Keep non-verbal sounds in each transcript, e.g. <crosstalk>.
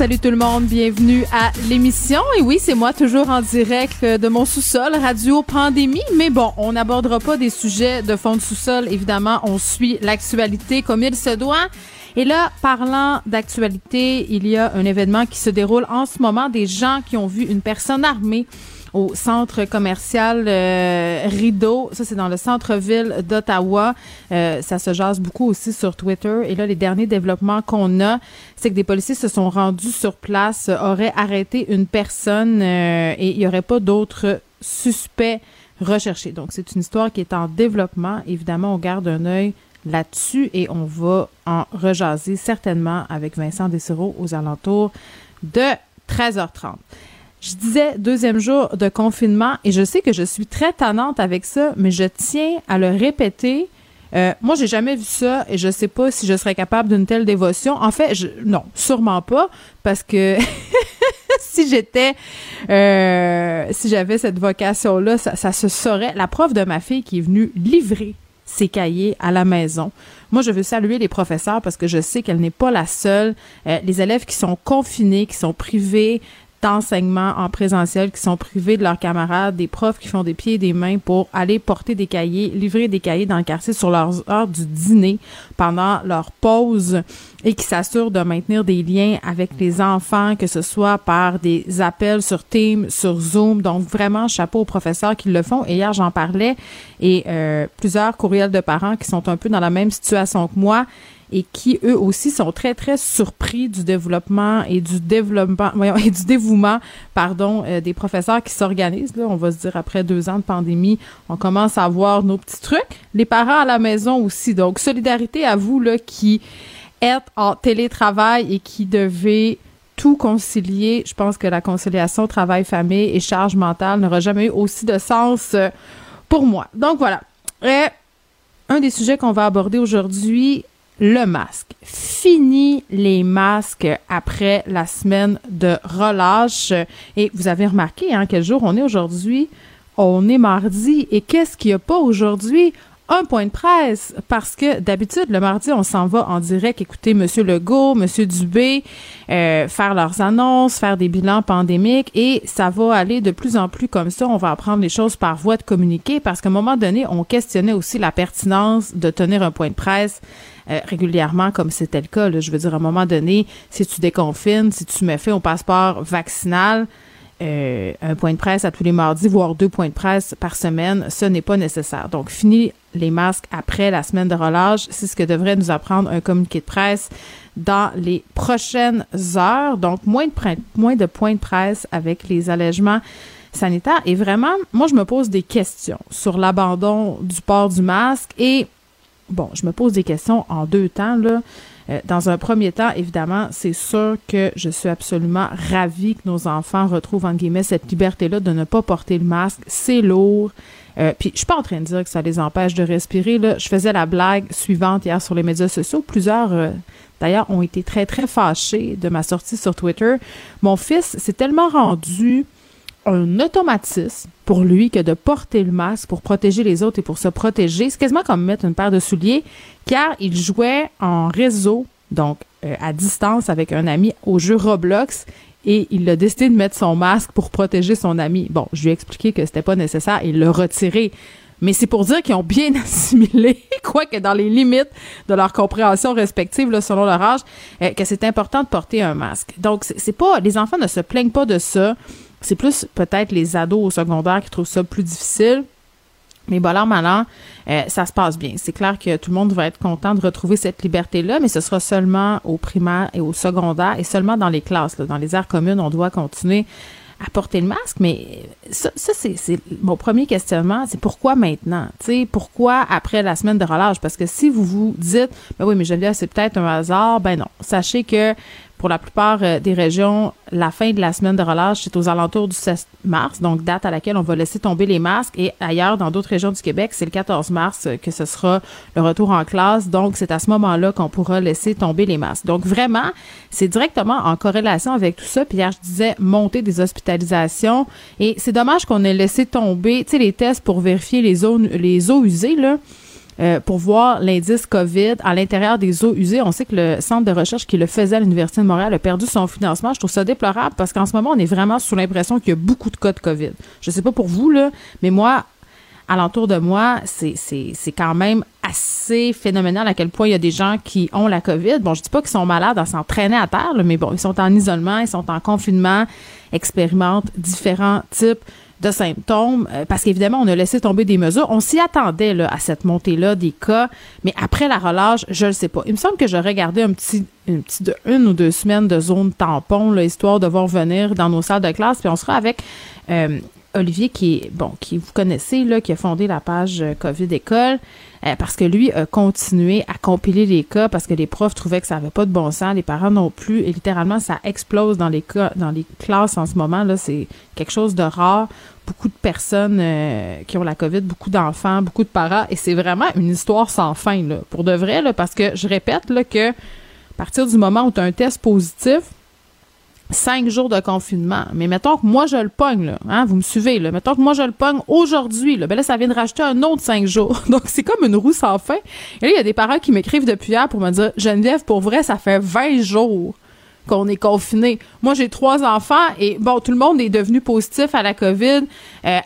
Salut tout le monde, bienvenue à l'émission. Et oui, c'est moi toujours en direct de mon sous-sol, Radio Pandémie. Mais bon, on n'abordera pas des sujets de fond de sous-sol. Évidemment, on suit l'actualité comme il se doit. Et là, parlant d'actualité, il y a un événement qui se déroule en ce moment. Des gens qui ont vu une personne armée au centre commercial euh, Rideau. Ça, c'est dans le centre-ville d'Ottawa. Euh, ça se jase beaucoup aussi sur Twitter. Et là, les derniers développements qu'on a, c'est que des policiers se sont rendus sur place, auraient arrêté une personne euh, et il n'y aurait pas d'autres suspects recherchés. Donc, c'est une histoire qui est en développement. Évidemment, on garde un œil là-dessus et on va en rejaser certainement avec Vincent Dessereau aux alentours de 13h30. Je disais deuxième jour de confinement et je sais que je suis très tannante avec ça, mais je tiens à le répéter. Euh, moi, j'ai jamais vu ça et je sais pas si je serais capable d'une telle dévotion. En fait, je, non, sûrement pas, parce que <laughs> si j'étais, euh, si j'avais cette vocation-là, ça, se saurait. La prof de ma fille qui est venue livrer ses cahiers à la maison. Moi, je veux saluer les professeurs parce que je sais qu'elle n'est pas la seule. Euh, les élèves qui sont confinés, qui sont privés d'enseignement en présentiel, qui sont privés de leurs camarades, des profs qui font des pieds et des mains pour aller porter des cahiers, livrer des cahiers dans le quartier sur leurs heures du dîner pendant leur pause et qui s'assurent de maintenir des liens avec les enfants, que ce soit par des appels sur Teams, sur Zoom. Donc vraiment, chapeau aux professeurs qui le font. Et hier, j'en parlais et euh, plusieurs courriels de parents qui sont un peu dans la même situation que moi et qui eux aussi sont très très surpris du développement et du développement voyons, et du dévouement pardon euh, des professeurs qui s'organisent là. On va se dire après deux ans de pandémie on commence à voir nos petits trucs. Les parents à la maison aussi. Donc solidarité à vous là qui êtes en télétravail et qui devez tout concilier. Je pense que la conciliation travail famille et charge mentale n'aura jamais eu aussi de sens euh, pour moi. Donc voilà. Un des sujets qu'on va aborder aujourd'hui, le masque. Fini les masques après la semaine de relâche. Et vous avez remarqué, hein, quel jour on est aujourd'hui? On est mardi. Et qu'est-ce qu'il n'y a pas aujourd'hui? Un point de presse parce que d'habitude le mardi on s'en va en direct écouter Monsieur Legault, Monsieur Dubé euh, faire leurs annonces, faire des bilans pandémiques et ça va aller de plus en plus comme ça. On va apprendre les choses par voie de communiqué parce qu'à un moment donné on questionnait aussi la pertinence de tenir un point de presse euh, régulièrement comme c'était le cas. Je veux dire, à un moment donné, si tu déconfines, si tu mets fait au passeport vaccinal, euh, un point de presse à tous les mardis, voire deux points de presse par semaine, ce n'est pas nécessaire. Donc, fini les masques après la semaine de relâche. C'est ce que devrait nous apprendre un communiqué de presse dans les prochaines heures. Donc, moins de, points de presse avec les allègements sanitaires. Et vraiment, moi, je me pose des questions sur l'abandon du port du masque et bon, je me pose des questions en deux temps, là. Euh, dans un premier temps, évidemment, c'est sûr que je suis absolument ravie que nos enfants retrouvent, en guillemets, cette liberté-là de ne pas porter le masque. C'est lourd. Euh, puis je suis pas en train de dire que ça les empêche de respirer. Je faisais la blague suivante hier sur les médias sociaux. Plusieurs, euh, d'ailleurs, ont été très, très fâchés de ma sortie sur Twitter. Mon fils s'est tellement rendu un automatisme pour lui que de porter le masque pour protéger les autres et pour se protéger. C'est quasiment comme mettre une paire de souliers, car il jouait en réseau, donc euh, à distance avec un ami au jeu Roblox et il a décidé de mettre son masque pour protéger son ami. Bon, je lui ai expliqué que c'était pas nécessaire et il l'a retiré. Mais c'est pour dire qu'ils ont bien <laughs> assimilé, quoique dans les limites de leur compréhension respective, selon leur âge, euh, que c'est important de porter un masque. Donc, c'est pas, les enfants ne se plaignent pas de ça. C'est plus peut-être les ados au secondaire qui trouvent ça plus difficile. Mais bon, alors euh, ça se passe bien. C'est clair que tout le monde va être content de retrouver cette liberté-là, mais ce sera seulement au primaire et au secondaire et seulement dans les classes. Dans les aires communes, on doit continuer à porter le masque, mais ça, ça c'est mon premier questionnement, c'est pourquoi maintenant? sais, pourquoi après la semaine de relâche? Parce que si vous vous dites, ben oui, mais Geneviève, c'est peut-être un hasard, ben non. Sachez que pour la plupart euh, des régions, la fin de la semaine de relâche, c'est aux alentours du 16 mars, donc date à laquelle on va laisser tomber les masques. Et ailleurs, dans d'autres régions du Québec, c'est le 14 mars que ce sera le retour en classe. Donc, c'est à ce moment-là qu'on pourra laisser tomber les masques. Donc, vraiment, c'est directement en corrélation avec tout ça. Hier, je disais monter des hospitalisations. Et c'est dommage qu'on ait laissé tomber, tu sais, les tests pour vérifier les eaux, les eaux usées, là. Euh, pour voir l'indice COVID à l'intérieur des eaux usées. On sait que le centre de recherche qui le faisait à l'Université de Montréal a perdu son financement. Je trouve ça déplorable parce qu'en ce moment, on est vraiment sous l'impression qu'il y a beaucoup de cas de COVID. Je sais pas pour vous, là, mais moi, alentour de moi, c'est, quand même assez phénoménal à quel point il y a des gens qui ont la COVID. Bon, je dis pas qu'ils sont malades à s'entraîner à terre, mais bon, ils sont en isolement, ils sont en confinement, expérimentent différents types de symptômes, euh, parce qu'évidemment, on a laissé tomber des mesures. On s'y attendait là, à cette montée-là des cas, mais après la relâche, je ne sais pas. Il me semble que j'aurais gardé un petit, une ou deux semaines de zone tampon, là, histoire de voir venir dans nos salles de classe, puis on sera avec euh, Olivier qui est bon, qui vous connaissez là, qui a fondé la page euh, Covid école. Euh, parce que lui a continué à compiler les cas parce que les profs trouvaient que ça n'avait pas de bon sens, les parents non plus, et littéralement ça explose dans les cas, dans les classes en ce moment là, c'est quelque chose de rare. Beaucoup de personnes euh, qui ont la COVID, beaucoup d'enfants, beaucoup de parents, et c'est vraiment une histoire sans fin là, pour de vrai parce que je répète que à partir du moment où tu as un test positif, cinq jours de confinement. Mais mettons que moi, je le pogne, là. Hein, vous me suivez, là. Mettons que moi, je le pogne aujourd'hui, là. Ben là, ça vient de racheter un autre cinq jours. <laughs> Donc, c'est comme une roue sans fin. Et là, il y a des parents qui m'écrivent depuis hier pour me dire, Geneviève, pour vrai, ça fait 20 jours qu'on est confiné. Moi, j'ai trois enfants et bon, tout le monde est devenu positif à la COVID. Euh,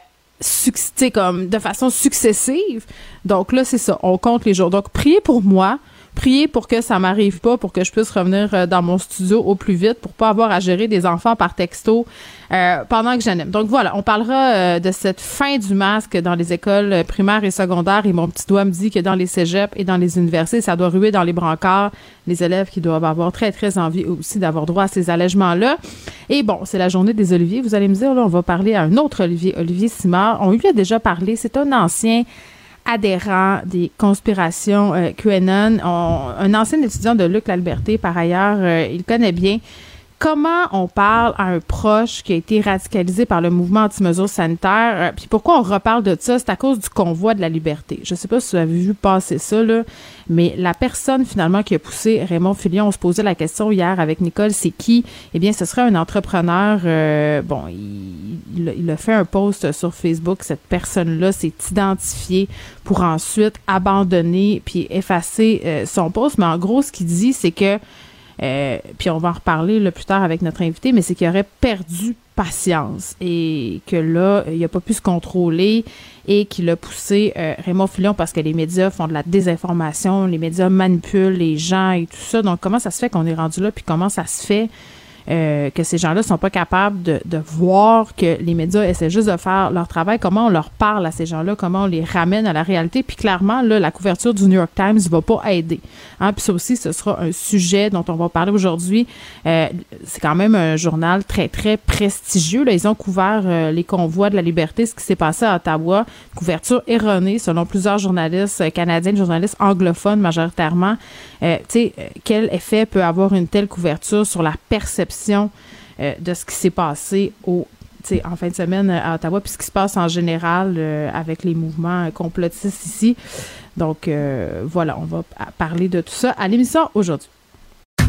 comme de façon successive. Donc là, c'est ça. On compte les jours. Donc, priez pour moi prier pour que ça m'arrive pas, pour que je puisse revenir euh, dans mon studio au plus vite, pour pas avoir à gérer des enfants par texto euh, pendant que j'anime. Donc voilà, on parlera euh, de cette fin du masque dans les écoles primaires et secondaires. Et mon petit doigt me dit que dans les cégeps et dans les universités, ça doit ruer dans les brancards les élèves qui doivent avoir très, très envie aussi d'avoir droit à ces allègements-là. Et bon, c'est la journée des Oliviers. Vous allez me dire, là, on va parler à un autre Olivier, Olivier Simard. On lui a déjà parlé. C'est un ancien adhérent des conspirations euh, QAnon, un ancien étudiant de Luc Lalberté, par ailleurs, euh, il connaît bien comment on parle à un proche qui a été radicalisé par le mouvement anti-mesures sanitaires. Euh, puis pourquoi on reparle de ça? C'est à cause du convoi de la liberté. Je sais pas si vous avez vu passer ça, là, mais la personne finalement qui a poussé Raymond Filion, on se posait la question hier avec Nicole, c'est qui? Eh bien, ce serait un entrepreneur. Euh, bon, il, il, a fait un post sur Facebook. Cette personne-là s'est identifiée pour ensuite abandonner puis effacer euh, son post. Mais en gros, ce qu'il dit, c'est que euh, puis on va en reparler le plus tard avec notre invité, mais c'est qu'il aurait perdu patience et que là, il n'a pas pu se contrôler et qu'il a poussé euh, Raymond Fillon parce que les médias font de la désinformation, les médias manipulent les gens et tout ça. Donc, comment ça se fait qu'on est rendu là, puis comment ça se fait euh, que ces gens-là sont pas capables de, de, voir que les médias essaient juste de faire leur travail, comment on leur parle à ces gens-là, comment on les ramène à la réalité. Puis clairement, là, la couverture du New York Times va pas aider. Hein? Puis ça aussi, ce sera un sujet dont on va parler aujourd'hui. Euh, c'est quand même un journal très, très prestigieux. Là. Ils ont couvert euh, les convois de la liberté, ce qui s'est passé à Ottawa. Couverture erronée, selon plusieurs journalistes canadiens, journalistes anglophones majoritairement. tu sais, quel effet peut avoir une telle couverture sur la perception euh, de ce qui s'est passé au en fin de semaine à Ottawa, puis ce qui se passe en général euh, avec les mouvements complotistes ici. Donc euh, voilà, on va parler de tout ça à l'émission aujourd'hui.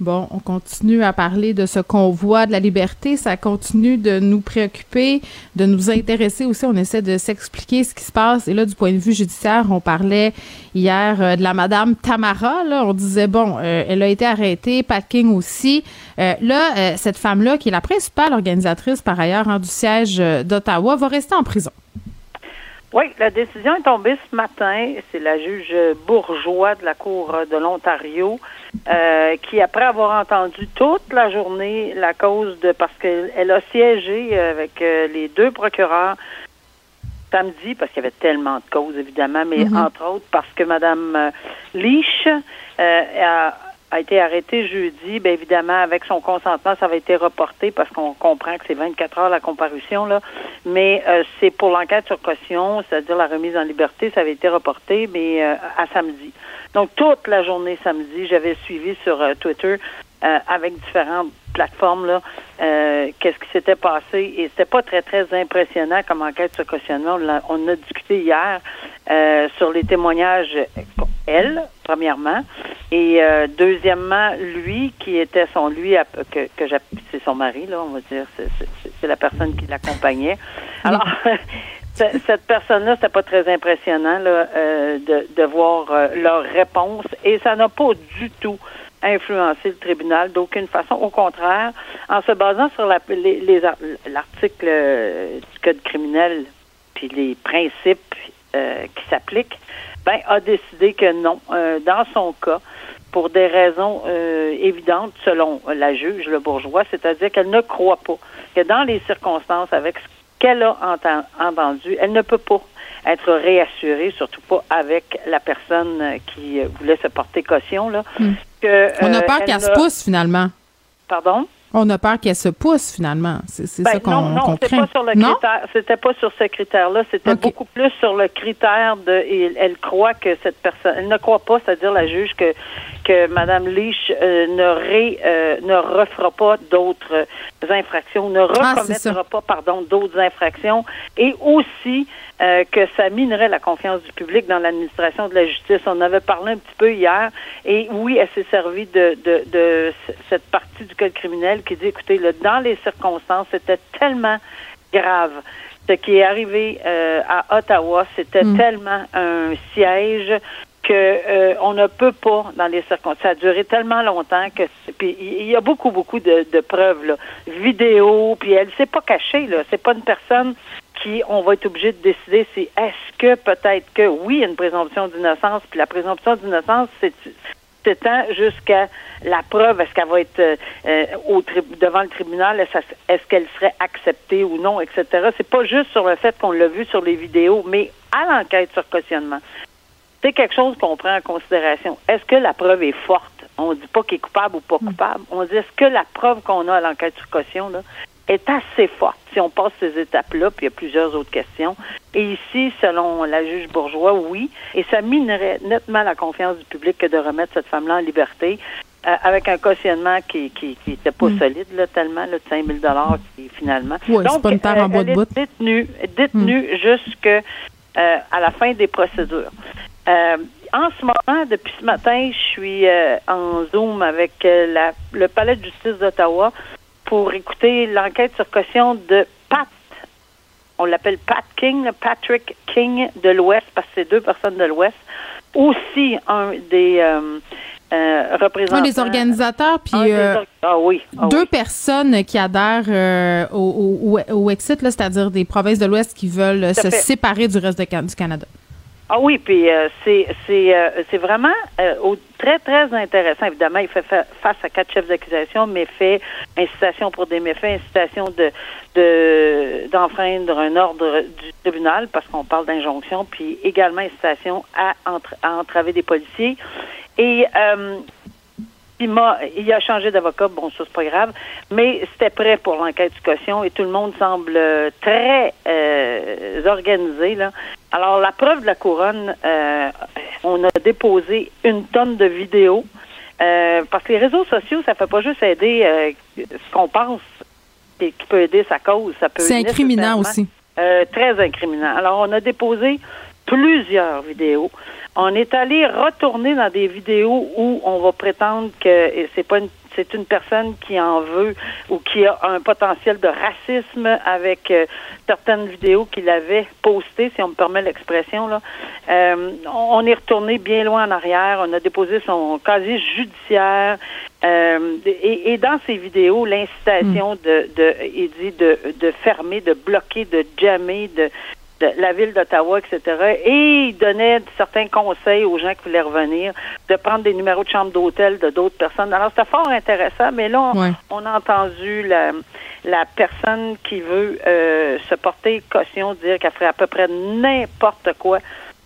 Bon, on continue à parler de ce convoi de la liberté. Ça continue de nous préoccuper, de nous intéresser aussi. On essaie de s'expliquer ce qui se passe. Et là, du point de vue judiciaire, on parlait hier euh, de la madame Tamara. Là, on disait, bon, euh, elle a été arrêtée, Pat King aussi. Euh, là, cette femme-là, qui est la principale organisatrice par ailleurs hein, du siège d'Ottawa, va rester en prison. Oui, la décision est tombée ce matin. C'est la juge bourgeois de la Cour de l'Ontario euh, qui, après avoir entendu toute la journée la cause de parce qu'elle a siégé avec euh, les deux procureurs samedi, parce qu'il y avait tellement de causes, évidemment, mais Mhm. entre autres parce que Mme euh, Leach euh, a, a été arrêtée jeudi. Bien évidemment, avec son consentement, ça avait été reporté parce qu'on comprend que c'est 24 heures la comparution, là. Mais euh, c'est pour l'enquête sur caution, c'est-à-dire la remise en liberté, ça avait été reporté, mais euh, à samedi. Donc, toute la journée samedi, j'avais suivi sur euh, Twitter euh, avec différentes plateformes là, euh, qu'est-ce qui s'était passé et c'était pas très très impressionnant comme enquête sur cautionnement. On, a discuté hier euh, sur les témoignages elle premièrement et euh, deuxièmement lui qui était son lui que, que c'est son mari là on va dire c'est, c'est- c'est la personne qui l'accompagnait. Alors <laughs> cette personne-là, c'était pas très impressionnant là, euh, de, voir euh, leur réponse et ça n'a pas du tout influencé le tribunal d'aucune façon. Au contraire, en se basant sur l'article euh, du code criminel puis les principes qui s'appliquent, ben a décidé que non. Dans son cas, pour des raisons évidentes selon la juge, le bourgeois, c'est-à-dire qu'elle ne croit pas que dans les circonstances avec ce qu'elle a enten- entendu, elle ne peut pas être réassurée, surtout pas avec la personne euh, qui euh, voulait se porter caution. Là, Hmm. que, On a euh, peur elle qu'elle se pousse finalement. Pardon? On a peur qu'elle se pousse finalement. C'est Ben, ça qu'on non, non, c'était pas sur le critère. C'était pas sur ce critère-là. C'était beaucoup plus sur le critère de. elle croit que cette personne. Elle ne croit pas, c'est-à-dire la juge que que Madame Leach euh, ne ré, euh, ne refera pas d'autres euh, infractions, ne Ah, recommettra pas, pardon, d'autres infractions, et aussi euh, que ça minerait la confiance du public dans l'administration de la justice. On avait parlé un petit peu hier, et oui, elle s'est servie de, de, de c- cette partie du code criminel qui dit, écoutez, là, dans les circonstances, c'était tellement grave. Ce qui est arrivé euh, à Ottawa, c'était Mm. tellement un siège que euh, on ne peut pas dans les circonstances. Ça a duré tellement longtemps que puis il y a beaucoup beaucoup de, de preuves là, vidéo, puis elle s'est pas cachée là. C'est pas une personne qui on va être obligé de décider si est-ce que peut-être que oui il y a une présomption d'innocence puis la présomption d'innocence c'est s'étend jusqu'à la preuve, est-ce qu'elle va être euh, au devant le tribunal, est-ce qu'elle serait acceptée ou non, etc. C'est pas juste sur le fait qu'on l'a vu sur les vidéos, mais à l'enquête sur cautionnement. C'est quelque chose qu'on prend en considération. Est-ce que la preuve est forte? On dit pas qu'il est coupable ou pas coupable. On dit est-ce que la preuve qu'on a à l'enquête sur caution là, est assez forte? Si on passe ces étapes-là, puis il y a plusieurs autres questions. Et ici, selon la juge Bourgeois, oui, et ça minerait nettement la confiance du public que de remettre cette femme-là en liberté euh, avec un cautionnement qui qui, qui était pas Mm. solide là, tellement là, de 5 000 dollars qui finalement. C'est pas une terre en bois de elle bout. est détenue, détenue jusque euh, à la fin des procédures. Euh, en ce moment, depuis ce matin, je suis euh, en Zoom avec euh, la, le Palais de justice d'Ottawa pour écouter l'enquête sur caution de Pat. On l'appelle Pat King, Patrick King de l'Ouest, parce que c'est deux personnes de l'Ouest. Aussi un des représentants. Un des organisateurs, puis un des or- ah oui. ah deux oui. personnes qui adhèrent au, au, au Exit, c'est-à-dire des provinces de l'Ouest qui veulent se fait. séparer du reste de du Canada. Ah oui, puis euh, c'est c'est euh, c'est vraiment euh, très très intéressant. Évidemment, il fait fa- face à quatre chefs d'accusation, méfaits, incitation pour des méfaits, incitation de de d'enfreindre un ordre du tribunal parce qu'on parle d'injonction, puis également incitation à, entra- à entraver des policiers. Et euh, il m'a, il a changé d'avocat, bon ça c'est pas grave, mais c'était prêt pour l'enquête du caution et tout le monde semble euh, très euh, organisé là. Alors la preuve de la couronne, euh, on a déposé une tonne de vidéos euh, parce que les réseaux sociaux ça fait pas juste aider euh, ce qu'on pense et qui peut aider sa cause, ça peut C'est incriminant aussi. euh, très incriminant. Alors, on a déposé plusieurs vidéos. On est allé retourner dans des vidéos où on va prétendre que c'est pas une c'est une personne qui en veut ou qui a un potentiel de racisme avec euh, certaines vidéos qu'il avait postées, si on me permet l'expression. là. Euh, on, on est retourné bien loin en arrière. On a déposé son casier judiciaire. Euh, et, et dans ces vidéos, l'incitation de, de, il dit de, de fermer, de bloquer, de jammer, de de la ville d'Ottawa, etc. Et il donnait certains conseils aux gens qui voulaient revenir, de prendre des numéros de chambre d'hôtel de d'autres personnes. Alors, c'était fort intéressant, mais là, on, a entendu la, la personne qui veut euh, se porter caution, dire qu'elle ferait à peu près n'importe quoi.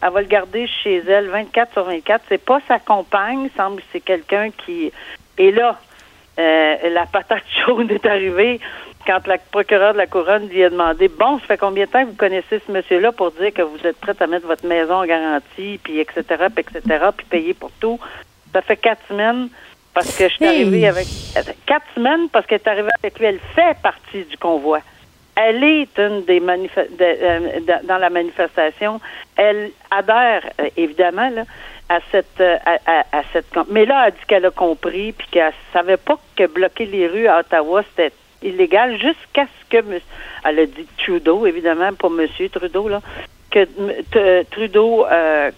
Elle va le garder chez elle 24 sur 24. C'est pas sa compagne, semble que c'est quelqu'un qui... Et là, euh, la patate <laughs> chaude est arrivée quand la procureure de la couronne lui a demandé bon, ça fait combien de temps que vous connaissez ce monsieur-là pour dire que vous êtes prête à mettre votre maison en garantie, puis etc., puis etc., puis payer pour tout. Ça fait quatre semaines parce que je suis arrivée avec quatre semaines parce qu'elle est arrivée avec lui. Elle fait partie du convoi. Elle est une des euh, dans la manifestation. Elle adhère euh, évidemment là, à cette euh, à, cette mais là elle a dit qu'elle a compris puis qu'elle savait pas que bloquer les rues à Ottawa c'était illégal jusqu'à ce que elle a dit Trudeau évidemment pas Monsieur Trudeau là que Trudeau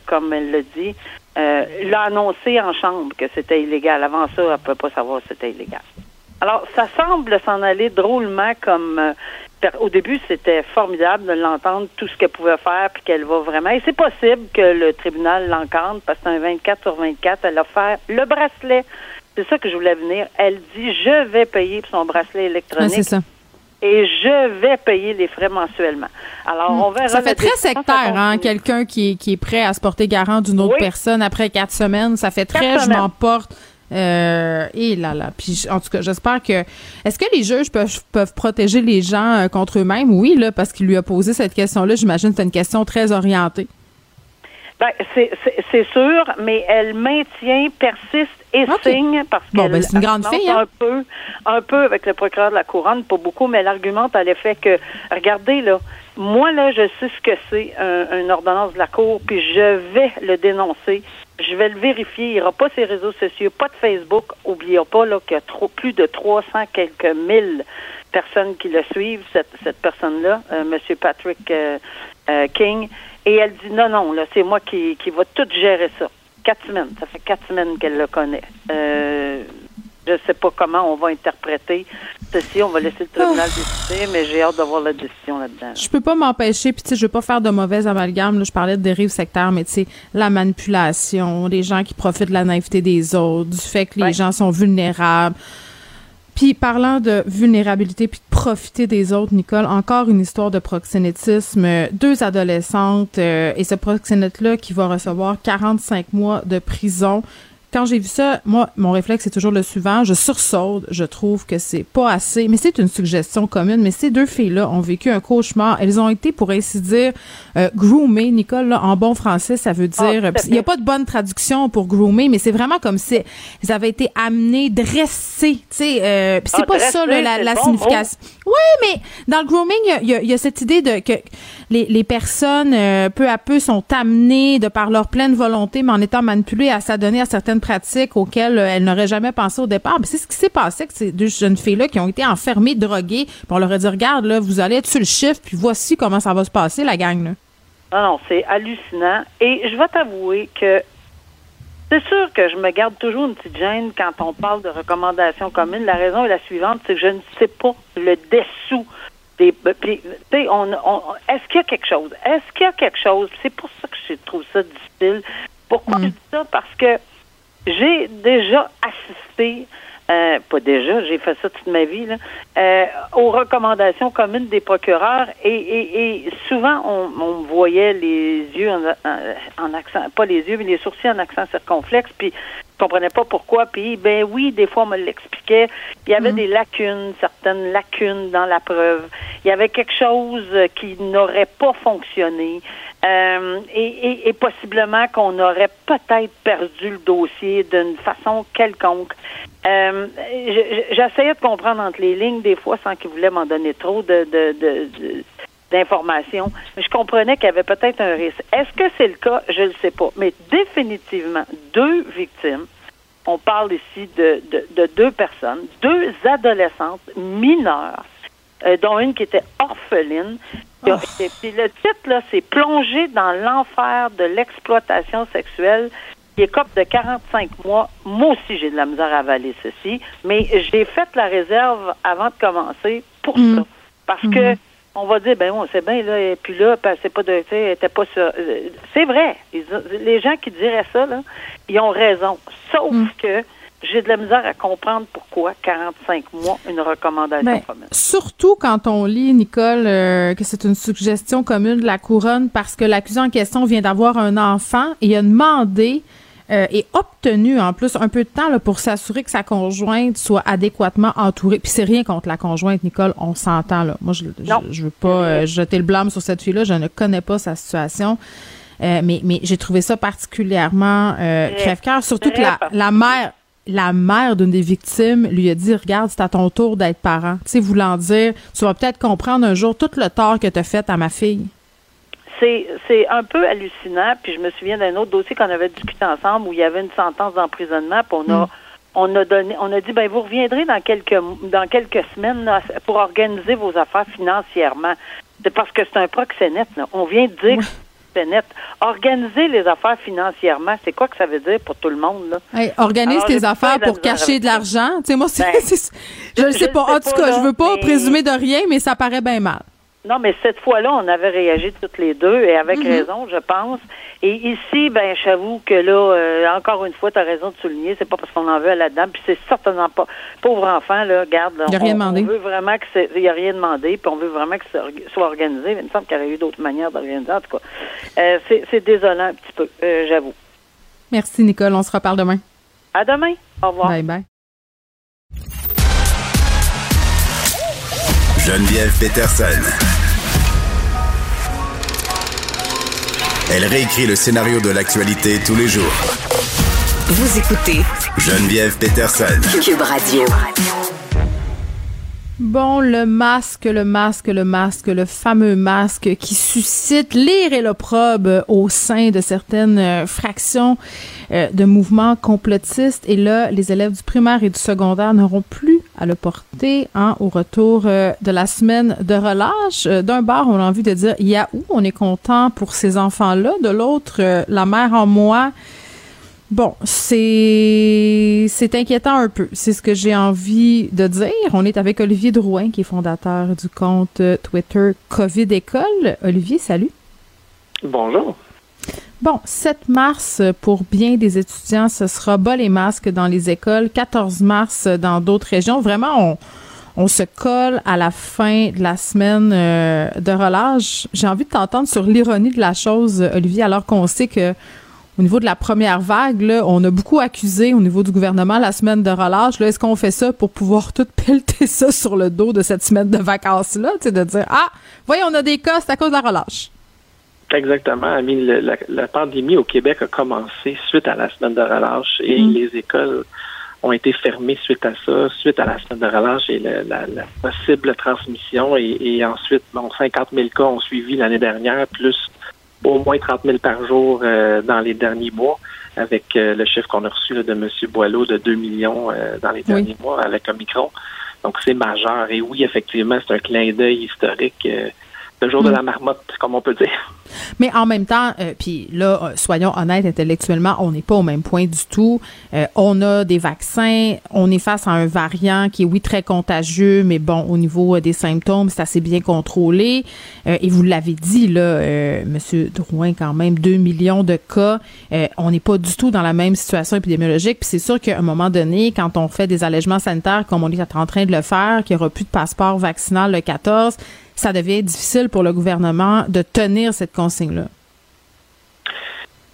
comme elle l'a dit euh, l'a annoncé en chambre que c'était illégal. Avant ça, elle ne pouvait pas savoir si c'était illégal. Alors, ça semble s'en aller drôlement comme euh, au début, c'était formidable de l'entendre, tout ce qu'elle pouvait faire, puis qu'elle va vraiment. Et c'est possible que le tribunal l'encadre, parce que un 24 sur 24. Elle a fait le bracelet. C'est ça que je voulais venir. Elle dit Je vais payer pour son bracelet électronique. c'est ça et je vais payer les frais mensuellement. Alors, on verra. Ça fait très sectaire, hein, quelqu'un qui est, qui est prêt à se porter garant d'une autre personne après quatre semaines. Ça fait très, je m'en porte. Euh, et là là. Puis en tout cas, j'espère que. Est-ce que les juges peuvent, peuvent protéger les gens euh, contre eux-mêmes? Oui, là, parce qu'il lui a posé cette question-là. J'imagine que c'est une question très orientée. Ben, c'est sûr, mais elle maintient, persiste et signe parce bon, ben, c'est une grande fille, hein? un peu, un peu avec le procureur de la couronne, pas beaucoup, mais elle argumente à l'effet que, regardez là, moi là, je sais ce que c'est un, une ordonnance de la cour, puis je vais le dénoncer, je vais le vérifier. Il n'y aura pas ses réseaux sociaux, pas de Facebook. Oublions pas là qu'il y a trop, plus de 300 quelques mille personnes qui le suivent. Cette, cette personne-là, euh, Monsieur Patrick euh, euh, King. Et elle dit non, non, là, c'est moi qui, qui va tout gérer ça. Quatre semaines. Ça fait quatre semaines qu'elle le connaît. Euh, je ne sais pas comment on va interpréter ceci. On va laisser le tribunal ah. décider, mais j'ai hâte d'avoir la décision là-dedans. Je peux pas m'empêcher, puis tu sais, je veux pas faire de mauvais amalgame. Là, je parlais de dérive sectaire, mais tu sais, la manipulation, les gens qui profitent de la naïveté des autres, du fait que les gens sont vulnérables. Puis parlant de vulnérabilité puis de profiter des autres, Nicole, encore une histoire de proxénétisme. Deux adolescentes euh, et ce proxénète-là qui va recevoir 45 mois de prison quand j'ai vu ça, moi, mon réflexe est toujours le suivant. Je sursaute. Je trouve que c'est pas assez. Mais c'est une suggestion commune. Mais ces deux filles-là ont vécu un cauchemar. Elles ont été, pour ainsi dire, euh, groomées. Nicole, là, en bon français, ça veut dire. Ah, il n'y a pas de bonne traduction pour groomer, mais c'est vraiment comme si elles avaient été amenées, dressées. Tu sais, euh, c'est ah, pas ça la, la signification. Oui, mais dans le grooming, il y, a, cette idée de que les, personnes, euh, peu à peu, sont amenées de par leur pleine volonté, mais en étant manipulées à s'adonner à certaines pratiques auxquelles euh, elles n'auraient jamais pensé au départ. C'est ce qui s'est passé avec ces deux jeunes filles-là qui ont été enfermées, droguées. Puis on leur a dit, regarde, là, vous allez être sur le chiffre, puis voici comment ça va se passer, la gang. Là. Non, non, c'est hallucinant. Et je vais t'avouer que c'est sûr que je me garde toujours une petite gêne quand on parle de recommandations communes. La raison est la suivante, c'est que je ne sais pas le dessous des. on, on, est-ce qu'il y a quelque chose? Est-ce qu'il y a quelque chose? C'est pour ça que je trouve ça difficile. Pourquoi je mm. dis ça? Parce que j'ai déjà assisté, euh, pas déjà, j'ai fait ça toute ma vie, là, euh, aux recommandations communes des procureurs et, et, et souvent on, on, voyait les yeux en, en, accent, pas les yeux, mais les sourcils en accent circonflexe, puis je comprenais pas pourquoi. Puis, ben oui, des fois, on me l'expliquait. Il y avait mm. des lacunes, certaines lacunes dans la preuve. Il y avait quelque chose qui n'aurait pas fonctionné. Euh, et, et, possiblement qu'on aurait peut-être perdu le dossier d'une façon quelconque. Euh, J'essayais de comprendre entre les lignes des fois sans qu'il voulait m'en donner trop de, de, d'informations. Je comprenais qu'il y avait peut-être un risque. Est-ce que c'est le cas? Je ne le sais pas. Mais définitivement, deux victimes. On parle ici de, de, deux personnes, deux adolescentes mineures, euh, dont une qui était orpheline, Oh. puis le titre, là, c'est Plonger dans l'enfer de l'exploitation sexuelle qui écope de 45 mois. Moi aussi, j'ai de la misère à avaler ceci, mais j'ai fait la réserve avant de commencer pour mm. ça. Parce que mm. on va dire, ben on sait bien, là, et puis là, c'est pas de, était pas ça. C'est vrai. les gens qui diraient ça, là, ils ont raison. Sauf mm. que j'ai de la misère à comprendre pourquoi 45 mois, une recommandation ben, commune. Surtout quand on lit, Nicole, euh, que c'est une suggestion commune de la couronne parce que l'accusé en question vient d'avoir un enfant et a demandé euh, et obtenu en plus un peu de temps là, pour s'assurer que sa conjointe soit adéquatement entourée. Puis c'est rien contre la conjointe, Nicole, on s'entend là. Moi, je, je, veux pas euh, jeter le blâme sur cette fille-là, je ne connais pas sa situation. mais mais j'ai trouvé ça particulièrement crève-cœur, surtout que la, la mère la mère d'une des victimes lui a dit regarde c'est à ton tour d'être parent tu sais voulant dire tu vas peut-être comprendre un jour tout le tort que tu as fait à ma fille c'est c'est un peu hallucinant puis je me souviens d'un autre dossier qu'on avait discuté ensemble où il y avait une sentence d'emprisonnement puis on a mm. on a donné on a dit ben vous reviendrez dans quelques dans quelques semaines pour organiser vos affaires financièrement c'est parce que c'est un proxénète là. on vient de dire net. Organiser les affaires financièrement, c'est quoi que ça veut dire pour tout le monde? Là? organise tes affaires pour cacher de l'argent. Tu sais, moi, ben, <laughs> je ne sais pas. En tout cas, je veux pas présumer de rien, mais ça paraît bien mal. Non, mais cette fois-là, on avait réagi toutes les deux et avec mm-hmm. raison, je pense. Et ici, ben, j'avoue que là, euh, encore une fois, tu as raison de souligner, c'est pas parce qu'on en veut à la dame, puis c'est certainement pas pauvre enfant là, garde. Il a rien demandé. On veut vraiment que c'est, il a rien demandé, puis on veut vraiment que ça soit organisé. il me semble qu'il y aurait eu d'autres manières d'organiser. En tout cas, euh, c'est, désolant un petit peu, euh, j'avoue. Merci Nicole, on se reparle demain. À demain. Au revoir. Bye bye. Geneviève Peterson. Elle réécrit le scénario de l'actualité tous les jours. Vous écoutez Geneviève Peterson. Cube Radio. Bon, le masque, le masque, le masque, le fameux masque qui suscite l'ire et l'opprobre au sein de certaines euh, fractions euh, de mouvements complotistes. Et là, les élèves du primaire et du secondaire n'auront plus à le porter hein, au retour euh, de la semaine de relâche. D'un bar, on a envie de dire Yahoo, on est content pour ces enfants-là. De l'autre, la mère en moi Bon, c'est c'est inquiétant un peu. C'est ce que j'ai envie de dire. On est avec Olivier Drouin, qui est fondateur du compte Twitter Covid École. Olivier, salut. Bonjour. Bon, 7 mars pour bien des étudiants, ce sera bas les masques dans les écoles. 14 mars dans d'autres régions. Vraiment, on, on se colle à la fin de la semaine euh, de relâche. J'ai envie de t'entendre sur l'ironie de la chose, Olivier, alors qu'on sait que au niveau de la première vague, là, on a beaucoup accusé au niveau du gouvernement la semaine de relâche. Est-ce qu'on fait ça pour pouvoir tout pelleter ça sur le dos de cette semaine de vacances-là? De dire, ah, voyons, on a des cas, c'est à cause de la relâche. Exactement. la, la, pandémie au Québec a commencé suite à la semaine de relâche et mm. les écoles ont été fermées suite à ça, suite à la semaine de relâche et la, possible transmission. Et, et ensuite, bon, 50 000 cas ont suivi l'année dernière, plus au moins 30 000 par jour euh, dans les derniers mois, avec euh, le chiffre qu'on a reçu de M. Boileau de 2 millions euh, dans les derniers mois avec Omicron. Donc, c'est majeur. Et oui, effectivement, c'est un clin d'œil historique le jour de mm. la marmotte, comme on peut dire. Mais en même temps, euh, puis là, euh, soyons honnêtes intellectuellement, on n'est pas au même point du tout. Euh, on a des vaccins, on est face à un variant qui est, oui, très contagieux, mais bon, au niveau des symptômes, c'est assez bien contrôlé. et vous l'avez dit, là, Monsieur Drouin, quand même, 2 millions de cas. on n'est pas du tout dans la même situation épidémiologique. Puis c'est sûr qu'à un moment donné, quand on fait des allègements sanitaires, comme on est en train de le faire, qu'il n'y aura plus de passeport vaccinal le 14, ça devient difficile pour le gouvernement de tenir cette consigne-là?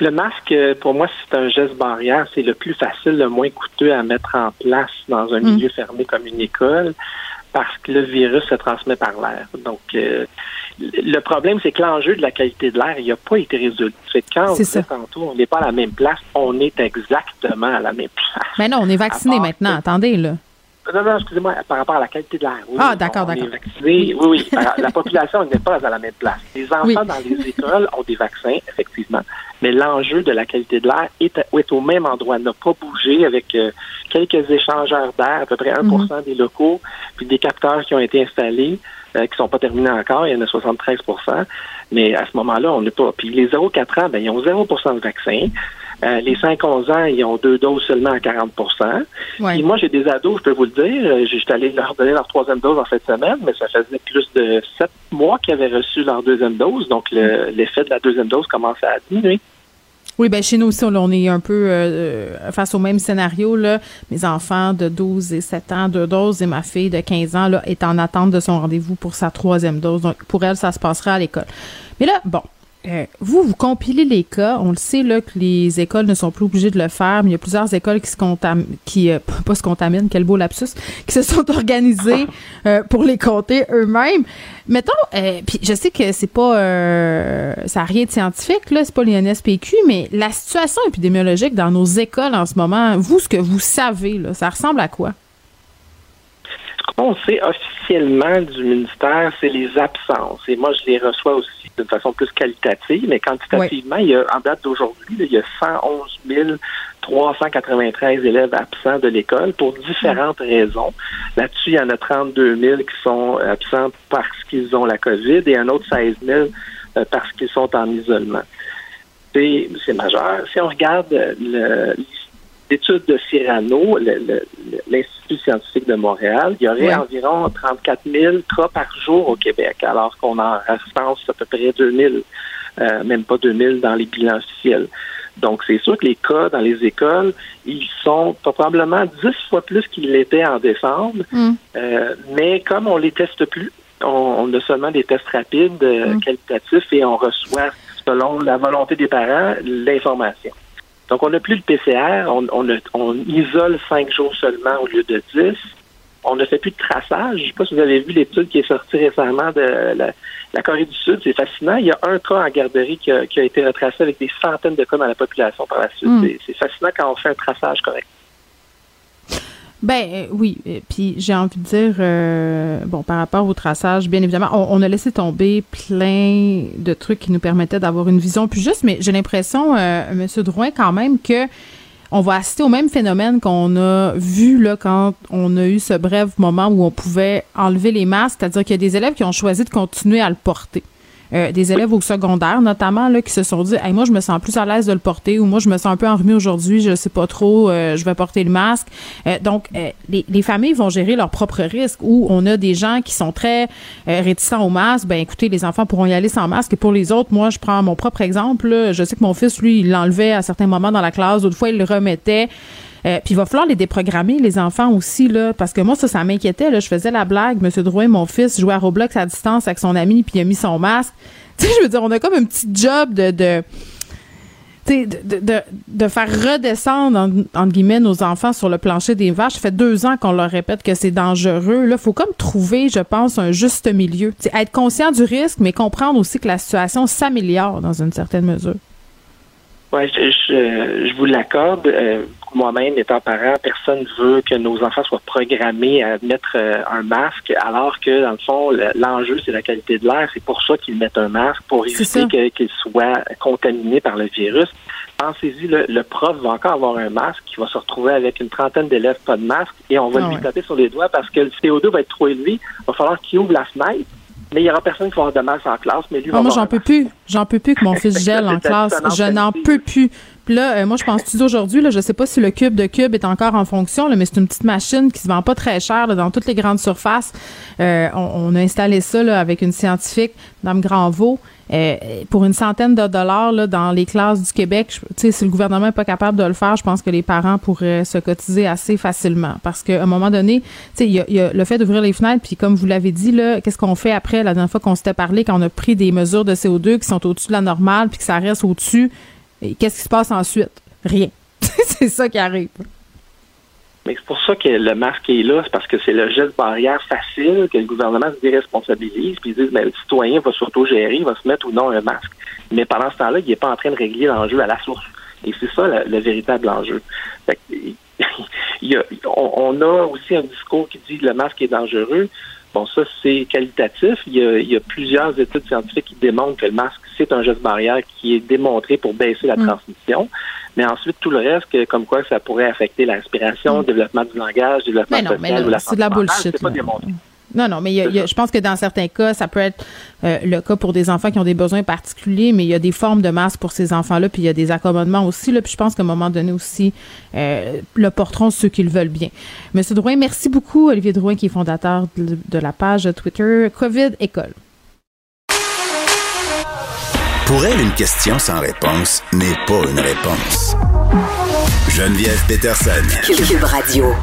Le masque, pour moi, c'est un geste barrière. C'est le plus facile, le moins coûteux à mettre en place dans un mm. milieu fermé comme une école parce que le virus se transmet par l'air. Donc, euh, le problème, c'est que l'enjeu de la qualité de l'air, il n'a pas été résolu. C'est quand on tantôt, on n'est pas à la même place, on est exactement à la même place. Mais non, on est vacciné maintenant. Attendez, là. Non, non, excusez-moi, par rapport à la qualité de l'air. ah, d'accord, d'accord. Oui, oui. la population n'est pas à la même place. Les enfants dans les écoles ont des vaccins, effectivement, mais l'enjeu de la qualité de l'air est, est, au même endroit, n'a pas bougé avec euh, quelques échangeurs d'air, à peu près 1 mhm. des locaux, puis des capteurs qui ont été installés, euh, qui ne sont pas terminés encore, il y en a 73% mais à ce moment-là, on n'est pas. Puis les 0-4 ans, ben, ils ont 0 de vaccin. Euh, les 5-11 ans, ils ont deux doses seulement à 40% Et moi, j'ai des ados, je peux vous le dire. J'étais allé leur donner leur troisième dose en cette semaine, mais ça faisait plus de sept mois qu'ils avaient reçu leur deuxième dose. Donc, l'effet de la deuxième dose commence à diminuer. Oui, ben chez nous aussi, on est un peu euh, face au même scénario. Là. Mes enfants de 12 et 7 ans, deux doses, et ma fille de 15 ans là, est en attente de son rendez-vous pour sa troisième dose. Donc, pour elle, ça se passera à l'école. Mais là, bon, euh, vous, vous compilez les cas. On le sait là que les écoles ne sont plus obligées de le faire, mais il y a plusieurs écoles qui se contaminent, qui euh, <laughs> pas se contaminent, quel beau lapsus, qui se sont organisées <laughs> euh, pour les compter eux-mêmes. Mettons, puis je sais que c'est pas, ça n'a rien de scientifique là, c'est pas l'INSPQ, mais la situation épidémiologique dans nos écoles en ce moment, vous, ce que vous savez là, ça ressemble à quoi? Ce qu'on sait officiellement du ministère, c'est les absences. Et moi, je les reçois aussi d'une façon plus qualitative, mais quantitativement, il y a, en date d'aujourd'hui, il y a 111 393 élèves absents de l'école pour différentes raisons. Là-dessus, il y en a 32 000 qui sont absents parce qu'ils ont la COVID et un autre 16 000 euh, parce qu'ils sont en isolement. C'est majeur. Si on regarde le, l'étude de Cyrano, l'Institut scientifique de Montréal, il y aurait environ 34 000 cas par jour au Québec, alors qu'on en recense à peu près 2 000, euh, même pas 2 000 dans les bilans officiels. Donc, c'est sûr que les cas dans les écoles, ils sont probablement 10 fois plus qu'ils l'étaient en décembre, mm. euh, mais comme on les teste plus, on, a seulement des tests rapides, euh, mm. qualitatifs, et on reçoit, selon la volonté des parents, l'information. Donc, on n'a plus le PCR, on, on, isole cinq jours seulement au lieu de dix. On ne fait plus de traçage. Je ne sais pas si vous avez vu l'étude qui est sortie récemment de la, Corée du Sud. C'est fascinant. Il y a un cas en garderie qui a, été retracé avec des centaines de cas dans la population par la suite. Hmm. C'est fascinant quand on fait un traçage correct. Ben euh, oui, euh, puis j'ai envie de dire, euh, bon, par rapport au traçage, bien évidemment, on, a laissé tomber plein de trucs qui nous permettaient d'avoir une vision plus juste, mais j'ai l'impression, Monsieur Drouin, quand même, que on va assister au même phénomène qu'on a vu là quand on a eu ce bref moment où on pouvait enlever les masques, c'est-à-dire qu'il y a des élèves qui ont choisi de continuer à le porter. Euh, des élèves au secondaire, notamment, là, qui se sont dit hey, moi, je me sens plus à l'aise de le porter ou moi, je me sens un peu enrhumé aujourd'hui, je sais pas trop, euh, je vais porter le masque. Euh, donc, les, les, familles vont gérer leurs propres risques où on a des gens qui sont très réticents au masque. Ben, écoutez, les enfants pourront y aller sans masque. Et pour les autres, moi, je prends mon propre exemple. Je sais que mon fils, lui, il l'enlevait à certains moments dans la classe. D'autres fois, il le remettait. Euh, puis il va falloir les déprogrammer, les enfants aussi, là, parce que moi, ça, ça m'inquiétait. Je faisais la blague. Monsieur Drouin, mon fils, jouait à Roblox à distance avec son ami, puis il a mis son masque. <laughs> Tu sais, je veux dire, on a comme un petit job de... de de, de, de, faire redescendre, entre guillemets, nos enfants sur le plancher des vaches. Ça fait deux ans qu'on leur répète que c'est dangereux. Là, faut comme trouver, je pense, un juste milieu. Être conscient du risque, mais comprendre aussi que la situation s'améliore dans une certaine mesure. Oui, je, je, vous l'accorde. Euh, moi-même, étant parent, personne ne veut que nos enfants soient programmés à mettre euh, un masque, alors que, dans le fond, l'enjeu, c'est la qualité de l'air. C'est pour ça qu'ils mettent un masque, pour éviter qu'ils soient contaminés par le virus. Pensez-y, le, prof va encore avoir un masque, il va se retrouver avec une trentaine d'élèves pas de masque, et on va ah lui taper sur les doigts parce que le CO2 va être trop élevé. Il va falloir qu'il ouvre la fenêtre mais il y aura personne qui va avoir de masque en classe, mais lui ah, Moi, j'en peux plus. J'en peux plus que mon fils <laughs> gèle en classe. Je n'en peux plus. Là, euh, moi, je pense aujourd'hui, je sais pas si le cube de cube est encore en fonction, mais c'est une petite machine qui se vend pas très cher dans toutes les grandes surfaces. Euh, on, a installé ça avec une scientifique, Mme Granvaux. Euh, pour une centaine de dollars dans les classes du Québec, si le gouvernement n'est pas capable de le faire, je pense que les parents pourraient se cotiser assez facilement. Parce qu'à un moment donné, il le fait d'ouvrir les fenêtres, puis comme vous l'avez dit, qu'est-ce qu'on fait après la dernière fois qu'on s'était parlé, quand on a pris des mesures de CO2 qui sont au-dessus de la normale, puis que ça reste au-dessus, qu'est-ce qui se passe ensuite? Rien. <laughs> c'est ça qui arrive. Mais c'est pour ça que le masque est là, c'est parce que c'est le geste barrière facile que le gouvernement se déresponsabilise, puis ils disent, ben, le citoyen va s'auto-gérer, il va se mettre ou non un masque. Mais pendant ce temps-là, il n'est pas en train de régler l'enjeu à la source. Et c'est ça le, véritable enjeu. <laughs> on, a aussi un discours qui dit que le masque est dangereux. Bon, ça, c'est qualitatif. Il y, a, plusieurs études scientifiques qui démontrent que le masque, c'est un geste barrière qui est démontré pour baisser la mm. transmission. Mais ensuite, tout le reste, comme quoi ça pourrait affecter la respiration, le développement du langage, le développement social ou la C'est de la bullshit. pas démontré. Non, non, mais je pense que dans certains cas, ça peut être euh, le cas pour des enfants qui ont des besoins particuliers, mais il y a des formes de masques pour ces enfants-là, puis il y a des accommodements aussi. Là, puis je pense qu'à un moment donné aussi, euh, le porteront ceux qui le veulent bien. Monsieur Drouin, merci beaucoup, Olivier Drouin, qui est fondateur de, de la page Twitter COVID École. Pour elle, une question sans réponse n'est pas une réponse. Geneviève Peterson. Cube Radio.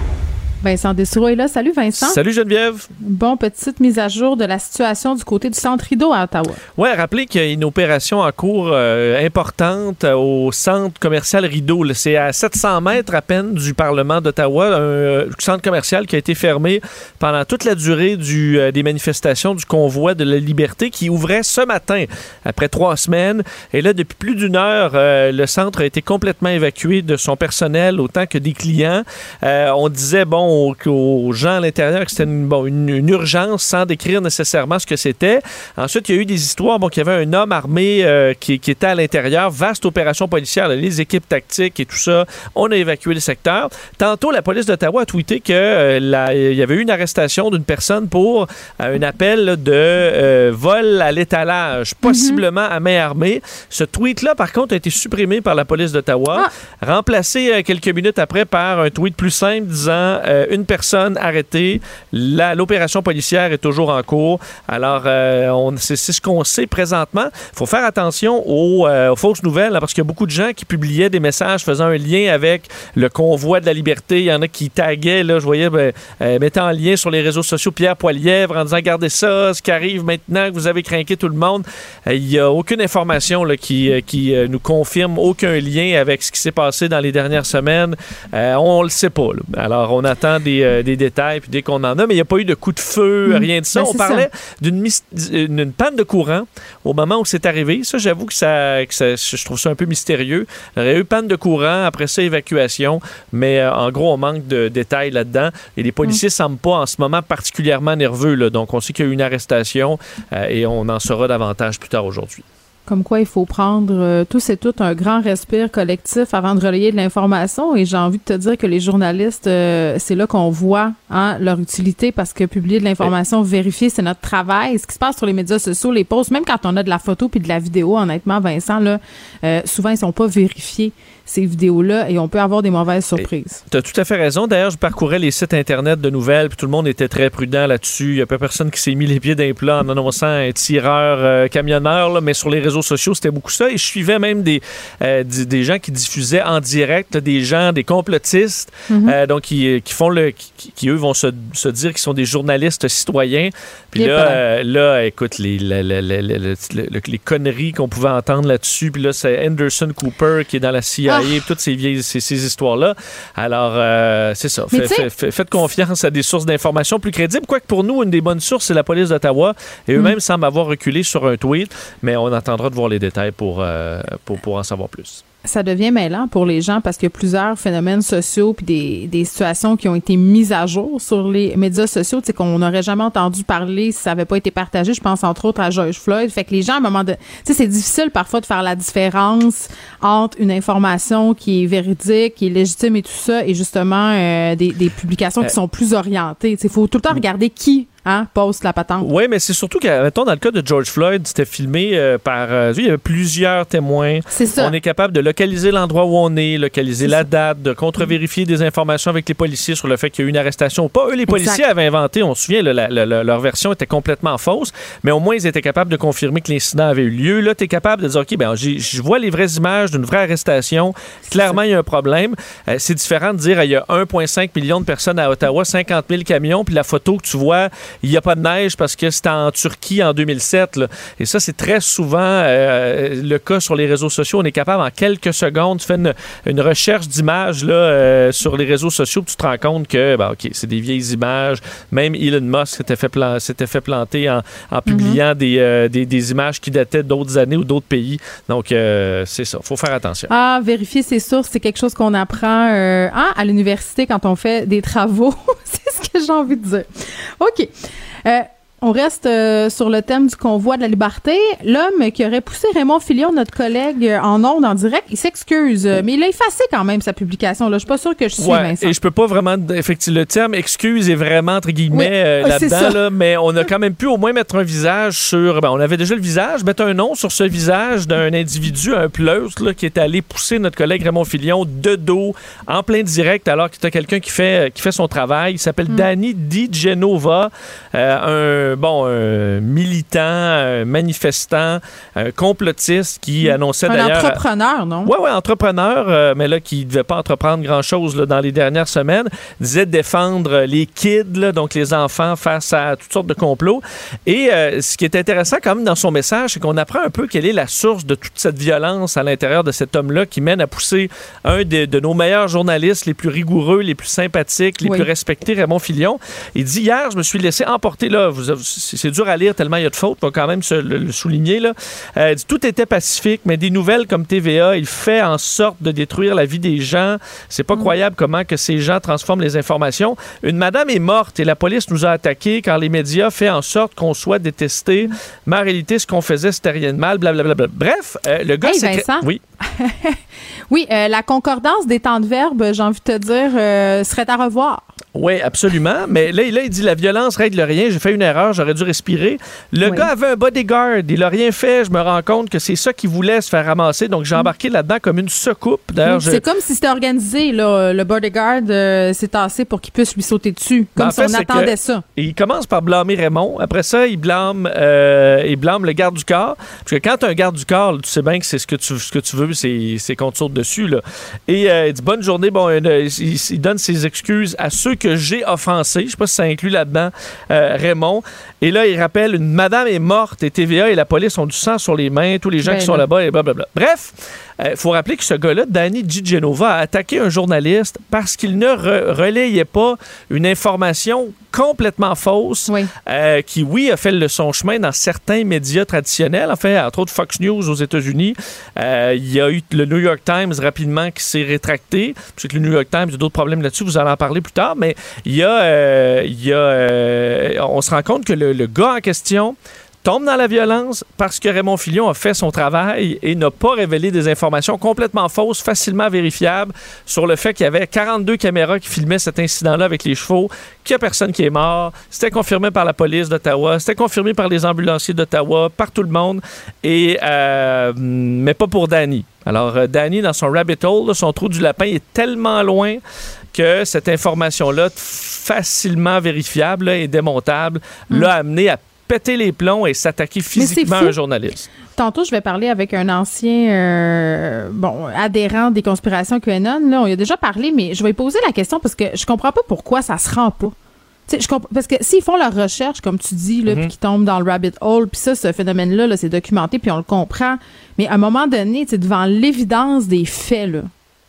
Vincent Dessoureau est là. Salut Vincent. Salut Geneviève. Bon, petite mise à jour de la situation du côté du centre Rideau à Ottawa. Oui, rappelez qu'il y a une opération en cours euh, importante au centre commercial Rideau. C'est à 700 mètres à peine du Parlement d'Ottawa, un euh, centre commercial qui a été fermé pendant toute la durée du, euh, des manifestations du convoi de la liberté qui ouvrait ce matin après trois semaines. Et là, depuis plus d'une heure, le centre a été complètement évacué de son personnel autant que des clients. on disait, bon, aux, gens à l'intérieur que c'était une, urgence sans décrire nécessairement ce que c'était. Ensuite, il y a eu des histoires bon, qu'il y avait un homme armé euh, qui, était à l'intérieur. Vaste opération policière, les équipes tactiques et tout ça. On a évacué le secteur. Tantôt, la police d'Ottawa a tweeté qu'il euh, y avait eu une arrestation d'une personne pour euh, un appel de vol à l'étalage, mhm. possiblement à main armée. Ce tweet-là, par contre, a été supprimé par la police d'Ottawa, ah. remplacé quelques minutes après par un tweet plus simple disant euh, une personne arrêtée. L'opération policière est toujours en cours. Alors, euh, c'est ce qu'on sait présentement. Il faut faire attention euh, aux, fausses nouvelles parce qu'il y a beaucoup de gens qui publiaient des messages faisant un lien avec le convoi de la liberté. Il y en a qui taguaient, je voyais, ben, mettant en lien sur les réseaux sociaux Pierre Poilièvre en disant Regardez ça, ce qui arrive maintenant que vous avez craqué tout le monde. Il n'y a aucune information qui, qui nous confirme aucun lien avec ce qui s'est passé dans les dernières semaines. on ne le sait pas. Alors, on attend euh, des, détails, puis dès qu'on en a, mais il n'y a pas eu de coup de feu, mm. rien de ça. Ben, on parlait d'une panne de courant au moment où c'est arrivé. Ça, j'avoue que ça, je trouve ça un peu mystérieux. Il y aurait eu panne de courant, après ça, évacuation, mais euh, en gros, on manque de détails là-dedans. Et les policiers ne mm. semblent pas en ce moment particulièrement nerveux. Là. Donc, on sait qu'il y a eu une arrestation euh, et on en saura davantage plus tard aujourd'hui comme quoi il faut prendre euh, tous et toutes un grand respire collectif avant de relayer de l'information. Et j'ai envie de te dire que les journalistes, euh, c'est là qu'on voit hein, leur utilité parce que publier de l'information, vérifier, c'est notre travail. Ce qui se passe sur les médias sociaux, les posts, même quand on a de la photo puis de la vidéo, honnêtement, Vincent, là, euh, souvent ils sont pas vérifiés ces vidéos-là et on peut avoir des mauvaises surprises. Tu as tout à fait raison. D'ailleurs, je parcourais les sites Internet de nouvelles, puis tout le monde était très prudent là-dessus. Il n'y a pas personne qui s'est mis les pieds d'un plat en annonçant un tireur euh, camionneur, mais sur les réseaux sociaux, c'était beaucoup ça. Et je suivais même des, euh, des gens qui diffusaient en direct, des gens, des complotistes, mhm. euh, donc qui, qui, font le. Qui, eux vont se, se dire qu'ils sont des journalistes citoyens. Puis là, là, écoute, les, les, les conneries qu'on pouvait entendre là-dessus. Puis là, c'est Anderson Cooper qui est dans la CIA ah. Toutes ces vieilles ces, histoires-là. Alors, euh, c'est ça. faites confiance à des sources d'informations plus crédibles. Quoique pour nous, une des bonnes sources, c'est la police d'Ottawa. Et eux-mêmes mm. semblent avoir reculé sur un tweet, mais on attendra de voir les détails pour, euh, pour, pour en savoir plus ça devient mêlant pour les gens parce qu'il y a plusieurs phénomènes sociaux puis des, des situations qui ont été mises à jour sur les médias sociaux, tu sais, qu'on n'aurait jamais entendu parler si ça n'avait pas été partagé. Je pense entre autres à George Floyd. Fait que les gens, à un moment de, tu sais, c'est difficile parfois de faire la différence entre une information qui est véridique, qui est légitime et tout ça, et justement euh, des, des, publications qui euh, sont plus orientées. Il faut tout le temps regarder qui Hein, poste la patente. Oui, mais c'est surtout que, mettons, dans le cas de George Floyd, c'était filmé euh, par. Euh, il y avait plusieurs témoins. C'est ça. On est capable de localiser l'endroit où on est, localiser la date, de contre-vérifier des informations avec les policiers sur le fait qu'il y a eu une arrestation pas. Eux, les policiers avaient inventé, on se souvient, leur version était complètement fausse, mais au moins, ils étaient capables de confirmer que l'incident avait eu lieu. Là, tu es capable de dire, OK, ben, je vois les vraies images d'une vraie arrestation. Clairement, il y a un problème. Euh, c'est différent de dire, il y a 1,5 million de personnes à Ottawa, 50 000 camions, puis la photo que tu vois, il n'y a pas de neige parce que c'était en Turquie en 2007. Et ça, c'est très souvent euh, le cas sur les réseaux sociaux. On est capable en quelques secondes, tu fais une, recherche d'images euh, sur les réseaux sociaux, tu te rends compte que ben, ok, c'est des vieilles images. Même Elon Musk s'était fait, fait planter en, publiant mm-hmm. euh, des, des, images qui dataient d'autres années ou d'autres pays. Donc, c'est ça. faut faire attention. Ah, vérifier ses sources, c'est quelque chose qu'on apprend hein, à l'université quand on fait des travaux. <laughs> c'est ce que j'ai envie de dire. OK. Euh, On reste euh, sur le thème du convoi de la liberté. L'homme qui aurait poussé Raymond Filion, notre collègue euh, en ondes, en direct, il s'excuse, euh, mais il a effacé quand même sa publication. Là, je suis pas sûr que je suis Ouais, Vincent. et je peux pas vraiment, effectivement, le terme excuse est vraiment entre guillemets Oui, là-dedans, là, mais on a quand même pu au moins mettre un visage sur. Ben, on avait déjà le visage, mettre un nom sur ce visage d'un individu, un pleuse, là, qui est allé pousser notre collègue Raymond Filion de dos, en plein direct, alors que tu as quelqu'un qui fait, qui fait son travail. Il s'appelle Mm. Danny Di Genova, euh, un bon un militant, un manifestant, un complotiste qui annonçait Mm. un d'ailleurs. entrepreneur, non? Oui, oui, entrepreneur, euh, mais là, qui ne devait pas entreprendre grand-chose dans les dernières semaines, disait défendre les kids, là, donc les enfants, face à toutes sortes de complots. Et euh, ce qui est intéressant quand même dans son message, c'est qu'on apprend un peu quelle est la source de toute cette violence à l'intérieur de cet homme-là qui mène à pousser un de, de nos meilleurs journalistes, les plus rigoureux, les plus sympathiques, les Oui. plus respectés, Raymond Filion. Il dit hier, je me suis laissé emporter, là, vous- c'est dur à lire tellement il y a de fautes, faut quand même se le, le souligner, là. Euh, tout était pacifique, mais des nouvelles comme TVA, il fait en sorte de détruire la vie des gens. C'est pas croyable comment que ces gens transforment les informations. Une madame est morte et la police nous a attaqués car les médias fait en sorte qu'on soit détesté. Mais en réalité, ce qu'on faisait, c'était rien de mal, blablabla. Bref, euh, le gars... Hey, Vincent. Oui. <laughs> Oui, euh, la concordance des temps de verbe, j'ai envie de te dire, serait à revoir. Oui, absolument. Mais là, là, il dit la violence règle rien. J'ai fait une erreur, j'aurais dû respirer. Le Oui. gars avait un bodyguard. Il a rien fait. Je me rends compte que c'est ça qui voulait se faire ramasser. Donc, j'ai embarqué là-dedans comme une secoupe. D'ailleurs, je- C'est comme si c'était organisé, là. Le bodyguard euh, s'est tassé pour qu'il puisse lui sauter dessus. Ben, Comme en si fait, on attendait ça. Il commence par blâmer Raymond. Après ça, il blâme, euh, il blâme le garde du corps. Parce que quand tu un garde du corps, là, tu sais bien que c'est ce que tu, ce que tu veux, c'est qu'on te saute dessus. Là. Et euh, il dit bonne journée. Bon, euh, il, il donne ses excuses à ceux que j'ai offensés. Je sais pas si ça inclut là-dedans euh, Raymond. Et là, il rappelle une madame est morte et TVA et la police ont du sang sur les mains. Tous les gens Ben qui sont là. là-bas et blablabla. Bref, il faut rappeler que ce gars-là, Danny G. Genova, a attaqué un journaliste parce qu'il ne re- relayait pas une information complètement fausse Oui. euh, qui, oui, a fait le, son chemin dans certains médias traditionnels, enfin, entre autres Fox News aux États-Unis. Euh, il y a eu le New York Times rapidement qui s'est rétracté. Je sais que le New York Times, il y a d'autres problèmes là-dessus, vous allez en parler plus tard, mais euh, euh, on se rend compte que le, gars en question tombe dans la violence parce que Raymond Filion a fait son travail et n'a pas révélé des informations complètement fausses, facilement vérifiables sur le fait qu'il y avait 42 caméras qui filmaient cet incident-là avec les chevaux, qu'il n'y a personne qui est mort. C'était confirmé par la police d'Ottawa, c'était confirmé par les ambulanciers d'Ottawa, par tout le monde, euh, mais pas pour Danny. Alors, Danny, dans son rabbit hole, son trou du lapin est tellement loin que cette information-là, facilement vérifiable là, et démontable, l'a amené à péter les plombs et s'attaquer physiquement à un journaliste. Tantôt, je vais parler avec un ancien euh, bon adhérent des conspirations QAnon. Là, on y a déjà parlé, mais je vais lui poser la question parce que je comprends pas pourquoi ça se rend pas. Je parce que s'ils font leur recherche, comme tu dis, là, puis qu'ils tombent dans le rabbit hole, puis ça, ce phénomène-là, là, c'est documenté, puis on le comprend. Mais à un moment donné, devant l'évidence des faits, là,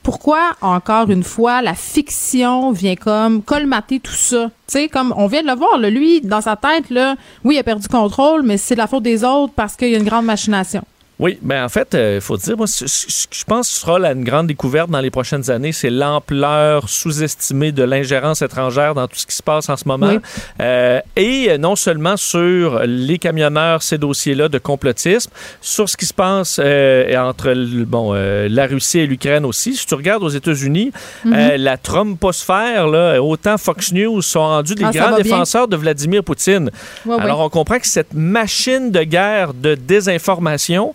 pourquoi, encore une fois, la fiction vient comme colmater tout ça? Tu sais, comme on vient de le voir, là, lui, dans sa tête, là, oui, il a perdu contrôle, mais c'est de la faute des autres parce qu'il y a une grande machination. Oui, mais en fait, il faut dire, moi, ce- que je pense que ce sera la une grande découverte dans les prochaines années, c'est l'ampleur sous-estimée de l'ingérence étrangère dans tout ce qui se passe en ce moment. Oui. Euh, et non seulement sur les camionneurs, ces dossiers-là de complotisme, sur ce qui se passe euh, entre bon, euh, la Russie et l'Ukraine aussi. Si tu regardes aux États-Unis, Mhm. euh, la Trumposphère, là, autant Fox News sont rendus des Ah, grands bien. défenseurs de Vladimir Poutine. Alors, on comprend que cette machine de guerre de désinformation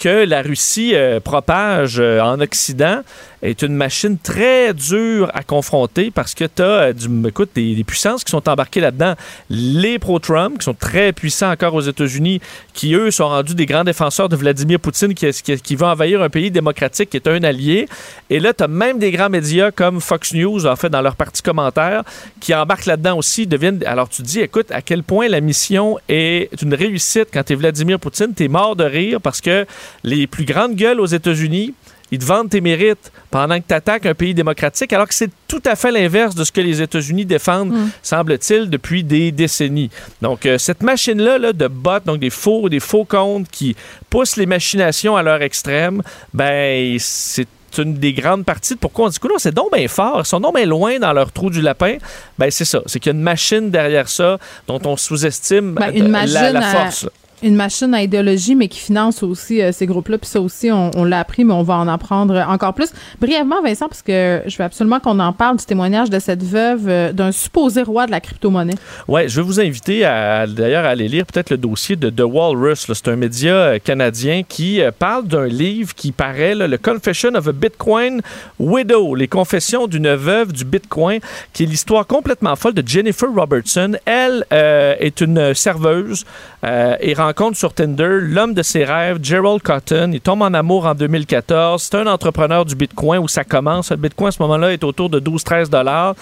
que la Russie euh, propage euh, en Occident est une machine très dure à confronter parce que tu as du, écoute, des, puissances qui sont embarquées là-dedans. Les pro-Trump, qui sont très puissants encore aux États-Unis, qui eux sont rendus des grands défenseurs de Vladimir Poutine, qui, qui, qui va envahir un pays démocratique qui est un allié. Et là, tu as même des grands médias comme Fox News, en fait, dans leur partie commentaire, qui embarquent là-dedans aussi. Deviennent... Alors, tu te dis, écoute, à quel point la mission est une réussite quand tu es Vladimir Poutine. Tu es mort de rire parce que les plus grandes gueules aux États-Unis, ils te vendent tes mérites pendant que tu attaques un pays démocratique, alors que c'est tout à fait l'inverse de ce que les États-Unis défendent, semble-t-il, depuis des décennies. Donc, euh, cette machine-là là, de bots, donc des faux, des faux comptes qui poussent les machinations à leur extrême, ben, c'est une des grandes parties de pourquoi on dit, non, c'est donc bien fort, ils sont donc bien loin dans leur trou du lapin. Ben, c'est ça. C'est qu'il y a une machine derrière ça dont on sous-estime Ben, euh, la, la à- force. Une machine à idéologie, mais qui finance aussi euh, ces groupes-là. Puis ça aussi, on, on l'a appris, mais on va en apprendre encore plus. Brièvement, Vincent, parce que je veux absolument qu'on en parle du témoignage de cette veuve euh, d'un supposé roi de la crypto-monnaie. Ouais, je vais vous inviter à d'ailleurs à aller lire peut-être le dossier de The Walrus. là. C'est un média euh, canadien qui euh, parle d'un livre qui paraît, là, le Confession of a Bitcoin Widow, les confessions d'une veuve du Bitcoin, qui est l'histoire complètement folle de Jennifer Robertson. Elle euh, est une serveuse euh, et rencontre sur Tinder l'homme de ses rêves, Gerald Cotton. Il tombe en amour en 2014. C'est un entrepreneur du Bitcoin où ça commence. Le Bitcoin à ce moment-là est autour de 12-13 dollars.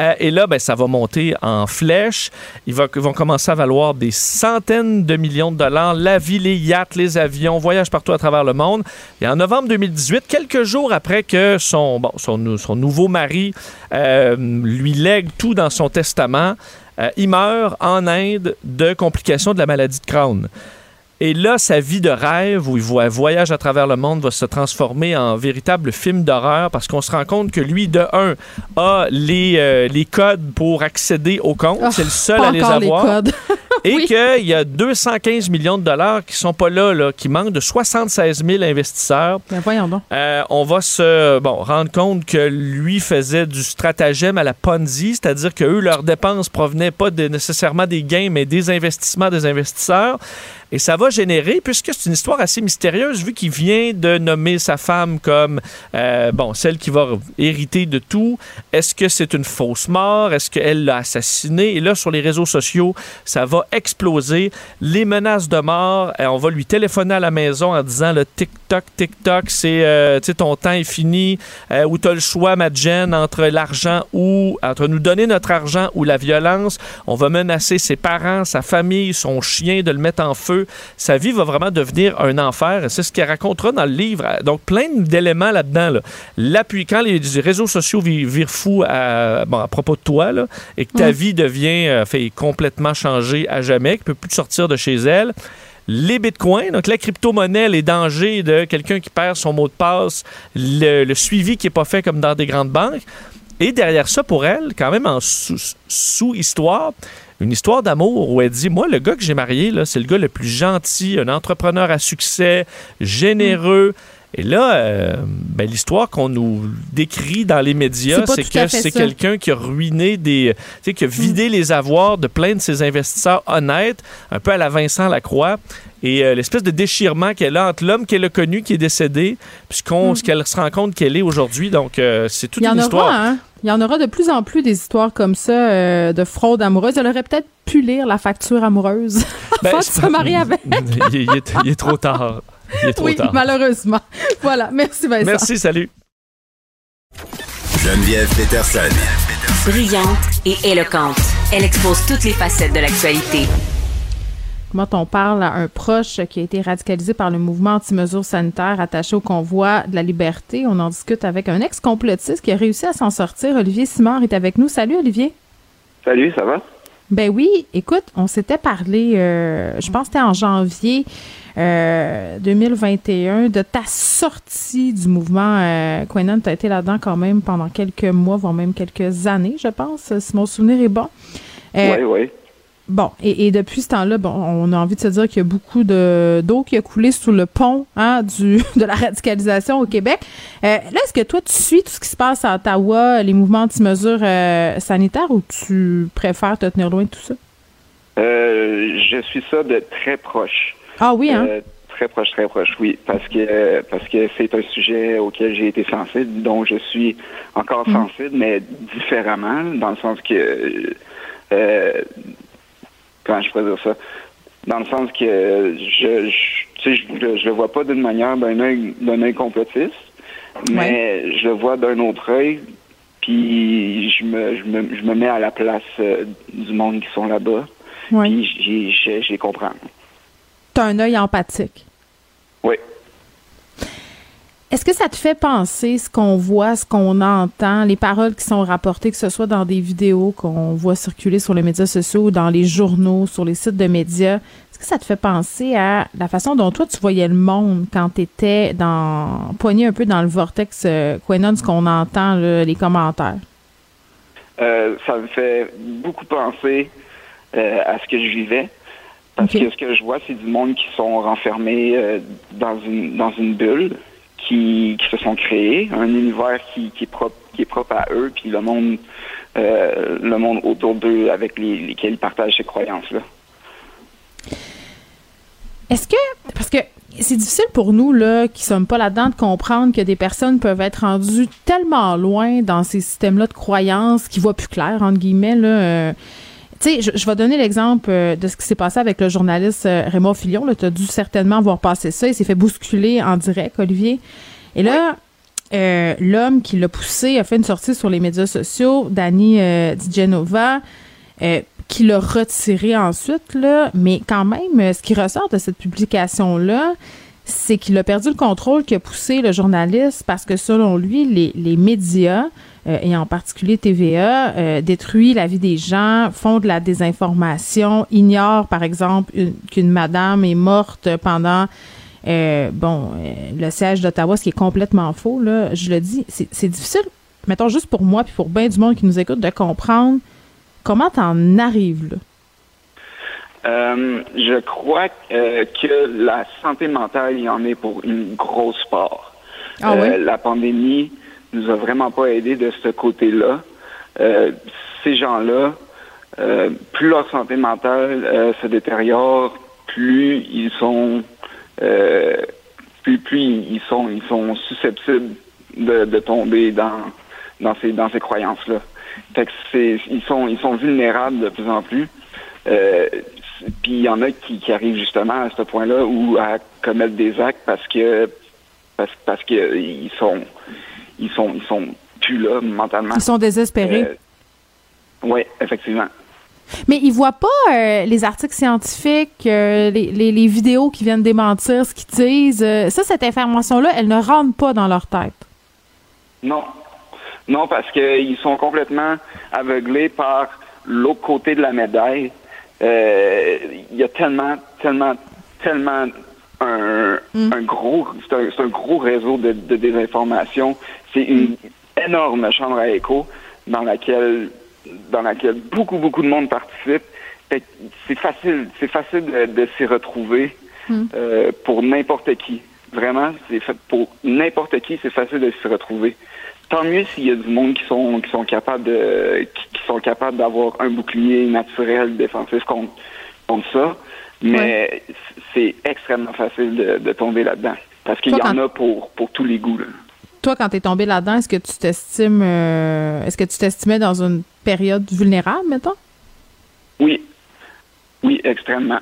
Euh, et là, ben, ça va monter en flèche. Ils, va- vont commencer à valoir des centaines de millions de dollars. La vie, les yachts, les avions, voyage partout à travers le monde. Et en novembre 2018, quelques jours après que son, bon, son, son nouveau mari euh, lui lègue tout dans son testament, il meurt en Inde de complications de la maladie de Crohn. Et là, sa vie de rêve, où il voit- voyage à travers le monde, va se transformer en véritable film d'horreur parce qu'on se rend compte que lui, de un, a les, euh, les codes pour accéder au compte. Ah, C'est le seul à les avoir. Et <laughs> Oui. qu'il y a 215 millions de dollars qui sont pas là, là qui manquent de 76 000 investisseurs. Ben, voyons donc. Euh, on va se bon, rendre compte que lui faisait du stratagème à la Ponzi, c'est-à-dire que eux, leurs dépenses provenaient pas de- nécessairement des gains, mais des investissements des investisseurs. Et ça va générer, puisque c'est une histoire assez mystérieuse, vu qu'il vient de nommer sa femme comme euh, bon, celle qui va hériter de tout. Est-ce que c'est une fausse mort? Est-ce qu'elle l'a assassiné? Et là, sur les réseaux sociaux, ça va exploser. Les menaces de mort, euh, on va lui téléphoner à la maison en disant le TikTok, TikTok, c'est euh, tu ton temps est fini, ou tu as le choix, ma entre l'argent ou entre nous donner notre argent ou la violence. On va menacer ses parents, sa famille, son chien de le mettre en feu. Sa vie va vraiment devenir un enfer. C'est ce qu'elle racontera dans le livre. Donc, plein d'éléments là-dedans. Là. L'appui, quand les réseaux sociaux vi- virent fous à, bon, à propos de toi, là, et que ta vie devient euh, fait complètement changer à jamais, que tu peux plus te sortir de chez elle. Les bitcoins, donc la crypto-monnaie, les dangers de quelqu'un qui perd son mot de passe, le, le suivi qui n'est pas fait comme dans des grandes banques. Et derrière ça, pour elle, quand même en sous- sous-histoire, une histoire d'amour où elle dit Moi, le gars que j'ai marié, c'est le gars le plus gentil, un entrepreneur à succès, généreux. Et là, euh, ben, l'histoire qu'on nous décrit dans les médias, C'est que c'est quelqu'un qui a ruiné des. Tu sais, qui a vidé les avoirs de plein de ses investisseurs honnêtes, un peu à la Vincent Lacroix. Et euh, l'espèce de déchirement qu'elle a entre l'homme qu'elle a connu, qui est décédé, puis ce qu'elle se rend compte qu'elle est aujourd'hui. Donc, euh, c'est toute Il y en une aura, histoire. hein? Il y en aura de plus en plus des histoires comme ça euh, de fraude amoureuse. Elle aurait peut-être pu lire la facture amoureuse Ben, avant de se marier avec. il, <laughs> il est, il est trop tard. Il est trop Oui, tard. malheureusement. Voilà. Merci, Vincent. Merci, salut. Geneviève Peterson. Brillante et éloquente. Elle expose toutes les facettes de l'actualité. Comment on parle à un proche qui a été radicalisé par le mouvement anti-mesures sanitaires attaché au convoi de la liberté? On en discute avec un ex-complotiste qui a réussi à s'en sortir. Olivier Simard est avec nous. Salut, Olivier. Salut, ça va? Ben oui, écoute, on s'était parlé, euh, je pense que c'était en janvier euh, 2021, de ta sortie du mouvement euh. Tu as été là-dedans quand même pendant quelques mois, voire même quelques années, je pense, si mon souvenir est bon. Euh, Oui, oui. Bon, et, et depuis ce temps-là, bon, on a envie de se dire qu'il y a beaucoup de d'eau qui a coulé sous le pont hein, du, <laughs> de la radicalisation au Québec. Euh, là, est-ce que toi, tu suis tout ce qui se passe à Ottawa, les mouvements anti-mesures euh, sanitaires, ou tu préfères te tenir loin de tout ça? Euh, je suis ça de très proche. Ah oui, hein? Euh, très proche, très proche, oui, parce que parce que c'est un sujet auquel j'ai été sensible, dont je suis encore Mm. sensible, mais différemment, dans le sens que euh, comment je pourrais dire ça, dans le sens que je, je je, je le vois pas d'une manière d'un œil d'un œil complotiste, mais je le vois d'un autre œil, puis je me, je me je me mets à la place euh, du monde qui sont là-bas, Oui. puis j'y- les comprends. Tu as un œil empathique. Oui. Est-ce que ça te fait penser ce qu'on voit, ce qu'on entend, les paroles qui sont rapportées, que ce soit dans des vidéos qu'on voit circuler sur les médias sociaux ou dans les journaux, sur les sites de médias? est-ce que ça te fait penser à la façon dont toi tu voyais le monde quand tu étais dans poigné un peu dans le vortex euh, ce qu'on entend les commentaires? Euh, ça me fait beaucoup penser euh, à ce que je vivais. Parce que ce que je vois, c'est du monde qui sont renfermés euh, dans une dans une bulle, qui, qui se sont créés, un univers qui, qui est propre qui est propre à eux, puis le monde le monde autour d'eux avec les, lesquels ils partagent ces croyances-là. Est-ce que parce que c'est difficile pour nous là qui sommes pas là-dedans de comprendre que des personnes peuvent être rendues tellement loin dans ces systèmes-là de croyances qui voient plus clair entre guillemets là. Euh, tu sais, je, vais donner l'exemple euh, de ce qui s'est passé avec le journaliste euh, Raymond Fillon. Tu as dû certainement voir passer ça. Il s'est fait bousculer en direct, Olivier. Et là, l'homme qui l'a poussé a fait une sortie sur les médias sociaux, Danny Digenova qui l'a retiré ensuite, là, mais quand même, ce qui ressort de cette publication-là, c'est qu'il a perdu le contrôle qui a poussé le journaliste parce que selon lui, les, les médias, euh, et en particulier TVA, euh, détruisent la vie des gens, font de la désinformation, ignorent par exemple qu'une madame est morte pendant euh, bon le siège d'Ottawa, ce qui est complètement faux. Là, je le dis, c'est difficile, mettons juste pour moi puis pour bien du monde qui nous écoute, de comprendre Comment t'en arrives là? Euh, je crois euh, que la santé mentale y en est pour une grosse part. Ah euh, la pandémie nous a vraiment pas aidé de ce côté-là. ces gens-là, plus leur santé mentale se détériore, plus ils sont plus, plus ils sont ils sont susceptibles de, de tomber dans dans ces dans ces croyances-là. Fait que c'est, ils sont, ils sont vulnérables de plus en plus. Euh, puis il y en a qui, qui arrivent justement à ce point-là ou à commettre des actes parce que parce, parce que ils sont ils sont ils sont plus là mentalement. Ils sont désespérés. Euh, oui, effectivement. Mais ils voient pas euh, les articles scientifiques, les, les, les, vidéos qui viennent démentir ce qu'ils disent. ça, cette information-là, elle ne rentre pas dans leur tête. Non, non, parce qu'ils sont complètement aveuglés par l'autre côté de la médaille. Euh, il y a tellement, tellement, tellement un, mm. un gros, c'est un, gros réseau de, de désinformation. C'est une énorme chambre à écho dans laquelle, dans laquelle beaucoup, beaucoup de monde participe. C'est facile, c'est facile de, de s'y retrouver mm. euh, pour n'importe qui. Vraiment, c'est fait pour n'importe qui, c'est facile de s'y retrouver tant mieux s'il y a du monde qui sont qui sont capables de qui, sont capables d'avoir un bouclier naturel défensif contre, contre ça. Mais c'est extrêmement facile de, tomber là-dedans. Parce qu'il y en a pour, pour tous les goûts. Toi, quand tu es tombé là-dedans, est-ce que tu t'estimes euh, est-ce que tu t'estimais dans une période vulnérable, mettons? Oui. Oui, extrêmement.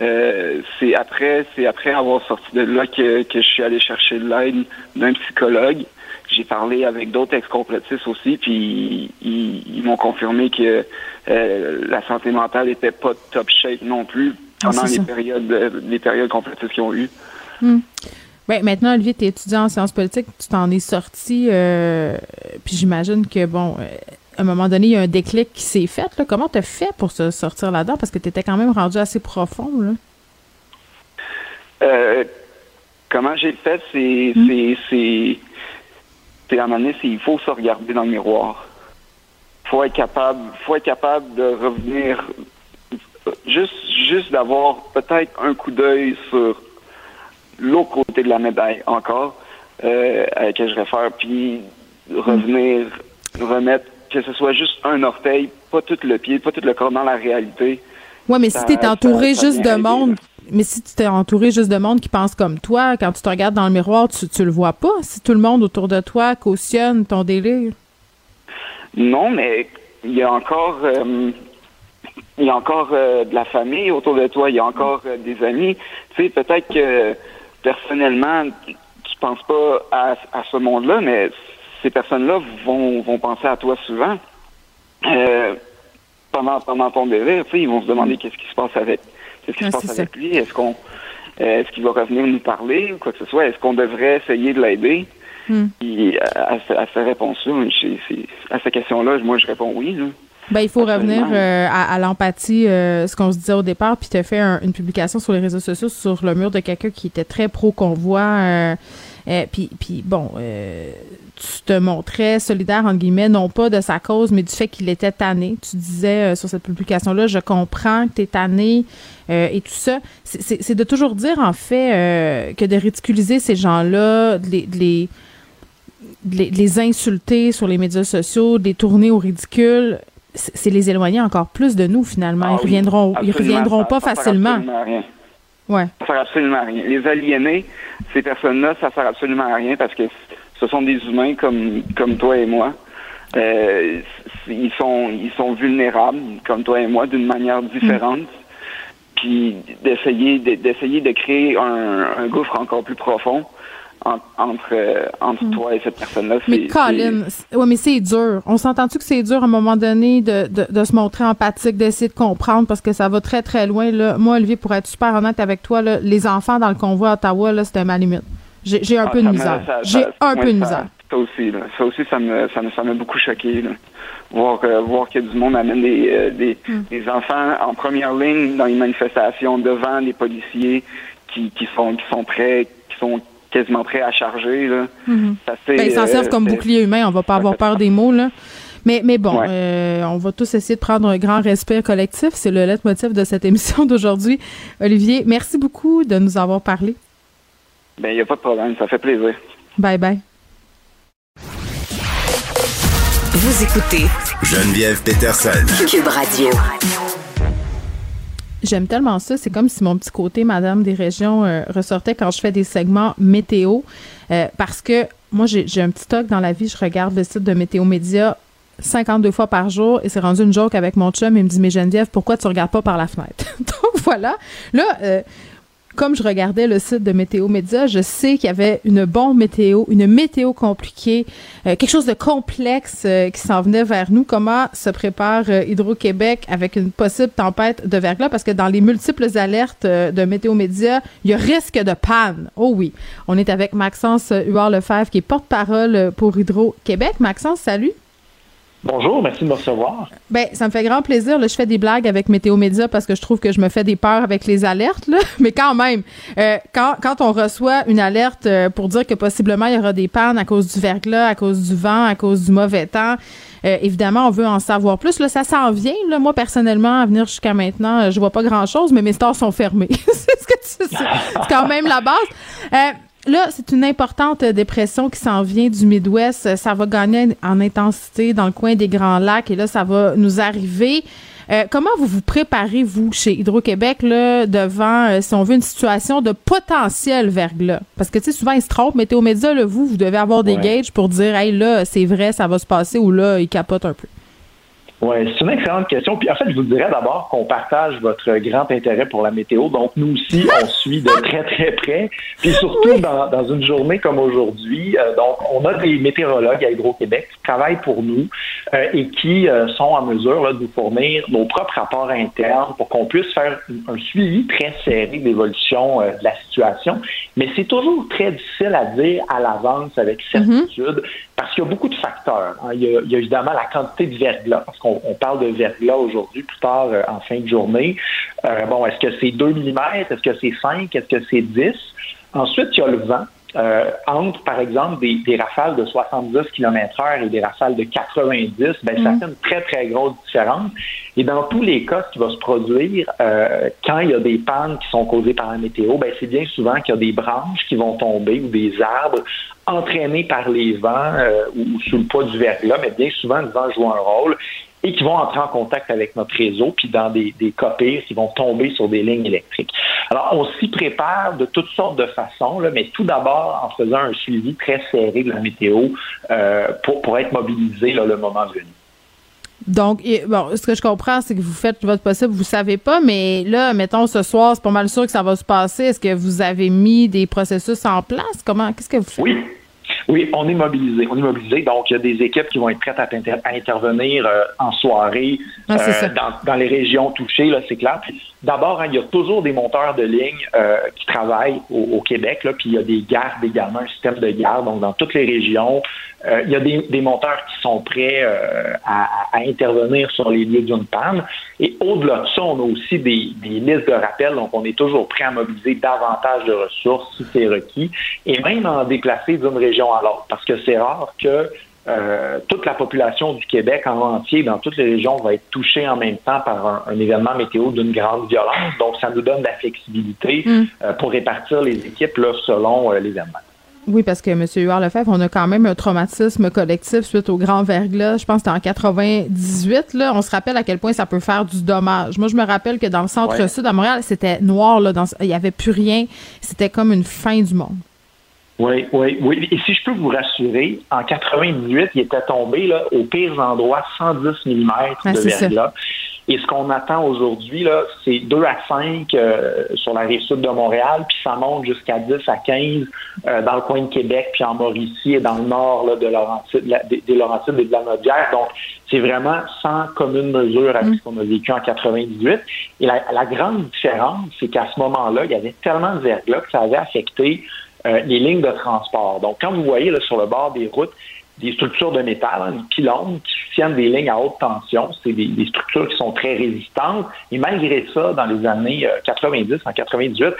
Euh, c'est après c'est après avoir sorti de là que, que je suis allé chercher de l'aide d'un psychologue j'ai parlé avec d'autres ex-complotistes aussi, puis ils, m'ont confirmé que euh, la santé mentale était pas top shape non plus ah, pendant les périodes, les périodes complotistes qu'ils ont eues. Hmm. Ben, maintenant, Olivier, tu es étudiant en sciences politiques, tu t'en es sorti, euh, puis j'imagine que, bon, euh, à un moment donné, il y a un déclic qui s'est fait. Là. Comment tu as fait pour se sortir là-dedans? Parce que tu étais quand même rendu assez profond. Là. comment j'ai fait? C'est, c'est, c'est à un moment il faut se regarder dans le miroir. Faut être capable, faut être capable de revenir, juste, juste d'avoir peut-être un coup d'œil sur l'autre côté de la médaille encore, euh, à laquelle je réfère, puis revenir, remettre, que ce soit juste un orteil, pas tout le pied, pas tout le corps dans la réalité. Oui, mais si tu es entouré juste de monde, mais si tu t'es entouré juste de monde qui pense comme toi, quand tu te regardes dans le miroir, tu, tu le vois pas. Si tout le monde autour de toi cautionne ton délire. Non, mais il y a encore, euh, il y a encore euh, de la famille autour de toi. Il y a encore euh, des amis. Tu sais, peut-être que personnellement, tu penses pas à, à ce monde-là, mais ces personnes-là vont, vont penser à toi souvent. pendant, pendant ton délire, ils vont se demander qu'est-ce qui se passe avec Qu'est-ce qui se passe avec lui? Est-ce qu'on euh, est-ce qu'il va revenir nous parler ou quoi que ce soit? Est-ce qu'on devrait essayer de l'aider? Hmm. à, à, ces réponses-là, à ces questions-là, moi, je réponds oui. Ben, il faut revenir euh, à, l'empathie, euh, ce qu'on se disait au départ, puis tu as fait une publication sur les réseaux sociaux sur le mur de quelqu'un qui était très pro-convoi. Euh, puis, puis, bon, tu te montrais solidaire, entre guillemets, non pas de sa cause, mais du fait qu'il était tanné. Tu disais sur cette publication-là, je comprends que tu es tanné et tout ça. C'est de toujours dire, en fait, que de ridiculiser ces gens-là, de les, de les, insulter sur les médias sociaux, de les tourner au ridicule, c'est les éloigner encore plus de nous finalement. ils ah reviendront, ils reviendront pas facilement. Rien. Ouais. Ça sert absolument à rien. Les aliénés, ces personnes-là, ça sert absolument à rien parce que ce sont des humains comme comme toi et moi. Euh, ils sont ils sont vulnérables comme toi et moi d'une manière différente. Puis d'essayer d'essayer de créer un, un gouffre encore plus profond entre, euh, entre hmm. toi et cette personne-là. Mais Colin, ouais, mais c'est dur. On s'entend-tu que c'est dur à un moment donné de, de, de se montrer empathique, d'essayer de comprendre parce que ça va très très loin. Là. Moi, Olivier, pour être super honnête avec toi, là, les enfants dans le convoi à Ottawa, là, c'était ma limite. J'ai un ah, peu de misère. J'ai un peu de misère. Ça aussi, là. ça aussi, ça me, ça me, ça m'a beaucoup choqué. Là. Voir, euh, voir que du monde amène des, euh, des, hmm. des, enfants en première ligne dans les manifestations devant les policiers qui, qui sont, qui sont prêts, qui sont quasiment prêt à charger. Là. Mhm. ben, ils s'en servent comme bouclier humain, on va pas avoir peur des mots. Là. Mais, mais bon, euh, on va tous essayer de prendre un grand respect collectif. C'est le leitmotiv de cette émission <laughs> d'aujourd'hui. Olivier, merci beaucoup de nous avoir parlé. Ben, il n'y a pas de problème. Ça fait plaisir. Bye bye. Vous écoutez Geneviève Peterson. Cube Radio. J'aime tellement ça. C'est comme si mon petit côté Madame des régions euh, ressortait quand je fais des segments météo. Euh, parce que moi, j'ai un petit toc dans la vie. Je regarde le site de Météo Média 52 fois par jour et c'est rendu une joke avec mon chum. Il me dit, mais Geneviève, pourquoi tu regardes pas par la fenêtre? <laughs> Donc voilà. Là, euh, comme je regardais le site de Météo Média, je sais qu'il y avait une bonne météo, une météo compliquée, euh, quelque chose de complexe euh, qui s'en venait vers nous. Comment se prépare euh, Hydro-Québec avec une possible tempête de verglas? Parce que dans les multiples alertes de Météo Média, il y a risque de panne. Oh oui. On est avec Maxence Huard-Lefebvre, qui est porte-parole pour Hydro-Québec. Maxence, salut. Bonjour, merci de me recevoir. Ben, ça me fait grand plaisir. Là, je fais des blagues avec Météo Média parce que je trouve que je me fais des peurs avec les alertes. Là. <laughs> Mais quand même, euh, quand, quand on reçoit une alerte euh, pour dire que possiblement il y aura des pannes à cause du verglas, à cause du vent, à cause du mauvais temps, euh, évidemment, on veut en savoir plus. Là, ça s'en vient. Là. Moi, personnellement, à venir jusqu'à maintenant, je vois pas grand-chose, mais mes stores sont fermés. <laughs> c'est ce quand même la base. Là, c'est une importante dépression qui s'en vient du Midwest. Ça va gagner en intensité dans le coin des Grands Lacs et là, ça va nous arriver. Euh, comment vous vous préparez, vous, chez Hydro-Québec, là, devant, euh, si on veut, une situation de potentiel verglas? Parce que, tu sais, souvent, ils se trompent. Météo Média, là, vous, vous devez avoir des gages pour dire, hey, là, c'est vrai, ça va se passer, ou là, ils capotent un peu. Oui, c'est une excellente question. Puis en fait, je vous dirais d'abord qu'on partage votre grand intérêt pour la météo. Donc, nous aussi, <laughs> on suit de très, très près. Puis surtout dans, dans une journée comme aujourd'hui, euh, donc, on a des météorologues à Hydro-Québec qui travaillent pour nous euh, et qui euh, sont en mesure là, de nous fournir nos propres rapports internes pour qu'on puisse faire un suivi très serré de l'évolution de la situation. Mais c'est toujours très difficile à dire à l'avance avec certitude parce qu'il y a beaucoup de facteurs. Hein. Il, y a, il, y a, évidemment la quantité de verglas, parce qu'on on, parle de verglas aujourd'hui, plus tard euh, en fin de journée. Euh, bon, est-ce que c'est 2 mm? Est-ce que c'est 5? Est-ce que c'est 10? Ensuite, il y a le vent. Euh, entre, par exemple, des, rafales de 70 km heure et des rafales de 90, ben, ça mm. fait une très, très grosse différence. Et dans tous les cas, ce qui va se produire quand il y a des pannes qui sont causées par la météo, ben, c'est bien souvent qu'il y a des branches qui vont tomber ou des arbres entraînés par les vents ou, sous le poids du verglas, mais bien souvent, le vent joue un rôle et qui vont entrer en contact avec notre réseau, puis dans des, des qui vont tomber sur des lignes électriques. Alors, on s'y prépare de toutes sortes de façons, là, mais tout d'abord en faisant un suivi très serré de la météo euh, pour, pour être mobilisé là, le moment venu. Donc, bon, ce que je comprends, c'est que vous faites votre possible, vous savez pas, mais là, mettons, ce soir, c'est pas mal sûr que ça va se passer. Est-ce que vous avez mis des processus en place? Comment, qu'est-ce que vous faites? Oui. Oui, on est mobilisé. On est mobilisé. Donc, il y a des équipes qui vont être prêtes à, intervenir euh, en soirée ah, euh, dans, les régions touchées, là, c'est clair. D'abord, hein, il y a toujours des monteurs de ligne euh, qui travaillent au, Québec, là, puis il y a des gardes également, un système de garde, donc dans toutes les régions. Euh, il y a des, monteurs qui sont prêts euh, à, intervenir sur les lieux d'une panne. Et au-delà de ça, on a aussi des, des, listes de rappel, donc on est toujours prêt à mobiliser davantage de ressources si c'est requis, et même en déplacer d'une région à l'autre, parce que c'est rare que euh, toute la population du Québec en entier, dans toutes les régions, va être touchée en même temps par un, événement météo d'une grande violence. Donc, ça nous donne de la flexibilité mm. euh, pour répartir les équipes là, selon euh, l'événement. Oui, parce que M. Huard Lefebvre, on a quand même un traumatisme collectif suite au grand verglas. Je pense que c'était en 98. Là. On se rappelle à quel point ça peut faire du dommage. Moi, je me rappelle que dans le centre-sud à Montréal, c'était noir. Là, il n'y avait plus rien. C'était comme une fin du monde. Oui, oui, oui. Et si je peux vous rassurer, en 98, il était tombé là, aux pires endroits 110 mm de verglas. Et ce qu'on attend aujourd'hui, là, c'est 2 à 5 euh, sur la rive sud de Montréal, puis ça monte jusqu'à 10 à 15 euh, dans le coin de Québec, puis en Mauricie et dans le nord là, de Laurentide, des, Laurentides et de la Nodière. Donc, c'est vraiment sans commune mesure avec mm. ce qu'on a vécu en 98. Et la, la grande différence, c'est qu'à ce moment-là, il y avait tellement de verglas que ça avait affecté euh, les lignes de transport. Donc, quand vous voyez là, sur le bord des routes des structures de métal, hein, des pylônes qui soutiennent des lignes à haute tension, c'est des, structures qui sont très résistantes. Et malgré ça, dans les années 90, euh, en 98,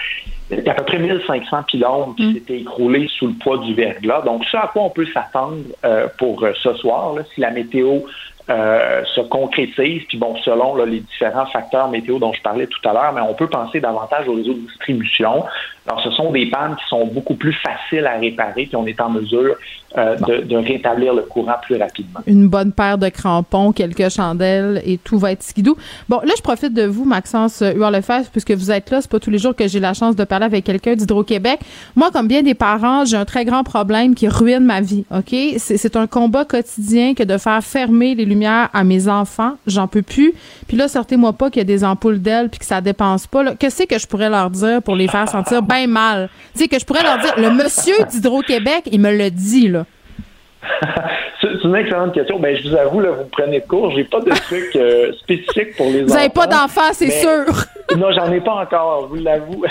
il y a à peu près 1500 pylônes qui mm. s'étaient écroulés sous le poids du verglas. Donc, ce à quoi on peut s'attendre euh, pour ce soir, si la météo se concrétise, puis bon, selon les différents facteurs météo dont je parlais tout à l'heure, mais on peut penser davantage au réseau de distribution. Alors, ce sont des pannes qui sont beaucoup plus faciles à réparer, puis on est en mesure euh, de, rétablir le courant plus rapidement. Une bonne paire de crampons, quelques chandelles et tout va être skidou. Bon, là, je profite de vous, Maxence Huard-Lefebvre, puisque vous êtes là. C'est pas tous les jours que j'ai la chance de parler avec quelqu'un d'Hydro-Québec. Moi, comme bien des parents, j'ai un très grand problème qui ruine ma vie, OK? C'est un combat quotidien que de faire fermer les lumières à mes enfants. J'en peux plus. Puis là, sortez-moi pas qu'il y a des ampoules d'ailes puis que ça dépense pas. Qu'est-ce que je pourrais leur dire pour les faire sentir mal? Tu sais, que je pourrais leur dire, le monsieur d'Hydro-Québec, il me le dit, là. <laughs> c'est une excellente question. Ben, je vous avoue, là, vous prenez de cours. J'ai pas de <laughs> truc euh, spécifique pour les enfants. Vous n'avez pas d'enfants, c'est sûr. <laughs> non, j'en ai pas encore, je vous l'avoue.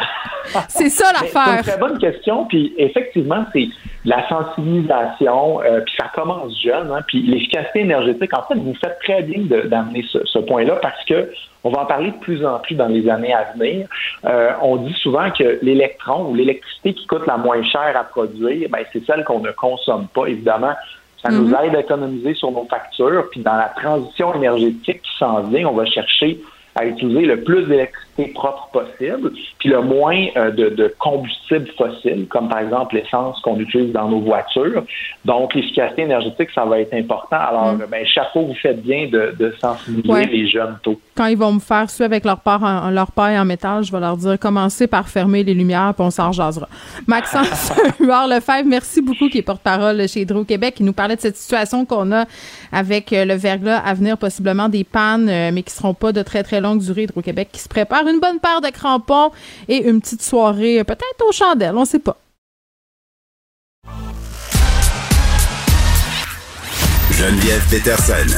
c'est ça l'affaire. C'est une très bonne question. Puis effectivement, c'est la sensibilisation. Euh, puis ça commence jeune. Hein, puis l'efficacité énergétique. En fait, vous faites très bien d'amener ce, ce point-là parce que on va en parler de plus en plus dans les années à venir. Euh, on dit souvent que l'électron ou l'électricité qui coûte la moins chère à produire, ben, c'est celle qu'on ne consomme pas. Évidemment, ça nous mm-hmm. aide à économiser sur nos factures. Puis dans la transition énergétique qui s'en vient, on va chercher à utiliser le plus d'électricité propre possible, puis le moins euh, de, de, combustible fossile, comme par exemple l'essence qu'on utilise dans nos voitures. Donc, l'efficacité énergétique, ça va être important. Alors, mm. ben, chapeau, vous faites bien de, de sensibiliser les jeunes tôt. Quand ils vont me faire ça avec leur, part en, leur paille en métal, je vais leur dire commencez par fermer les lumières, puis on s'en jasera. Maxence <laughs> Huard Lefebvre, merci beaucoup, qui est porte-parole chez Hydro-Québec, qui nous parlait de cette situation qu'on a avec euh, le verglas à venir, possiblement des pannes, euh, mais qui seront pas de très, très longue durée Hydro-Québec qui se prépare une bonne paire de crampons et une petite soirée euh, peut-être aux chandelles, on sait pas. Geneviève Peterson.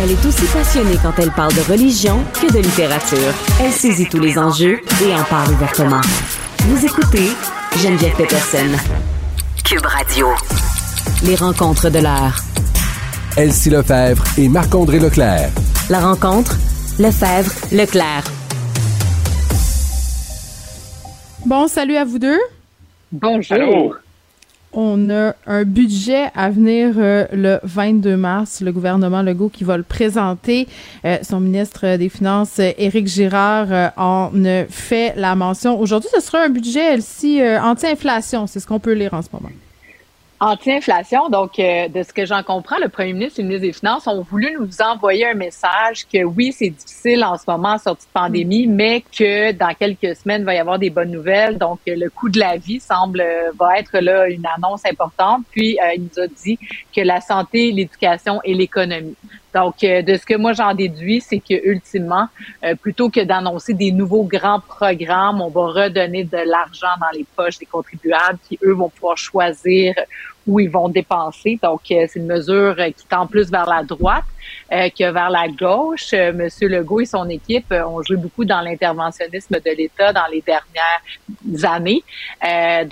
Elle est aussi passionnée quand elle parle de religion que de littérature. Elle saisit tous les enjeux et en parle ouvertement. Vous écoutez Geneviève Peterson. Cube Radio. Les rencontres de l'heure. Elsie Lefebvre et Marc-André Leclerc. La rencontre Lefebvre, Leclerc. Bon, salut à vous deux. Bonjour. On a un budget à venir euh, le 22 mars. Le gouvernement Legault qui va le présenter. Euh, son ministre des Finances, Éric Girard, euh, en fait la mention. Aujourd'hui, ce sera un budget aussi anti-inflation. C'est ce qu'on peut lire en ce moment anti-inflation. Donc, euh, de ce que j'en comprends, le premier ministre et le ministre des Finances ont voulu nous envoyer un message que oui, c'est difficile en ce moment en sortie de pandémie, mais que dans quelques semaines, il va y avoir des bonnes nouvelles. Donc, le coût de la vie semble euh, va être là une annonce importante. Puis, euh, il nous a dit que la santé, l'éducation et l'économie. Donc, euh, de ce que moi j'en déduis, c'est que ultimement, euh, plutôt que d'annoncer des nouveaux grands programmes, on va redonner de l'argent dans les poches des contribuables qui, eux, vont pouvoir choisir où ils vont dépenser. Donc, c'est une mesure qui tend plus vers la droite que vers la gauche. Monsieur Legault et son équipe ont joué beaucoup dans l'interventionnisme de l'État dans les dernières années.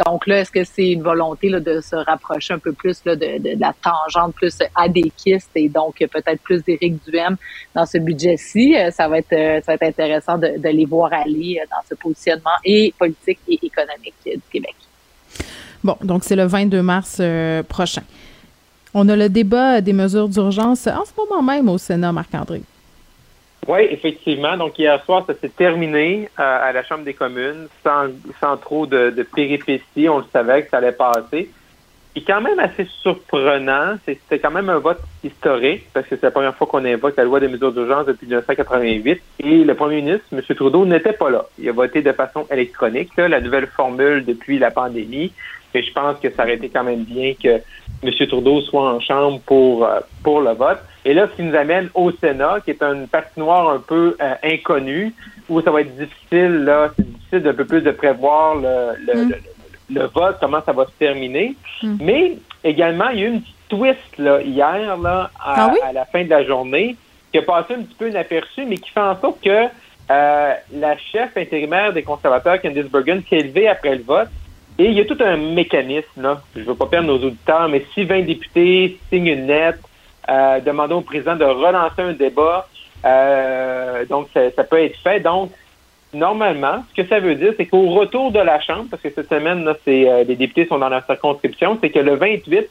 donc là, est-ce que c'est une volonté là, de se rapprocher un peu plus là, de, de, la tangente plus adéquiste et donc peut-être plus d'Éric Duhem dans ce budget-ci? Ça va être ça va être intéressant de, de les voir aller dans ce positionnement et politique et économique du Québec. Bon, donc c'est le 22 mars euh, prochain. On a le débat des mesures d'urgence en ce moment même au Sénat, Marc-André. Oui, effectivement. Donc hier soir, ça s'est terminé euh, à la Chambre des communes sans, sans trop de, péripéties. On le savait que ça allait passer est quand même assez surprenant. C'était quand même un vote historique parce que c'est la première fois qu'on invoque la loi des mesures d'urgence depuis 1988 et le premier ministre, M. Trudeau, n'était pas là. Il a voté de façon électronique, la nouvelle formule depuis la pandémie. Et je pense que ça aurait été quand même bien que M. Trudeau soit en chambre pour, euh, pour le vote. Et là, ce qui nous amène au Sénat, qui est une patinoire un peu euh, inconnue, où ça va être difficile, là, c'est difficile d'un peu plus de prévoir le, le, mm le vote, comment ça va se terminer. Hmm. Mais également, il y a eu une petite twist là, hier là, à, ah la fin de la journée qui a passé un petit peu inaperçu, mais qui fait en sorte que euh, la chef intérimaire des conservateurs, Candice Bergen, s'est élevée après le vote. Et il y a tout un mécanisme, là. je ne veux pas perdre nos auditeurs, mais si 20 députés signent une lettre euh, demandant au président de relancer un débat, euh, donc ça, ça, peut être fait. Donc, normalement, ce que ça veut dire, c'est qu'au retour de la Chambre, parce que cette semaine, là, euh, les députés sont dans la circonscription, c'est que le 28,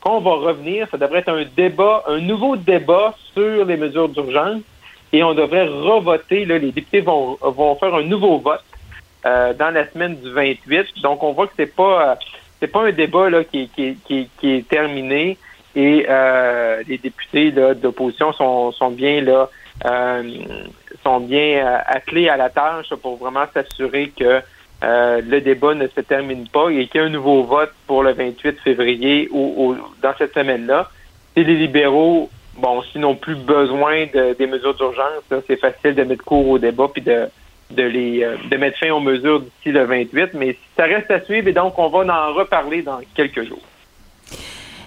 quand on va revenir, ça devrait être un débat, un nouveau débat sur les mesures d'urgence, et on devrait revoter, là, les députés vont, vont faire un nouveau vote euh, dans la semaine du 28. Donc, on voit que c'est pas euh, c'est pas un débat là, qui, qui, qui, qui est terminé et les députés d'opposition sont, sont bien là euh, sont bien euh, attelés à la tâche pour vraiment s'assurer que euh, le débat ne se termine pas et qu'il y ait un nouveau vote pour le 28 février ou, dans cette semaine-là. Si les libéraux, bon, s'ils n'ont plus besoin de, des mesures d'urgence, c'est facile de mettre court au débat puis de, de les de mettre fin aux mesures d'ici le 28, mais ça reste à suivre et donc on va en reparler dans quelques jours.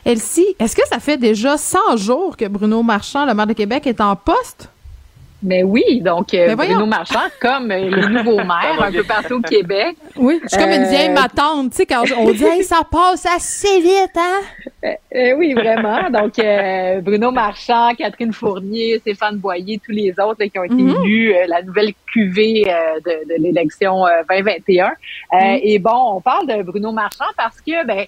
Elsie, est-ce que ça fait déjà 100 jours que Bruno Marchand, le maire de Québec, est en poste? Mais oui, donc euh, Bruno Marchand, comme euh, les nouveaux <laughs> maires un peu partout au Québec. Oui, je suis comme une vieille euh, matante, tu sais, quand on dit ça passe assez vite, hein? oui, vraiment. Donc, Bruno Marchand, Catherine Fournier, Stéphane Boyer, tous les autres qui ont été mhm. élus, la nouvelle cuvée de, de l'élection 2021. Mhm. Et bon, on parle de Bruno Marchand parce que, ben,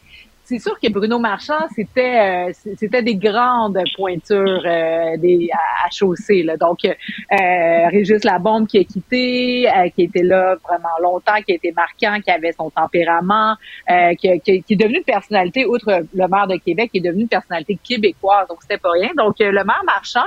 c'est sûr que Bruno Marchand, c'était euh, c'était des grandes pointures euh, des, à, chaussée. Donc, euh, Régis Labombe qui a quitté, euh, qui était là vraiment longtemps, qui a été marquant, qui avait son tempérament, qui, qui, qui, est devenu une personnalité, outre le maire de Québec, qui est devenu une personnalité québécoise. Donc, c'était pas rien. Donc, le maire Marchand,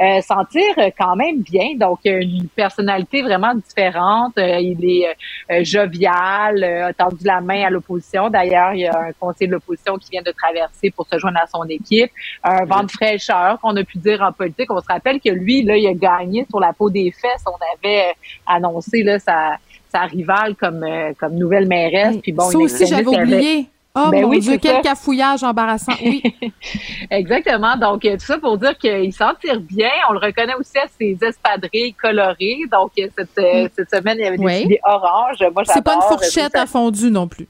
euh, sentir quand même bien. Donc, une personnalité vraiment différente. Euh, il est euh, jovial, a tendu la main à l'opposition. D'ailleurs, il y a un conseiller de l'opposition qui vient de traverser pour se joindre à son équipe. Un vent de fraîcheur qu'on a pu dire en politique. On se rappelle que lui, là, il a gagné sur la peau des fesses. On avait annoncé là sa, sa rivale comme, comme nouvelle mairesse. Puis bon, ça aussi, j'avais oublié. Oh ben mon Dieu, quel cafouillage embarrassant. Oui. <laughs> Exactement. Donc, tout ça pour dire qu'il s'en tire bien. On le reconnaît aussi à ses espadrilles colorées. Donc, cette, euh, cette semaine, il y avait des oui. oranges. Moi, C'est pas une fourchette à fondu non plus.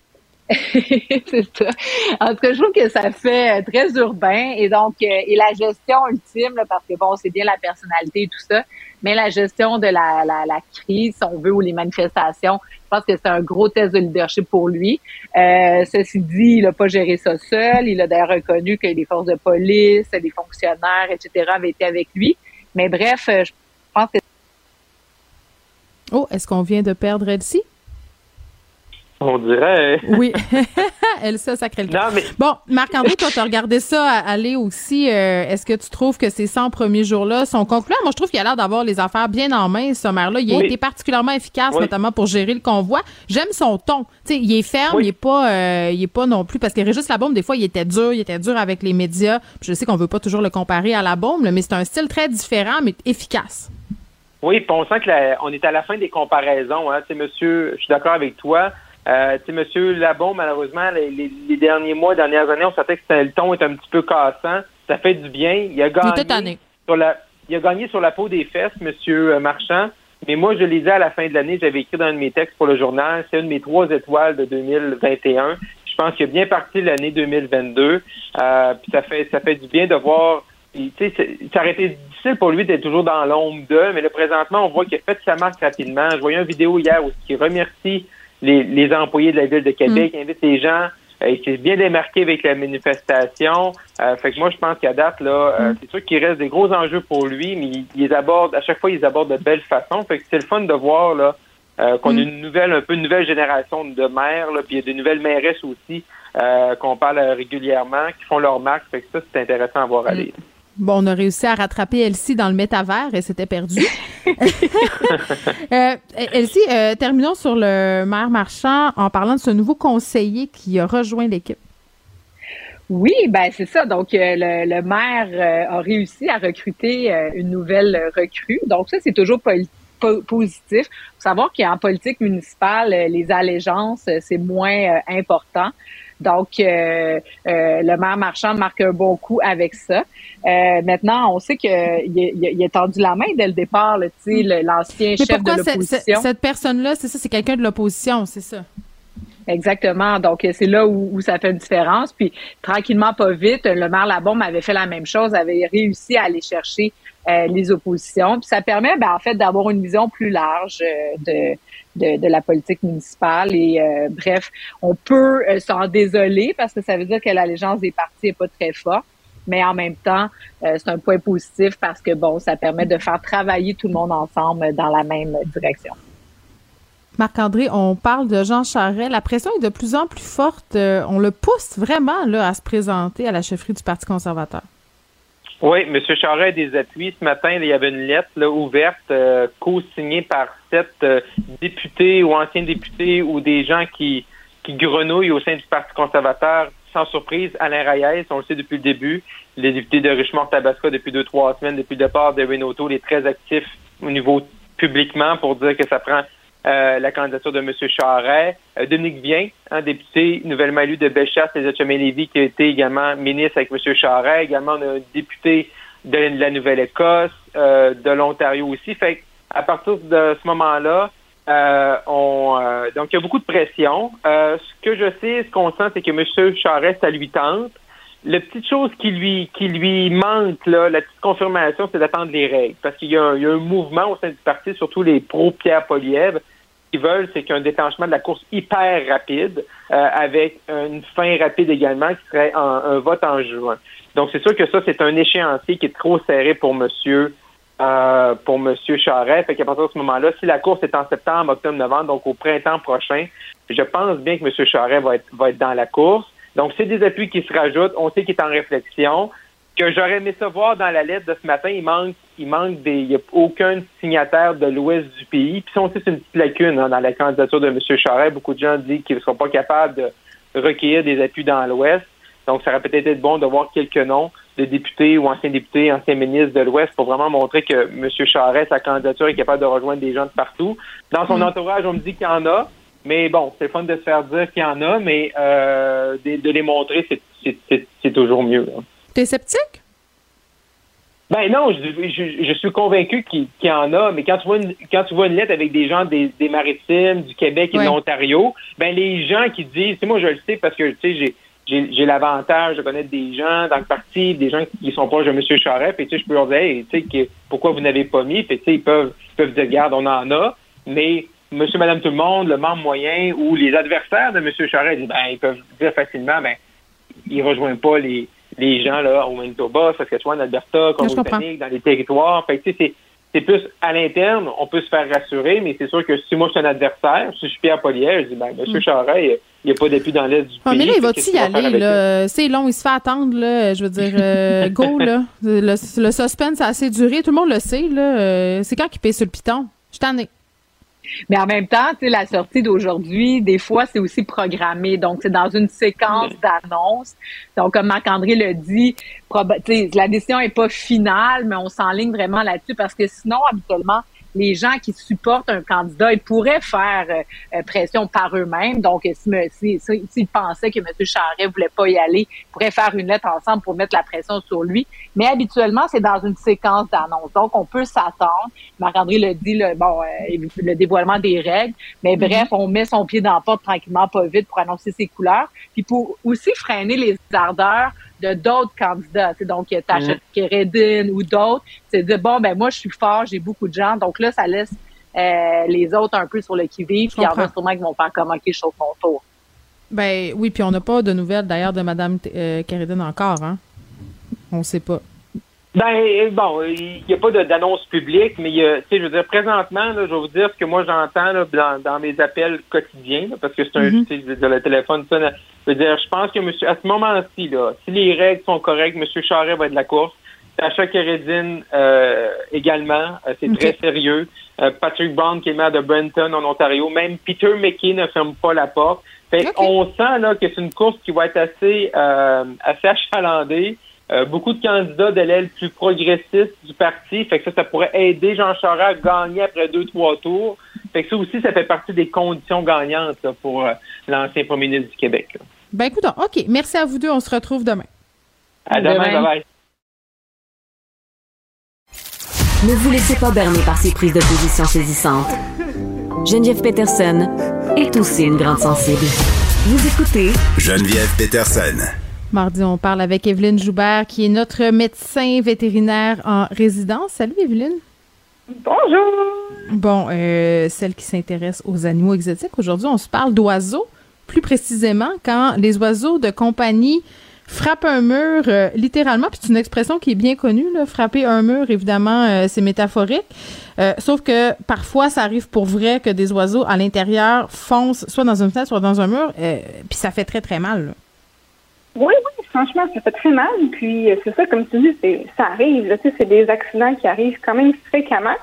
<laughs> c'est ça. En tout cas, je trouve que ça fait très urbain et donc euh, et la gestion ultime, parce que bon, c'est bien la personnalité et tout ça, mais la gestion de la, la, crise, si on veut, ou les manifestations, je pense que c'est un gros test de leadership pour lui. Euh, ceci dit, il n'a pas géré ça seul. Il a d'ailleurs reconnu que les forces de police, les fonctionnaires, etc., avaient été avec lui. Mais bref, euh, je pense que... Oh, est-ce qu'on vient de perdre Elsie? On dirait. Oui. <laughs> Elle, ça, sacré le mais... Bon, Marc-André, toi, tu as regardé ça aller aussi. Euh, est-ce que tu trouves que ces 100 premiers jours-là sont concluants? Moi, je trouve qu'il a l'air d'avoir les affaires bien en main, ce maire-là. Il a été particulièrement efficace, notamment pour gérer le convoi. J'aime son ton. Sais, il est ferme, il est pas, euh, il est pas non plus, parce que Régis bombe des fois, il était dur, il était dur avec les médias. je sais qu'on veut pas toujours le comparer à la bombe, mais c'est un style très différent, mais efficace. Oui, puis on sent qu'on est à la fin des comparaisons. Hein. monsieur, je suis d'accord avec toi Euh, tu sais, Monsieur Labon, malheureusement, les, les- les derniers mois, dernières années, on sentait que le ton est un petit peu cassant. Ça fait du bien. Il a gagné sur la, il a gagné sur la peau des fesses, Monsieur euh, Marchand. Mais moi, je dit à la fin de l'année, j'avais écrit dans un de mes textes pour le journal, c'est une de mes trois étoiles de 2021. Je pense qu'il a bien parti l'année 2022. Euh, puis ça fait ça fait du bien de voir. il- Tu sais, c'est- ça aurait été difficile pour lui d'être toujours dans l'ombre d'eux, mais là, présentement, on voit qu'il a fait sa marque rapidement. Je voyais une vidéo hier où il remercie les, les employés de la ville de Québec, il invite les gens. Euh, il s'est bien démarqué avec la manifestation. Euh, fait que moi, je pense qu'à date, là, euh, c'est sûr qu'il reste des gros enjeux pour lui, mais il, il les aborde, à chaque fois, il les aborde de belle façon. Fait que c'est le fun de voir là, euh, qu'on a une nouvelle, un peu une nouvelle génération de maires, là, puis il y a des nouvelles mairesses aussi euh, qu'on parle euh, régulièrement, qui font leur marque. Fait que ça, c'est intéressant à voir aller. Bon, on a réussi à rattraper Elsie dans le métavers et c'était perdu. <laughs> euh, Elsie, euh, terminons sur le maire Marchand en parlant de ce nouveau conseiller qui a rejoint l'équipe. Oui, ben c'est ça. Donc, euh, le, le maire euh, a réussi à recruter euh, une nouvelle recrue. Donc, ça, c'est toujours poli- po- positif. faut savoir qu'en politique municipale, euh, les allégeances, euh, c'est moins euh, important. Donc, euh, euh, le maire Marchand marque un bon coup avec ça. Euh, maintenant, on sait qu'il a, il a- tendu la main dès le départ, l'ancien chef de pourquoi ce- l'opposition. cette personne-là, c'est ça, c'est quelqu'un de l'opposition, c'est ça? Exactement. Donc, c'est là où, où ça fait une différence. Puis, tranquillement, pas vite, le maire Labombe avait fait la même chose, avait réussi à aller chercher euh, les oppositions. Puis, ça permet, ben, en fait, d'avoir une vision plus large euh, de, de, la politique municipale. Et euh, bref, on peut euh, s'en désoler parce que ça veut dire que l'allégeance des partis est pas très forte. Mais en même temps, euh, c'est un point positif parce que, bon, ça permet de faire travailler tout le monde ensemble dans la même direction. Marc-André, on parle de Jean Charest. La pression est de plus en plus forte. On le pousse vraiment là, à se présenter à la chefferie du Parti conservateur. Oui, M. Charest a des appuis. Ce matin, il y avait une lettre là, ouverte, euh, co-signée par sept euh, députés ou anciens députés ou des gens qui, qui grenouillent au sein du Parti conservateur. Sans surprise, Alain Reyes, on le sait depuis le début, les députés de Richemont-Tabasco depuis deux, trois semaines, depuis le départ de Renato, il est très actif au niveau publiquement pour dire que ça prend euh, la candidature de M. Charest. Euh, Dominique Vien, un député nouvellement élu de Bellechasse et de Lévis, qui a été également ministre avec M. Charest. Également, un député de la Nouvelle-Écosse, euh, de l'Ontario aussi. Fait à partir de ce moment-là, euh, on, euh, donc il y a beaucoup de pression. Euh, ce que je sais, ce qu'on sent, c'est que M. Charest, ça lui tente. La petite chose qui lui qui lui manque, là, la petite confirmation, c'est d'attendre les règles. Parce qu'il y, a un- il y a un mouvement au sein du parti, surtout les pro-Pierre Poliev, qui veulent, c'est qu'il y ait un déclenchement de la course hyper rapide, euh, avec une fin rapide également, qui serait en- un vote en juin. Donc, c'est sûr que ça, c'est un échéancier qui est trop serré pour monsieur euh, pour monsieur Charest. Fait qu'à partir de ce moment-là, si la course est en septembre, octobre, novembre, donc au printemps prochain, je pense bien que monsieur Charest va être, va être dans la course. Donc, c'est des appuis qui se rajoutent. On sait qu'il est en réflexion. Que j'aurais aimé ça voir dans la lettre de ce matin, il manque, il manque des, il n'y a aucun signataire de l'ouest du pays. Puis ça aussi, c'est une petite lacune hein, dans la candidature de M. Charest. Beaucoup de gens disent qu'ils ne seront pas capables de recueillir des appuis dans l'ouest. Donc, ça aurait peut-être été bon de voir quelques noms de députés ou anciens députés, anciens ministres de l'Ouest pour vraiment montrer que M. Charest, sa candidature est capable de rejoindre des gens de partout. Dans son entourage, on me dit qu'il y en a. Mais bon, c'est fun de se faire dire qu'il y en a, mais euh, de, de les montrer, c'est- toujours mieux. là. T'es sceptique? Ben non, je, je- je suis convaincu qu'il y en a, mais quand tu vois une, quand tu vois une lettre avec des gens des, des maritimes, du Québec et Ouais. de l'Ontario, ben les gens qui disent, tu sais, moi je le sais parce que tu sais, j'ai l'avantage de connaître des gens dans le parti, des gens qui sont proches de M. Charest, puis tu sais, je peux leur dire, hey, tu sais, que- pourquoi vous n'avez pas mis, puis tu sais, ils peuvent, ils peuvent dire, regarde, on en a, mais Monsieur, Madame, tout le monde, le membre moyen ou les adversaires de M. Charest, ben, ils peuvent dire facilement, ben, ils rejoignent pas les, les gens là au Manitoba, Saskatchewan, Alberta. Colombie-Britannique, dans les territoires. Fait que, c'est c'est plus à l'interne, on peut se faire rassurer, mais c'est sûr que si moi je suis un adversaire, si je suis Pierre Polière, je dis ben M. Mm. Charest, il n'y a pas d'appui dans l'Est du Ah, pays. mais là, il Fait va qu'est-ce y aller, là? C'est long, il se fait attendre, là. Je veux dire, euh, go, <laughs> là. Le, le suspense a assez duré, tout le monde le sait, là. Euh, c'est quand qu'il paye sur le piton? Je t'en ai. Mais en même temps, tu sais, la sortie d'aujourd'hui, des fois, c'est aussi programmé. Donc, c'est dans une séquence d'annonces. Donc, comme Marc-André le dit, la décision est pas finale, mais on s'enligne vraiment là-dessus parce que sinon, habituellement, les gens qui supportent un candidat, ils pourraient faire euh, pression par eux-mêmes. Donc, s'ils si, si, pensaient que M. Charret voulait pas y aller, ils pourraient faire une lettre ensemble pour mettre la pression sur lui. Mais habituellement, c'est dans une séquence d'annonces. Donc, on peut s'attendre. Marc-André le dit, le, bon, le dévoilement des règles. Mais mm-hmm. bref, on met son pied dans la porte tranquillement, pas vite, pour annoncer ses couleurs. Puis pour aussi freiner les ardeurs de d'autres candidats. donc, Tasha mmh. ou d'autres. C'est de bon, ben moi, je suis fort, j'ai beaucoup de gens. Donc là, ça laisse euh, les autres un peu sur le qui-vive. Puis il y en a sûrement qui vont faire comme, OK, je chauffe mon tour. Ben oui, puis on n'a pas de nouvelles d'ailleurs de Mme euh, encore, hein? On ne sait pas. Ben bon, il n'y a pas d'annonce publique, mais tu sais, je veux dire, présentement, là, je vais vous dire ce que moi j'entends dans, dans mes appels quotidiens, parce que c'est un, mm-hmm. tu sais, le téléphone sonne je veux dire, je pense que monsieur, à ce moment-ci, là, si les règles sont correctes, M. Charret va être de la course. Sacha Keredin euh, également, euh, c'est très sérieux. Euh, Patrick Brown qui est maire de Brenton en Ontario. Même Peter McKay ne ferme pas la porte. Fait On sent là que c'est une course qui va être assez assez achalandée. Beaucoup de candidats de l'aile plus progressiste du parti. Fait que ça, ça pourrait aider Jean Charest à gagner après deux, trois tours. Fait que ça aussi, ça fait partie des conditions gagnantes pour l'ancien premier ministre du Québec. Ben écoute, OK. Merci à vous deux. On se retrouve demain. À demain. Bye bye. Ne vous laissez pas berner par ces prises de position saisissantes. Geneviève Peterson est aussi une grande sensible. Vous écoutez Geneviève Peterson. Mardi, on parle avec Evelyne Joubert, qui est notre médecin vétérinaire en résidence. Salut, Evelyne. Bonjour. Bon, euh, celle qui s'intéresse aux animaux exotiques. Aujourd'hui, on se parle d'oiseaux plus précisément quand les oiseaux de compagnie frappent un mur euh, littéralement, puis c'est une expression qui est bien connue, là, frapper un mur, évidemment, euh, c'est métaphorique. Euh, sauf que parfois, ça arrive pour vrai que des oiseaux à l'intérieur foncent soit dans une fenêtre, soit dans un mur, puis ça fait très, très mal. Oui, oui, franchement, ça fait très mal. Puis c'est ça, comme tu dis, ça arrive. C'est des accidents qui arrivent quand même fréquemment.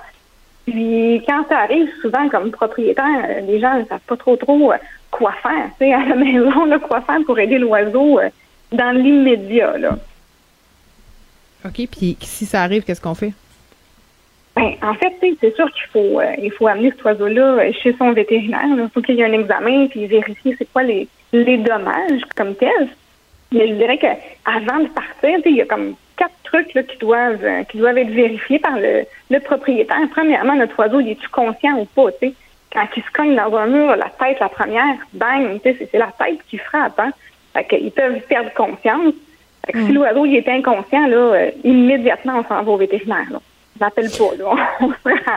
Puis quand ça arrive, souvent comme propriétaire, les gens ne savent pas trop trop quoi faire, tu sais, à la <laughs> maison, là, quoi faire pour aider l'oiseau euh, dans l'immédiat, là. OK, puis si ça arrive, qu'est-ce qu'on fait? Ben, en fait, c'est sûr qu'il faut euh, il faut amener cet oiseau-là euh, chez son vétérinaire. Il faut qu'il y ait un examen puis vérifier c'est quoi les, les dommages comme tels. Mais je dirais que avant de partir, il y a comme quatre trucs là, qui doivent qui doivent être vérifiés par le, le propriétaire. Premièrement, notre oiseau, il est-tu conscient ou pas, tu sais? quand il se cogne dans un mur, la tête, la première, bang, c'est la tête qui frappe. Hein? Fait ils peuvent perdre conscience. Fait que Si mm. l'oiseau il est inconscient, là, euh, immédiatement, on s'en va au vétérinaire. Là. n'appelle pas. Là. <laughs>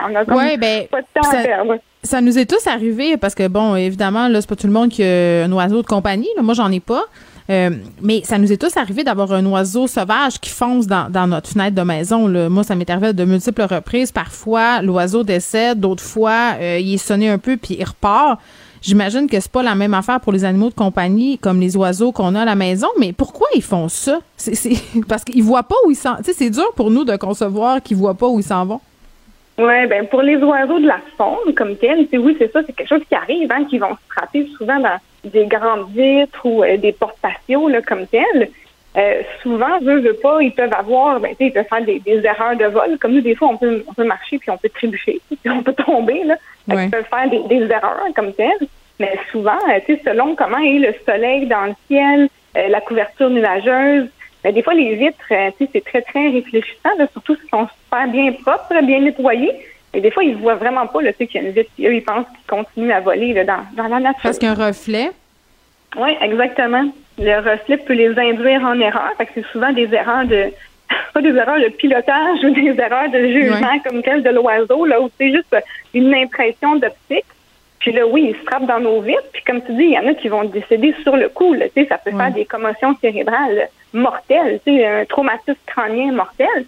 on a ouais, ben, pas de temps ça, à perdre. Ça nous est tous arrivé parce que, bon, évidemment, là, c'est pas tout le monde qui a un oiseau de compagnie. Là. Moi, j'en ai pas. Euh, mais ça nous est tous arrivé d'avoir un oiseau sauvage qui fonce dans, notre fenêtre de maison. Moi, ça m'est arrivé de multiples reprises. Parfois, l'oiseau décède, d'autres fois, euh, il est sonné un peu puis il repart. J'imagine que c'est pas la même affaire pour les animaux de compagnie comme les oiseaux qu'on a à la maison, mais pourquoi ils font ça? C'est, <laughs> parce qu'ils voient pas où ils s'en... Sais, c'est dur pour nous de concevoir qu'ils voient pas où ils s'en vont. Oui, ben pour les oiseaux de la faune comme tel, oui, c'est ça, c'est quelque chose qui arrive, hein, qui vont se frapper souvent dans des grandes vitres ou euh, des portes patios là, comme tel. Euh, souvent, eux, veux pas, ils peuvent avoir, ben, ils peuvent faire des, erreurs de vol. Comme nous, des fois, on peut, on peut marcher puis on peut trébucher, <laughs> puis on peut tomber. Là. Ils peuvent faire des, erreurs comme tel. Mais souvent, euh, selon comment est le soleil dans le ciel, la couverture nuageuse, ben, des fois, les vitres, c'est très, très réfléchissant, surtout s'ils sont super bien propres, bien nettoyés. Et des fois, ils ne voient vraiment pas le qu'il y a une vitre. eux, ils pensent qu'ils continuent à voler là, dans, dans la nature. Parce qu'un reflet. Oui, exactement. Le reflet peut les induire en erreur. Fait que c'est souvent des erreurs de <laughs> pas des erreurs de pilotage ou des erreurs de jugement comme celle de l'oiseau, là, où c'est juste une impression d'optique. Puis là, oui, ils se frappent dans nos vitres. Puis comme tu dis, il y en a qui vont décéder sur le coup. Là, ça peut faire des commotions cérébrales mortelles, un traumatisme crânien mortel.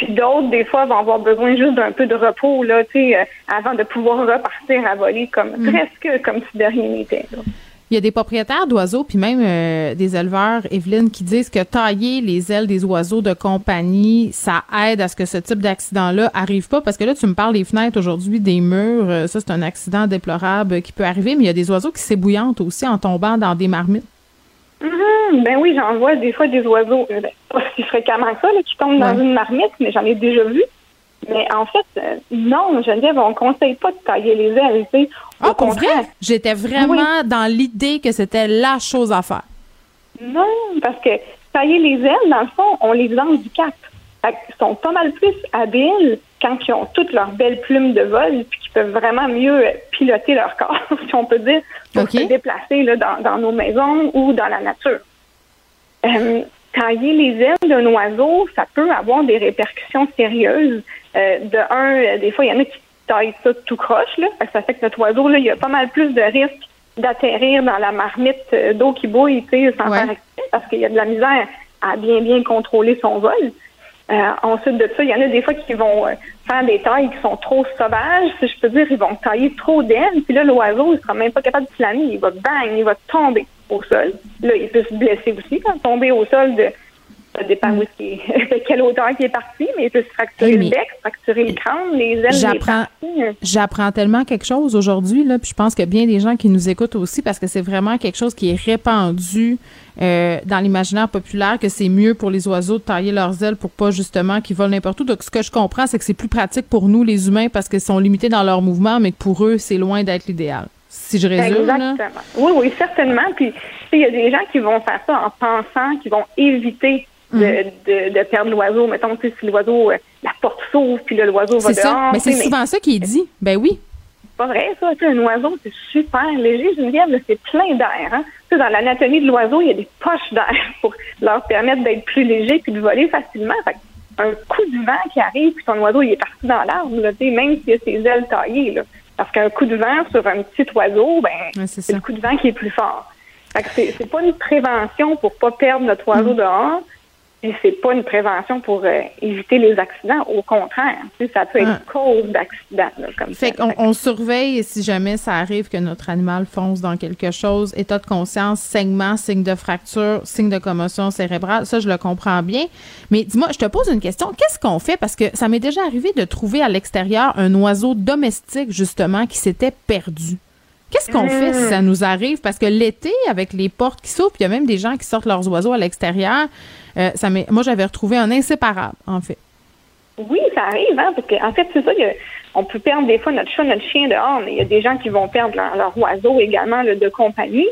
Puis d'autres, des fois, vont avoir besoin juste d'un peu de repos là, euh, avant de pouvoir repartir à voler comme mm. presque comme si de rien n'était. Il y a des propriétaires d'oiseaux, puis même euh, des éleveurs, Evelyne, qui disent que tailler les ailes des oiseaux de compagnie, ça aide à ce que ce type d'accident-là arrive pas. Parce que là, tu me parles des fenêtres aujourd'hui, des murs. Euh, ça, c'est un accident déplorable qui peut arriver, mais il y a des oiseaux qui s'ébouillantent aussi en tombant dans des marmites. Mm-hmm. Ben oui, j'en vois des fois des oiseaux, euh, ben, pas si fréquemment que ça, qui tombent dans une marmite, mais j'en ai déjà vu. Mais en fait, euh, non, Geneviève, on ne conseille pas de tailler les ailes. Tu sais. Ah, pour vrai? contraire. J'étais vraiment dans l'idée que c'était la chose à faire. Non, parce que tailler les ailes, dans le fond, on les handicap. Fait qu'ils sont pas mal plus habiles quand ils ont toutes leurs belles plumes de vol puis qu'ils peuvent vraiment mieux euh, piloter leur corps, <laughs> si on peut dire, pour se déplacer là, dans, dans nos maisons ou dans la nature. Euh, tailler les ailes d'un oiseau, ça peut avoir des répercussions sérieuses. Euh, de un, euh, des fois, il y en a qui taillent ça tout croche, là. Fait que ça fait que notre oiseau, là, il y a pas mal plus de risques d'atterrir dans la marmite euh, d'eau qui bouille, tu sais, sans Ouais. faire exprès, parce qu'il y a de la misère à bien, bien contrôler son vol. Euh, ensuite de ça, il y en a des fois qui vont euh, faire des tailles qui sont trop sauvages, si je peux dire, ils vont tailler trop d'ailes, puis là, l'oiseau, il sera même pas capable de planer, il va bang, il va tomber au sol. Là, il peut se blesser aussi quand tomber au sol de ça dépend où est- <laughs> de quelle hauteur il est parti, mais il peut se fracturer le bec, fracturer le crâne, les ailes, les J'apprends, euh, j'apprends tellement quelque chose aujourd'hui là, puis je pense que bien des gens qui nous écoutent aussi parce que c'est vraiment quelque chose qui est répandu euh, dans l'imaginaire populaire que c'est mieux pour les oiseaux de tailler leurs ailes pour pas justement qu'ils volent n'importe où. Donc ce que je comprends, c'est que c'est plus pratique pour nous les humains parce qu'ils sont limités dans leur mouvement, mais que pour eux c'est loin d'être l'idéal. Si je résume là. Exactement. Oui, oui, certainement. Puis, il y a des gens qui vont faire ça en pensant qu'ils vont éviter de, Mm. de, de perdre l'oiseau. Mettons, tu sais, si l'oiseau, euh, la porte s'ouvre, puis là, l'oiseau va C'est dehors. ça. Mais c'est souvent ça qui est dit. Ben oui. C'est pas vrai, ça. Un oiseau, c'est super léger. Geneviève, c'est plein d'air. Hein? Dans l'anatomie de l'oiseau, il y a des poches d'air pour leur permettre d'être plus léger puis de voler facilement. Fait un coup de vent qui arrive, puis ton oiseau, il est parti dans l'arbre, là, même s'il a ses ailes taillées. Là. Parce qu'un coup de vent sur un petit oiseau, ben, Ouais, c'est le coup de vent qui est plus fort. Fait que c'est, pas une prévention pour pas perdre notre oiseau dehors, puis c'est pas une prévention pour euh, éviter les accidents. Au contraire, tu sais, ça peut être Ah. cause d'accident, comme Fait qu'on on surveille et si jamais ça arrive que notre animal fonce dans quelque chose, état de conscience, saignement, signe de fracture, signe de commotion cérébrale, ça je le comprends bien. Mais dis-moi, je te pose une question, qu'est-ce qu'on fait? Parce que ça m'est déjà arrivé de trouver à l'extérieur un oiseau domestique justement qui s'était perdu. Qu'est-ce qu'on fait si ça nous arrive? Parce que l'été avec les portes qui s'ouvrent, il y a même des gens qui sortent leurs oiseaux à l'extérieur, euh, ça m'est moi j'avais retrouvé un inséparable en fait. Oui, ça arrive, hein, parce qu'en fait, c'est ça, il y a- on peut perdre des fois notre chat, notre chien dehors, mais il y a des gens qui vont perdre leur, leur oiseau également là, de compagnie.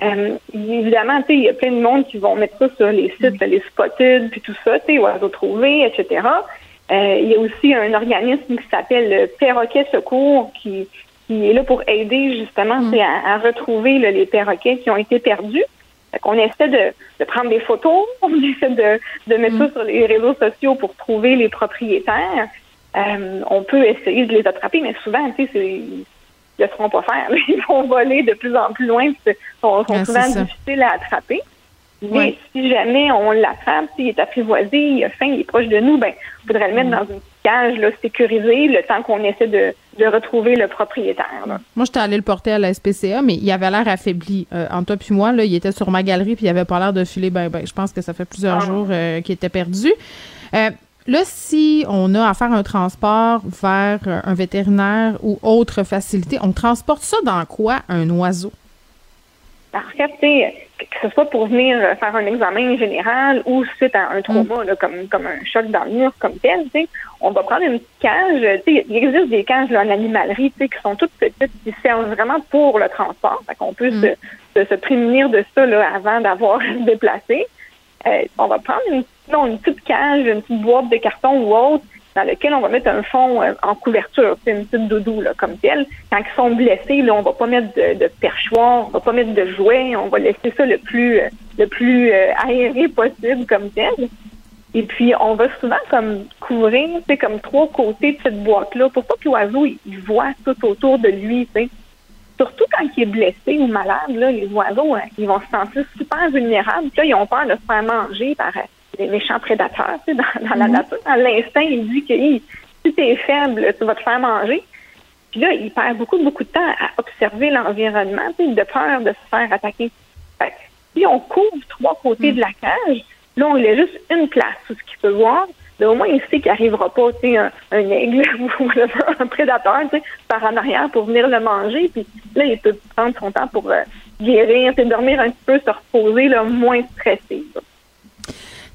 Euh, évidemment, tu sais, il y a plein de monde qui vont mettre ça sur les sites, là, les spotted, puis tout ça, tu sais, oiseaux trouvés, etc. Euh, il y a aussi un organisme qui s'appelle le Perroquet Secours qui, qui est là pour aider justement sais, à, à retrouver là, les perroquets qui ont été perdus. Fait qu'on essaie de, de prendre des photos, <laughs> on essaie de, de mettre ça sur les réseaux sociaux pour trouver les propriétaires. Euh, on peut essayer de les attraper, mais souvent, tu sais, ils ne le feront pas faire. <laughs> Ils vont voler de plus en plus loin, puis sont, sont Ah, souvent difficiles à attraper. Mais si jamais on l'attrape, s'il est apprivoisé, il a faim, il est proche de nous, ben, il faudrait le mettre dans une cage là, sécurisée le temps qu'on essaie de, de retrouver le propriétaire. là. Moi, j'étais allée le porter à la SPCA, mais il avait l'air affaibli. Euh, entre toi puis moi, là, il était sur ma galerie puis il avait pas l'air de filer ben ben. Je pense que ça fait plusieurs Ah. jours euh, qu'il était perdu. Euh, là, si on a à faire un transport vers euh, un vétérinaire ou autre facilité, on transporte ça dans quoi, un oiseau? Tu sais, que ce soit pour venir euh, faire un examen général ou suite à un trauma, là, comme, comme un choc dans le mur, comme tel, tu sais, on va prendre une petite cage. euh, Tu sais, il existe des cages là, en animalerie, tu sais, qui sont toutes petites, qui servent vraiment pour le transport. Fait qu'on peut se, se, se prémunir de ça là, avant d'avoir <laughs> à se déplacer. Euh, on va prendre une, non, une petite cage, une petite boîte de carton ou autre, dans lequel on va mettre un fond euh, en couverture, c'est une petite doudou là, comme telle. Quand ils sont blessés, là, on va pas mettre de, perchoir, on va pas mettre de jouets, on va laisser ça le plus euh, le plus euh, aéré possible comme tel. Et puis on va souvent comme couvrir, c'est comme trois côtés de cette boîte-là pour pas que l'oiseau il, voit tout autour de lui, tu sais. Surtout quand il est blessé ou malade, là, les oiseaux, hein, ils vont se sentir super vulnérables. Ils ont peur de se faire manger par des méchants prédateurs. Tu sais, dans, dans la nature, dans l'instinct, il dit que si tu es faible, tu vas te faire manger. Puis là, il perd beaucoup, beaucoup de temps à observer l'environnement, tu sais, de peur de se faire attaquer. Fait si on couvre trois côtés de la cage, là, on laisse juste une place où ce qu'il peut voir. Là, au moins, il sait qu'il n'arrivera pas, tu sais, un, un aigle <laughs> ou un prédateur, tu sais, par en arrière pour venir le manger. Puis là, il peut prendre son temps pour euh, guérir, dormir un petit peu, se reposer, là, moins stressé. là.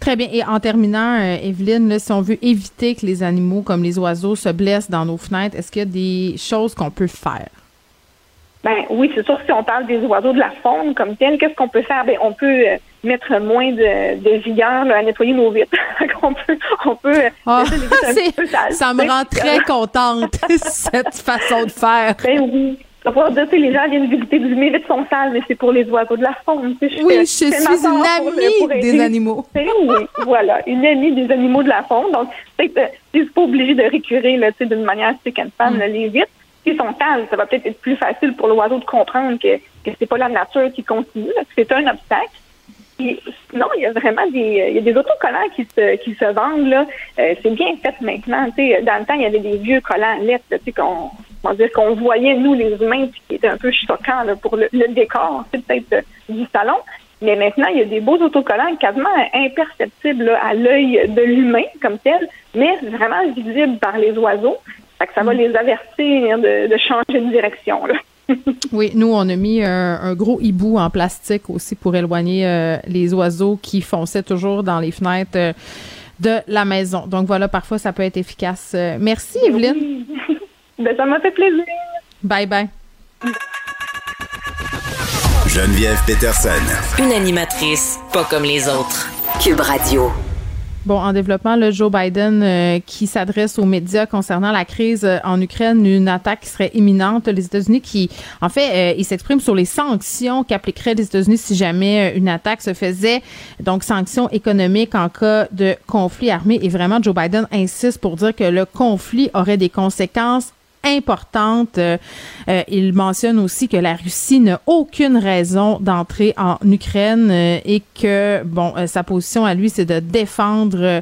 Très bien. Et en terminant, euh, Evelyne, là, si on veut éviter que les animaux comme les oiseaux se blessent dans nos fenêtres, est-ce qu'il y a des choses qu'on peut faire? Ben oui, c'est sûr que si on parle des oiseaux de la faune comme tel, qu'est-ce qu'on peut faire? Ben on peut euh, mettre moins de, de vigueur là, à nettoyer nos vitres. <laughs> on peut, on peut euh, Ah, <laughs> c'est- petit peu sales, ça me rend très contente, <laughs> cette façon de faire. Ben oui. Va dire, tu les gens viennent visiter du mes vitres sont sales, mais c'est pour les oiseaux de la faune. tu sais, Oui, je suis une pour amie pour des animaux. <laughs> Ben oui, voilà, une amie des animaux de la faune. Donc, peut-être, euh, c'est pas obligé de récurer, là, tu d'une manière stick and pan, Mm. là, les vitres. S'ils sont sales, ça va peut-être être plus facile pour l'oiseau de comprendre que, que c'est pas la nature qui continue, là, que c'est un obstacle. Puis, sinon, il y a vraiment des, il y a des autocollants qui se, qui se vendent là. Euh, c'est bien fait maintenant. Tu sais, dans le temps, il y avait des vieux collants lettres, tu qu'on, comment dire, qu'on voyait nous les humains, puis qui étaient un peu choquants là, pour le, le décor, c'est peut-être euh, du salon. Mais maintenant, il y a des beaux autocollants quasiment imperceptibles là, à l'œil de l'humain comme tel, mais vraiment visibles par les oiseaux. Fait que ça va les avertir de, de changer de direction. Là. <laughs> Oui, nous, on a mis un, un gros hibou en plastique aussi pour éloigner euh, les oiseaux qui fonçaient toujours dans les fenêtres euh, de la maison. Donc voilà, parfois, ça peut être efficace. Euh, merci, Evelyne. <laughs> Ben, ça m'a fait plaisir. Bye bye. Geneviève Peterson. Une animatrice pas comme les autres. Cube Radio. Bon, en développement, le Joe Biden euh, qui s'adresse aux médias concernant la crise euh, en Ukraine, une attaque qui serait imminente. Les États-Unis qui, en fait, euh, il s'exprime sur les sanctions qu'appliqueraient les États-Unis si jamais euh, une attaque se faisait. Donc, sanctions économiques en cas de conflit armé. Et vraiment, Joe Biden insiste pour dire que le conflit aurait des conséquences importante. Euh, euh, il mentionne aussi que la Russie n'a aucune raison d'entrer en Ukraine euh, et que, bon, euh, sa position à lui, c'est de défendre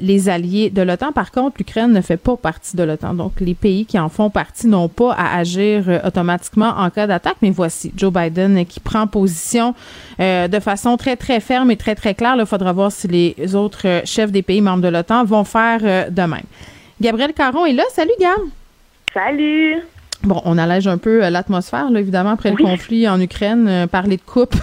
les alliés de l'OTAN. Par contre, l'Ukraine ne fait pas partie de l'OTAN. Donc, les pays qui en font partie n'ont pas à agir automatiquement en cas d'attaque. Mais voici Joe Biden qui prend position de façon très, très ferme et très, très claire. Il faudra voir si les autres chefs des pays membres de l'OTAN vont faire de même. Gabriel Caron est là. Salut, Gab. Salut. Bon, on allège un peu euh, l'atmosphère, là, évidemment, après le conflit en Ukraine, euh, parler de coupe.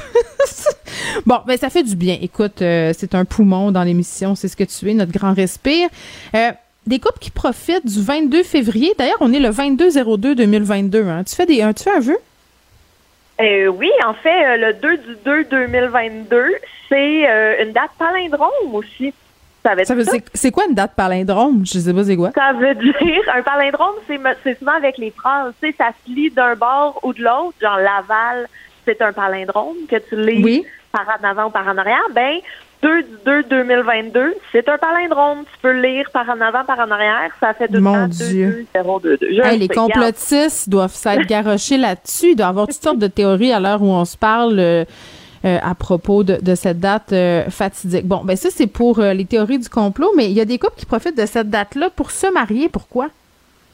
<laughs> bon, ben ça fait du bien. Écoute, euh, c'est un poumon dans l'émission, c'est ce que tu es, notre grand respire. Euh, des couples qui profitent du 22 février. D'ailleurs, on est le 22-02-2022. Hein. Tu fais des, tu fais un vœu? Oui, en fait, le 2 du 2 2022, c'est une date palindrome aussi. Ça veut Ça dire veut- c'est- C'est quoi une date palindrome? Je sais pas c'est quoi. Ça veut dire, un palindrome, c'est souvent avec les phrases, tu sais, ça se lit d'un bord ou de l'autre, genre Laval, c'est un palindrome que tu lis Oui. par en avant ou par en arrière. Ben, 2 du 2 2022, c'est un palindrome. Tu peux le lire par en avant, par en arrière. Ça fait tout Mon Dieu. 2, 0, 2, 2. Je Hey, le les complotistes doivent s'être garochés là-dessus. Il doit y avoir toutes sortes de théories à l'heure où on se parle euh, à propos de, de cette date euh, fatidique. Bon, ben ça, c'est pour euh, les théories du complot, mais il y a des couples qui profitent de cette date-là pour se marier. Pourquoi?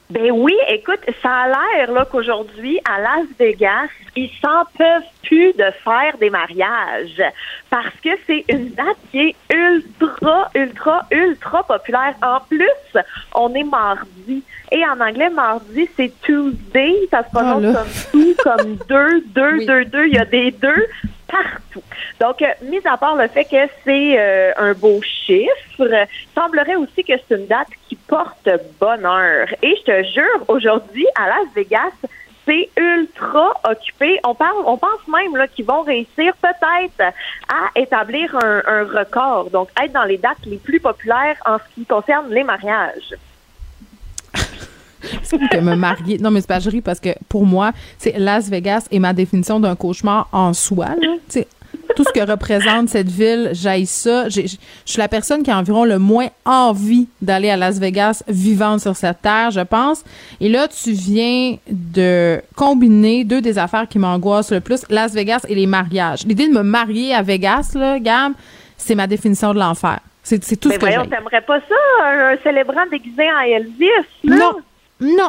Ben oui, écoute, ça a l'air là qu'aujourd'hui à Las Vegas, ils s'en peuvent plus de faire des mariages parce que c'est une date qui est ultra, ultra, ultra populaire. En plus, on est mardi et en anglais mardi c'est Tuesday, ça se prononce Ah, comme tout, comme deux, deux, Oui. deux, deux. Il y a des deux partout. Donc, euh, mis à part le fait que c'est euh, un beau chiffre, semblerait aussi que c'est une date qui porte bonheur. Et je te jure, aujourd'hui, à Las Vegas, c'est ultra occupé. On parle, on pense même là qu'ils vont réussir peut-être à établir un, un record. Donc, être dans les dates les plus populaires en ce qui concerne les mariages. Que me marier? Non, mais c'est pas je ris parce que pour moi, c'est Las Vegas est ma définition d'un cauchemar en soi. là. Tu sais, tout ce que représente cette ville, j'aille ça. Je suis la personne qui a environ le moins envie d'aller à Las Vegas vivante sur cette terre, je pense. Et là, tu viens de combiner deux des affaires qui m'angoissent le plus, Las Vegas et les mariages. L'idée de me marier à Vegas, là, Gab, c'est ma définition de l'enfer. C'est tout Mais ce que voyons, t'aimerais pas ça, un, un célébrant déguisé en Elvis? là? Non, non,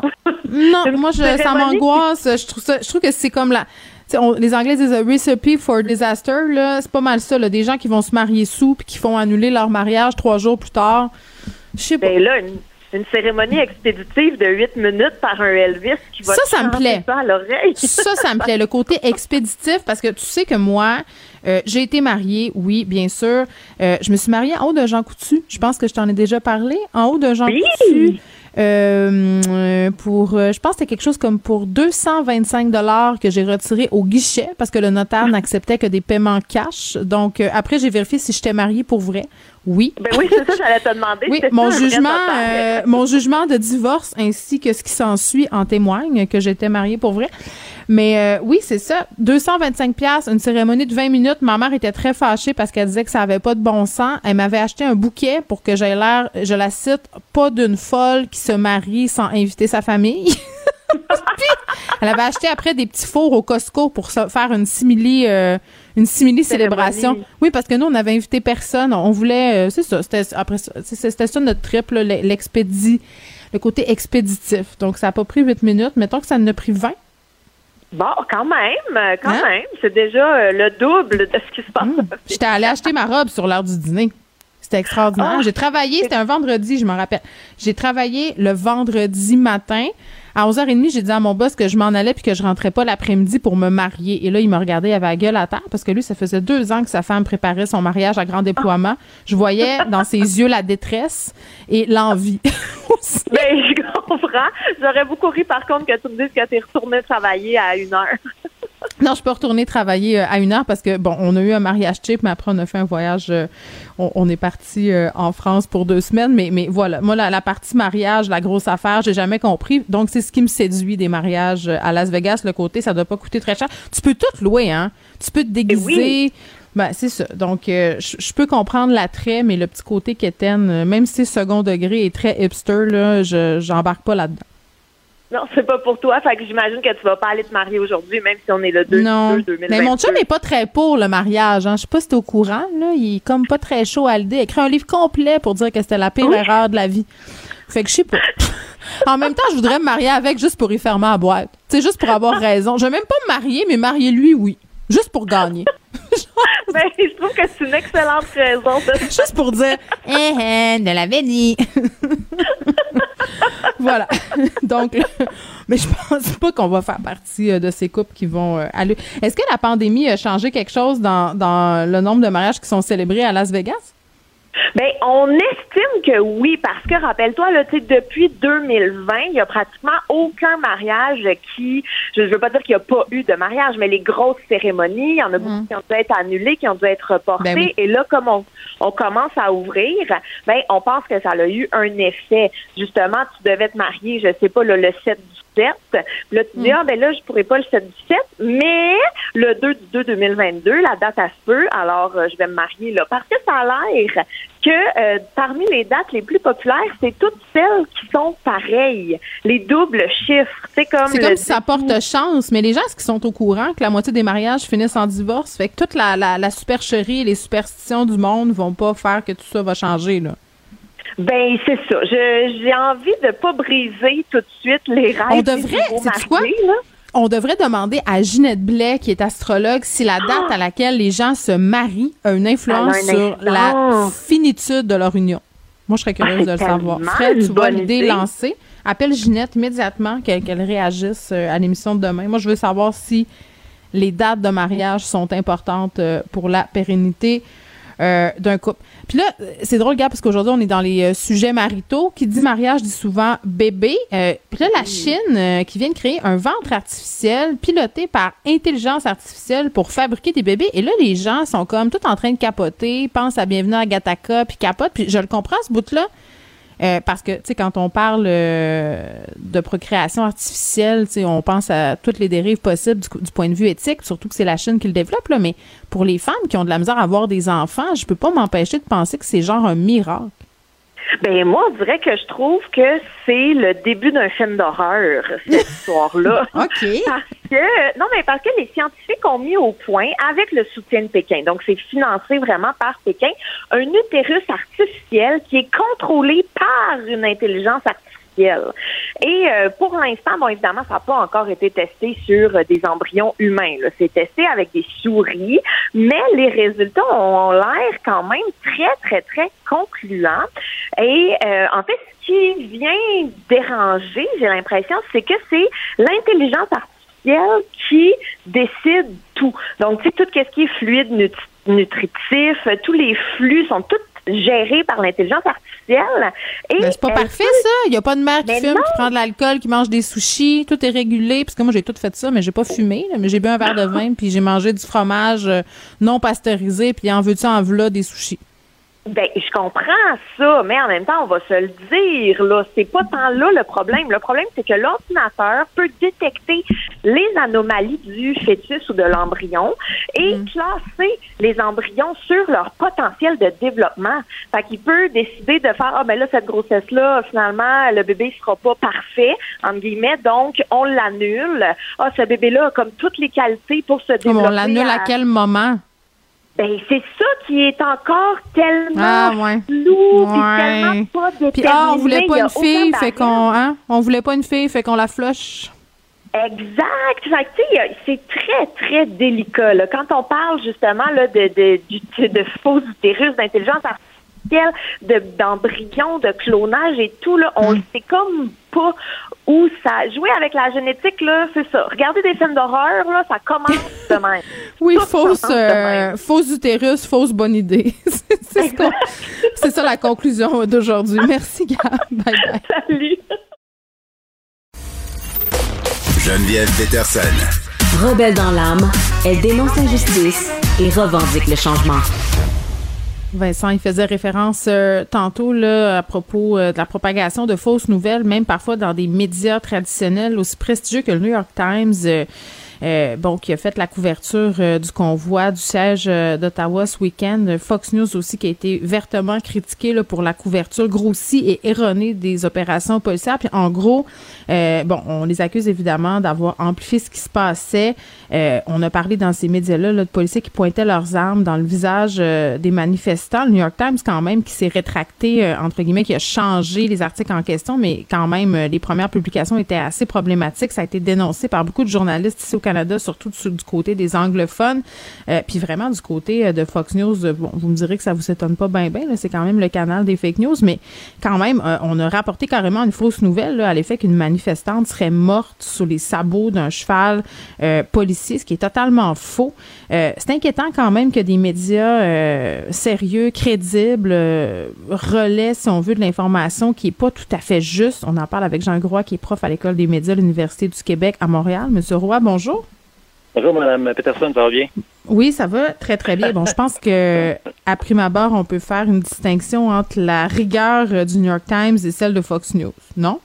non. <laughs> Moi, je, ça m'angoisse. Je trouve ça, je trouve que c'est comme la. on- les Anglais disent a recipe for disaster. Là, c'est pas mal ça. Là, des gens qui vont se marier sous puis qui font annuler leur mariage trois jours plus tard. Je sais pas. Ben là, une, une cérémonie expéditive de 8 minutes par un Elvis qui va Ça, te ça me plaît. ça à l'oreille. Ça, ça me plaît. Le côté expéditif, parce que tu sais que moi, euh, j'ai été mariée, oui, bien sûr. Euh, je me suis mariée en haut de Jean Coutu. Je pense que je t'en ai déjà parlé. En haut de Jean Oui. Coutu. Euh, pour, euh, je pense que c'était quelque chose comme pour 225 dollars que j'ai retiré au guichet parce que le notaire <laughs> n'acceptait que des paiements cash. Donc euh, après j'ai vérifié si j'étais mariée pour vrai. Oui. Ben oui, c'est ça, j'allais te demander. <laughs> Oui, mon ça, jugement, euh, mon jugement de divorce ainsi que ce qui s'ensuit en témoigne que j'étais mariée pour vrai. Mais euh, oui, c'est ça. 225 pièces, une cérémonie de 20 minutes. Ma mère était très fâchée parce qu'elle disait que ça avait pas de bon sens. Elle m'avait acheté un bouquet pour que j'aie l'air, je la cite, pas d'une folle qui se marie sans inviter sa famille. <laughs> Puis, elle avait acheté après des petits fours au Costco pour faire une simili, euh, une simili célébration. Cérémonie. Oui, parce que nous, on n'avait invité personne. On voulait, euh, c'est ça, c'était après c'était ça notre trip, l'expédie, le côté expéditif. Donc, ça n'a pas pris 8 minutes. Mettons que ça en a pris 20. Bon, quand même, euh, quand Hein? même. C'est déjà euh, le double de ce qui se passe. J'étais allée acheter ma robe sur l'heure du dîner. C'était extraordinaire. Ah. J'ai travaillé, c'était un vendredi, je m'en rappelle. J'ai travaillé le vendredi matin. À 11h30, j'ai dit à mon boss que je m'en allais puis que je rentrais pas l'après-midi pour me marier. Et là, il me regardait, il avait la gueule à terre parce que lui, ça faisait deux ans que sa femme préparait son mariage à grand déploiement. Je voyais <laughs> dans ses yeux la détresse et l'envie. <laughs> aussi. Ben, je comprends. J'aurais beaucoup ri, par contre, que tu me dises que tu es retourné travailler à une heure. Non, je peux retourner travailler euh, à une heure parce que, bon, on a eu un mariage cheap, mais après, on a fait un voyage. euh, on, on est parti euh, en France pour deux semaines. Mais, mais voilà, moi, la, la partie mariage, la grosse affaire, j'ai jamais compris. Donc, c'est ce qui me séduit des mariages à Las Vegas. Le côté, ça doit pas coûter très cher. Tu peux tout louer, hein? Tu peux te déguiser. oui. Ben, c'est ça. Donc, euh, je peux comprendre l'attrait, mais le petit côté quétaine, même si c'est second degré et très hipster, là, je j'embarque pas là-dedans. Non, c'est pas pour toi. Fait que j'imagine que tu vas pas aller te marier aujourd'hui, même si on est le 2 Non. 2 2022. Mais mon chum est pas très pour le mariage. Hein. Je sais pas si t'es au courant. Là. Il est comme pas très chaud à l'idée. Il a écrit un livre complet pour dire que c'était la pire Oui. erreur de la vie. Fait que je sais pas. <laughs> en même temps, je voudrais me marier avec juste pour y fermer la boîte. C'est juste pour avoir <laughs> raison. Je vais même pas me marier, mais marier lui, oui. Juste pour gagner. <laughs> Ben, je trouve que c'est une excellente raison de Juste pour dire, eh, eh, de la dit. Voilà. <laughs> Donc, <laughs> mais je pense pas qu'on va faire partie euh, de ces couples qui vont euh, aller. Est-ce que la pandémie a changé quelque chose dans, dans le nombre de mariages qui sont célébrés à Las Vegas? Ben, on estime que oui, parce que rappelle-toi, là, tu sais, depuis 2020, il y a pratiquement aucun mariage qui, je ne veux pas dire qu'il n'y a pas eu de mariage, mais les grosses cérémonies, il y en a beaucoup qui ont dû être annulées, qui ont dû être reportées. Ben oui. Et là, comme on, on commence à ouvrir, ben, on pense que ça a eu un effet. Justement, tu devais te marier, je sais pas, là, le 7 du 7. Puis là, tu dis, ah, ben là, je pourrais pas le 7 du 7, mais le 2 du 2 2022, la date, à peut, alors euh, je vais me marier là. Parce que ça a l'air que euh, parmi les dates les plus populaires, c'est toutes celles qui sont pareilles, les doubles chiffres. C'est comme C'est comme si ça porte chance, mais les gens, est-ce qu'ils sont au courant que la moitié des mariages finissent en divorce? Fait que toute la, la, la supercherie et les superstitions du monde vont pas faire que tout ça va changer, là. Ben c'est ça. Je- J'ai envie de pas briser tout de suite les rêves. On devrait. On devrait demander à Ginette Blais, qui est astrologue, si la date à laquelle les gens se marient a une influence sur la finitude de leur union. Moi, je serais curieuse Ah, de le savoir. Fred, une tu vois bonne l'idée idée. lancée. Appelle Ginette immédiatement, qu'elle qu'elle réagisse euh, à l'émission de demain. Moi, je veux savoir si les dates de mariage sont importantes euh, pour la pérennité euh, d'un couple. Puis là, euh, c'est drôle, gars, parce qu'aujourd'hui, on est dans les euh, sujets maritaux. Qui dit mariage dit souvent bébé. Euh, puis là, la Chine, qui vient de créer un ventre artificiel piloté par intelligence artificielle pour fabriquer des bébés. Et là, les gens sont comme tout en train de capoter, pensent à Bienvenue à Gataka, puis capotent. Puis je le comprends, ce bout-là. Euh, parce que, tu sais, quand on parle euh, de procréation artificielle, tu sais, on pense à toutes les dérives possibles du, point de vue éthique, surtout que c'est la Chine qui le développe, là, mais pour les femmes qui ont de la misère à avoir des enfants, je peux pas m'empêcher de penser que c'est genre un miracle. Ben moi, on dirait que je trouve que c'est le début d'un film d'horreur, cette <laughs> histoire-là. OK. Parce que non, mais parce que les scientifiques ont mis au point, avec le soutien de Pékin, donc c'est financé vraiment par Pékin, un utérus artificiel qui est contrôlé par une intelligence artificielle Et euh, pour l'instant, bon, évidemment, ça n'a pas encore été testé sur euh, des embryons humains. C'est testé avec des souris, mais les résultats ont l'air quand même très, très, très concluants. Et euh, en fait, ce qui vient déranger, j'ai l'impression, c'est que c'est l'intelligence artificielle qui décide tout. Donc, tu sais, tout ce qui est fluide nutritif, tous les flux sont tous gérés par l'intelligence artificielle. Et c'est pas parfait, ça. Il n'y a pas de mère qui fume, qui prend de l'alcool, qui mange des sushis. Tout est régulé. Parce que moi, j'ai tout fait ça, mais j'ai pas fumé. mais j'ai bu un verre de vin, puis j'ai mangé du fromage euh, non pasteurisé, puis en veux-tu, en veux des sushis. Ben, je comprends ça, mais en même temps, on va se le dire, là, c'est pas tant là le problème. Le problème, c'est que l'ordinateur peut détecter les anomalies du fœtus ou de l'embryon et mm. classer les embryons sur leur potentiel de développement. Fait qu'il peut décider de faire, ah, ben là, cette grossesse-là, finalement, le bébé sera pas parfait, entre guillemets, donc on l'annule. Ah, ce bébé-là a comme toutes les qualités pour se développer. on l'annule à quel moment? Ben, c'est ça qui est encore tellement ah, ouais. flou, tellement pas déterminé. Puis, ah, on voulait pas une fille, fait qu'on, hein? On voulait pas une fille, fait qu'on la flush. Exact. C'est très, très délicat. Là. Quand on parle justement là, de, de, de, de faux utérus, d'intelligence artificielle, d'embryons, de, clonage et tout, là, on mm. sait comme pas où ça. Jouer avec la génétique, là, c'est ça. Regardez des films d'horreur, là, ça commence de <laughs> même. oui, fausse, euh, fausse utérus, fausse bonne idée. <laughs> c'est ça la conclusion d'aujourd'hui. Merci, Gab. Bye bye. Salut. Geneviève Peterson. Rebelle dans l'âme, elle dénonce l'injustice et revendique le changement. Vincent, il faisait référence euh, tantôt là, à propos euh, de la propagation de fausses nouvelles, même parfois dans des médias traditionnels aussi prestigieux que le New York Times. Euh, euh, bon, qui a fait la couverture euh, du convoi du siège euh, d'Ottawa ce week-end. Fox News aussi qui a été vertement critiqué pour la couverture grossie et erronée des opérations policières. Puis en gros, bon, on les accuse évidemment d'avoir amplifié ce qui se passait. on a parlé dans ces médias-là de policiers qui pointaient leurs armes dans le visage des manifestants. Le New York Times quand même qui s'est rétracté, entre guillemets, qui a changé les articles en question, mais quand même, les premières publications étaient assez problématiques. Ça a été dénoncé par beaucoup de journalistes ici au Canada, surtout du, côté des anglophones, euh, puis vraiment du côté euh, de Fox News. Euh, bon, vous me direz que ça vous étonne pas bien, bien. C'est quand même le canal des fake news, mais quand même, on a rapporté carrément une fausse nouvelle à l'effet qu'une manifestante serait morte sous les sabots d'un cheval policier, ce qui est totalement faux. c'est inquiétant quand même que des médias sérieux, crédibles, relaient, si on veut, de l'information qui est pas tout à fait juste. On en parle avec Jean Groix, qui est prof à l'école des médias de l'Université du Québec à Montréal. Monsieur Roy, bonjour. Bonjour, Mme Peterson, ça va bien? Oui, ça va très, très bien. Bon, je pense que à prime abord, on peut faire une distinction entre la rigueur du New York Times et celle de Fox News, non?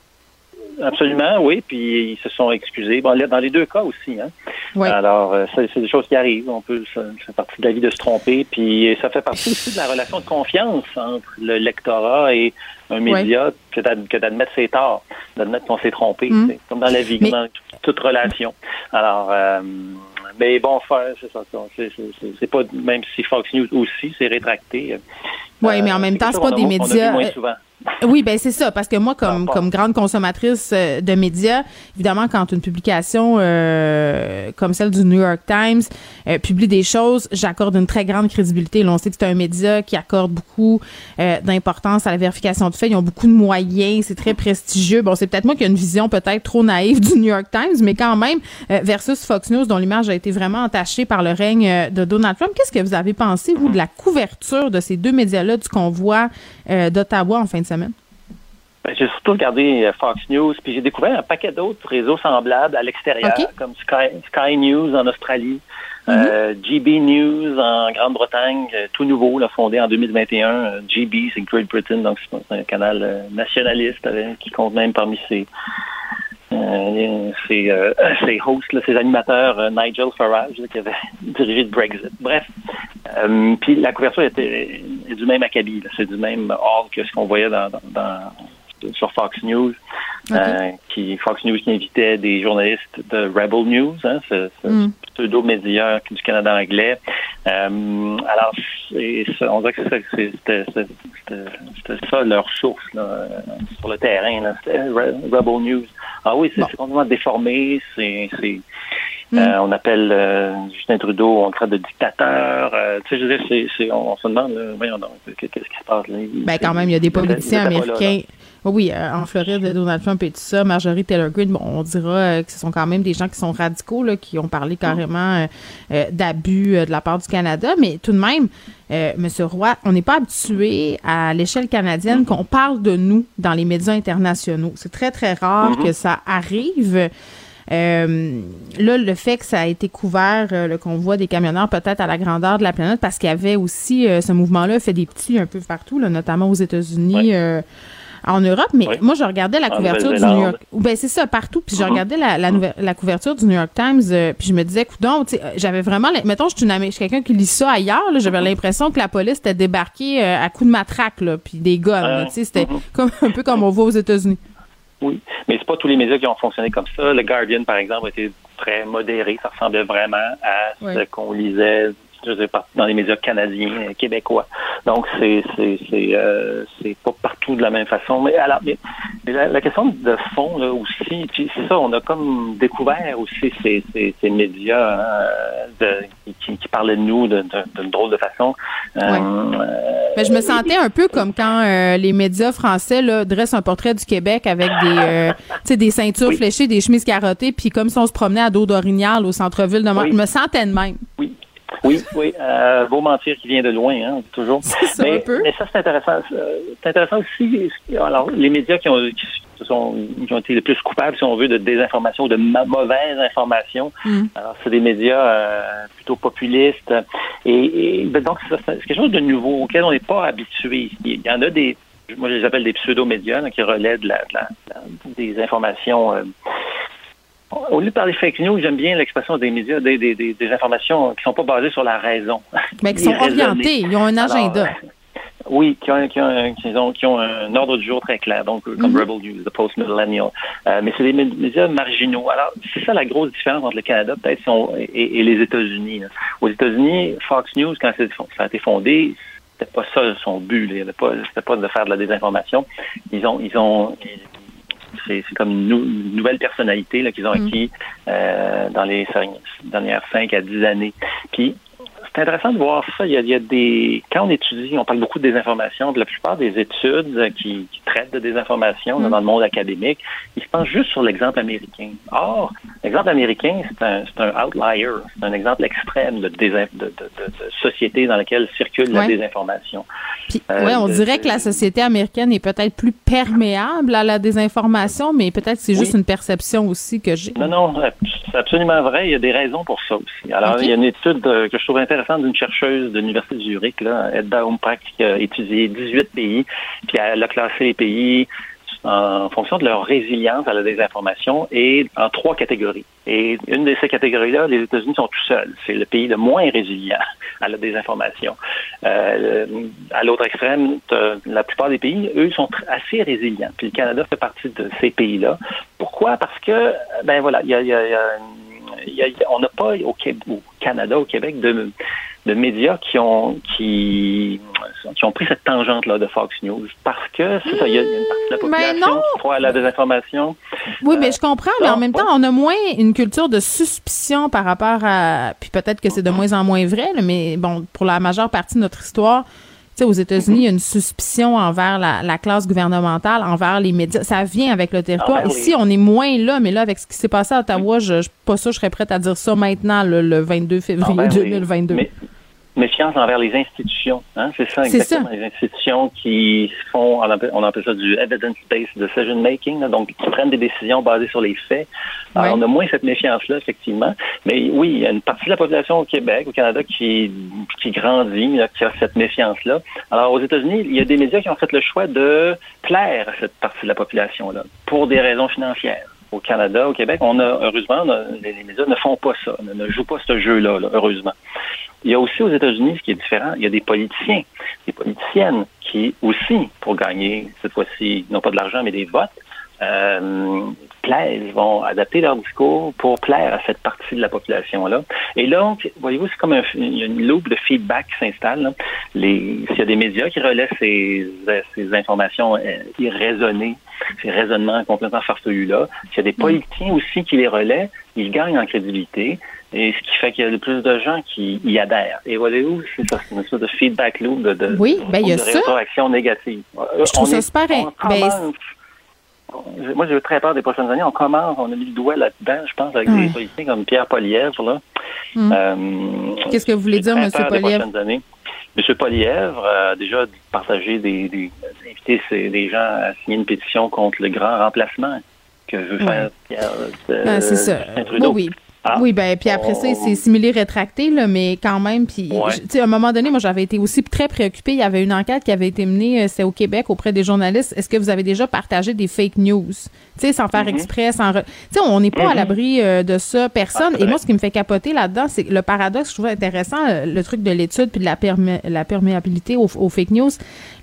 Absolument, oui. Puis ils se sont excusés. Bon, dans les deux cas aussi. Hein. Oui. Alors, euh, c'est des choses qui arrivent. On peut, ça, fait partie de la vie de se tromper. Puis ça fait partie aussi de la relation de confiance entre le lectorat et un média que d'admettre ses torts, d'admettre qu'on s'est trompé. Mm. Comme dans la vie, dans toute relation. Alors, euh, mais bon, c'est ça. C'est pas, même si Fox News aussi s'est rétracté. Oui, mais en euh, même temps, c'est pas des médias. Oui, ben c'est ça, parce que moi, comme, comme grande consommatrice euh, de médias, évidemment, quand une publication euh, comme celle du New York Times euh, publie des choses, j'accorde une très grande crédibilité. Là, on sait que c'est un média qui accorde beaucoup d'importance à la vérification de faits. Ils ont beaucoup de moyens, c'est très prestigieux. Bon, c'est peut-être moi qui ai une vision peut-être trop naïve du New York Times, mais quand même, versus Fox News, dont l'image a été vraiment entachée par le règne de Donald Trump. Qu'est-ce que vous avez pensé, vous, de la couverture de ces deux médias-là du convoi d'Ottawa en fin de semaine? Ben, j'ai surtout regardé euh, Fox News, puis j'ai découvert un paquet d'autres réseaux semblables à l'extérieur, comme Sky, News en Australie, euh, mhm. GB News en Grande-Bretagne, euh, tout nouveau, là, fondé en 2021. GB, c'est Great Britain, donc c'est un canal nationaliste qui compte même parmi ses, <clears throat> ses, hosts, ses animateurs, Nigel Farage, qui avait <laughs> dirigé le Brexit. Bref, puis la couverture était, est du même acabit, c'est du même ordre que ce qu'on voyait dans, dans sur Fox News, euh, qui Fox News qui invitait des journalistes de Rebel News, hein, ce, mm. pseudo-média du Canada anglais, Euh, alors, c'est, on dirait que c'était, ça leur source là, euh, sur le terrain. Là. Rebel News. Ah oui, c'est, complètement déformé. C'est Mm. euh, on appelle euh, Justin Trudeau, on le traite de dictateur. Euh, tu sais, je veux dire, c'est, c'est, on, on se demande, là, voyons donc, qu'est-ce qui se passe là? Ben quand même, il y a des politiciens pas là, américains. Oui, euh, en Floride, Donald Trump et tout ça, Marjorie Taylor Greene, bon, on dira euh, que ce sont quand même des gens qui sont radicaux, là, qui ont parlé carrément euh, d'abus de la part du Canada, mais tout de même, Monsieur Roy, on n'est pas habitué à l'échelle canadienne qu'on parle de nous dans les médias internationaux. C'est très très rare Mhm. que ça arrive. Euh, là, le fait que ça a été couvert, euh, le convoi des camionneurs, peut-être à la grandeur de la planète, parce qu'il y avait aussi euh, ce mouvement-là fait des petits un peu partout, là, notamment aux États-Unis, en Europe. Mais moi, je regardais la couverture du. New York. Ben c'est ça partout. Puis je Mhm. regardais la, la, couverture du New York Times. puis je me disais, euh, j'avais vraiment, mettons, je suis une Amé- je suis quelqu'un qui lit ça ailleurs. J'avais l'impression que la police était débarquée à coups de matraque, là, puis des sais, C'était comme <laughs> un peu comme on voit aux États-Unis. Oui, mais c'est pas tous les médias qui ont fonctionné comme ça. Le Guardian, par exemple, a été très modéré. Ça ressemblait vraiment à ce qu'on lisait je sais pas, dans les médias canadiens, euh, québécois. Donc, c'est c'est c'est euh, c'est pas partout de la même façon. Mais alors, mais, la, la question de fond là aussi, c'est ça, on a comme découvert aussi ces, ces, ces médias hein, de, qui, qui parlaient de nous d'une drôle de façon. Euh, euh, Mais je me sentais un peu comme quand euh, les médias français là, dressent un portrait du Québec avec des, euh, des ceintures fléchées, des chemises carottées, puis comme si on se promenait à dos d'orignal au centre-ville de Montréal. Je me sentais de même. Oui, oui. Euh, beau mentir qui vient de loin, hein, toujours. <laughs> ça, mais, un peu. mais ça, c'est intéressant. Euh, C'est intéressant aussi. Alors, les médias qui ont, qui sont, qui ont été les plus coupables, si on veut, de désinformation ou de ma- mauvaise information. Mm. Alors, c'est des médias euh, plutôt populistes. Et, et, ben, donc, c'est quelque chose de nouveau auquel on n'est pas habitué. Il y en a des, moi, je les appelle des pseudo-médias qui relaient de la, de la- de la- des informations. euh, au lieu de parler fake news, j'aime bien l'expression des médias, des, des, des, des informations qui sont pas basées sur la raison. Mais qui <laughs> sont orientés, ils ont un agenda. euh, oui, qui ont, qui, ont, qui, ont, qui ont un ordre du jour très clair, donc euh, comme Mhm. Rebel News, The Post Millennial. Euh, mais c'est des mé- médias marginaux. Alors, c'est ça la grosse différence entre le Canada peut-être et, et les États-Unis. Aux États-Unis, Fox News, quand ça a été fondé, c'était pas ça son but. avait pas, c'était pas de faire de la désinformation. Ils ont, ils ont, ils- c'est, comme une, nou- une nouvelle personnalité là, qu'ils ont Mm. acquis euh, dans les cinq- dernières 5 à 10 années. Puis, c'est intéressant de voir ça. Il y, a, il y a des. Quand on étudie, on parle beaucoup de désinformation. La plupart des études euh, qui, qui traitent de désinformation Mm. dans le monde académique, ils se penchent juste sur l'exemple américain. Or, l'exemple américain, c'est un, c'est un outlier. C'est un exemple extrême de, désin- de, de, de- de société dans laquelle circule la désinformation. Puis, Euh, ouais, on de- dirait que la société américaine est peut-être plus perméable à la désinformation, mais peut-être c'est juste une perception aussi que j'ai. Non, non, c'est absolument vrai. Il y a des raisons pour ça aussi. Alors, il y a une étude euh, que je trouve intéressante d'une chercheuse de l'Université de Zurich, là, Edda Umprak, qui a étudié 18 pays, puis elle a classé les pays en fonction de leur résilience à la désinformation et en trois catégories. Et une de ces catégories-là, les États-Unis sont tout seuls. C'est le pays le moins résilient à la désinformation. Euh, à l'autre extrême, la plupart des pays, eux, sont assez résilients. Puis le Canada fait partie de ces pays-là. Pourquoi? Parce que, ben voilà, il y a, y a- y a- on n'a pas au Canada, au Québec, de, de médias qui ont qui, qui ont pris cette tangente-là de Fox News. Parce que c'est ça, il y a une partie de la population qui croit à la désinformation. Oui, mais je comprends, mais en non, même temps, on a moins une culture de suspicion par rapport à. Puis peut-être que c'est de moins en moins vrai, là, mais bon, pour la majeure partie de notre histoire, sais, aux États-Unis, il y a une suspicion envers la, la classe gouvernementale, envers les médias. Ça vient avec le territoire. Ah, ben oui. Ici, on est moins là, mais là, avec ce qui s'est passé à Ottawa, je, je suis pas sûre, je serais prête à dire ça maintenant, le, le 22 février Ah, ben oui. 2022. Mais- méfiance envers les institutions. Hein? C'est ça, exactement. Les institutions qui font, on appelle, on appelle ça du evidence-based decision making, là, donc qui prennent des décisions basées sur les faits. Alors, on a moins cette méfiance-là, effectivement. Mais oui, il y a une partie de la population au Québec, au Canada, qui, qui grandit, là, qui a cette méfiance-là. Alors, aux États-Unis, il y a des médias qui ont fait le choix de plaire à cette partie de la population-là, pour des raisons financières au Canada, au Québec, on a, heureusement, les, médias ne font pas ça, ne, jouent pas ce jeu-là, là, heureusement. Il y a aussi aux États-Unis, ce qui est différent, il y a des politiciens, des politiciennes qui aussi, pour gagner, cette fois-ci, non pas de l'argent, mais des votes, euh, plaisent, vont adapter leur discours pour plaire à cette partie de la population-là. Et là, voyez-vous, c'est comme un, une loupe de feedback qui s'installe. S'il y a des médias qui relaient ces, ces informations euh, irraisonnées, ces raisonnements complètement farfelus-là, s'il y a des mm. politiciens aussi qui les relaient, ils gagnent en crédibilité. Et ce qui fait qu'il y a de plus de gens qui y adhèrent. Et voyez-vous, c'est ça, c'est une sorte de feedback loop de, de, oui, ben, il y a de ça. rétroaction négative. Je trouve ça super. Ben, moi, j'ai très peur des prochaines années. On commence, on a mis le doigt là-dedans, je pense, avec des politiciens comme Pierre Polièvre. Là. Mm. Euh, Qu'est-ce que vous voulez dire, M. Polièvre? M. Polièvre a déjà partagé des, des invité des gens à signer une pétition contre le grand remplacement que veut faire Pierre euh, ah, c'est ça. oui. Ah. Oui, ben puis après ça, c'est similé rétracté, là, mais quand même. Puis, tu sais, à un moment donné, moi, j'avais été aussi très préoccupée. Il y avait une enquête qui avait été menée, euh, c'est au Québec, auprès des journalistes. Est-ce que vous avez déjà partagé des fake news? Tu sais, sans faire mm-hmm. exprès, sans... Tu sais, on n'est pas à mm-hmm. l'abri euh, de ça, personne. Et moi, ce qui me fait capoter là-dedans, c'est le paradoxe, je trouve intéressant, euh, le truc de l'étude puis de la, la perméabilité aux, fake news.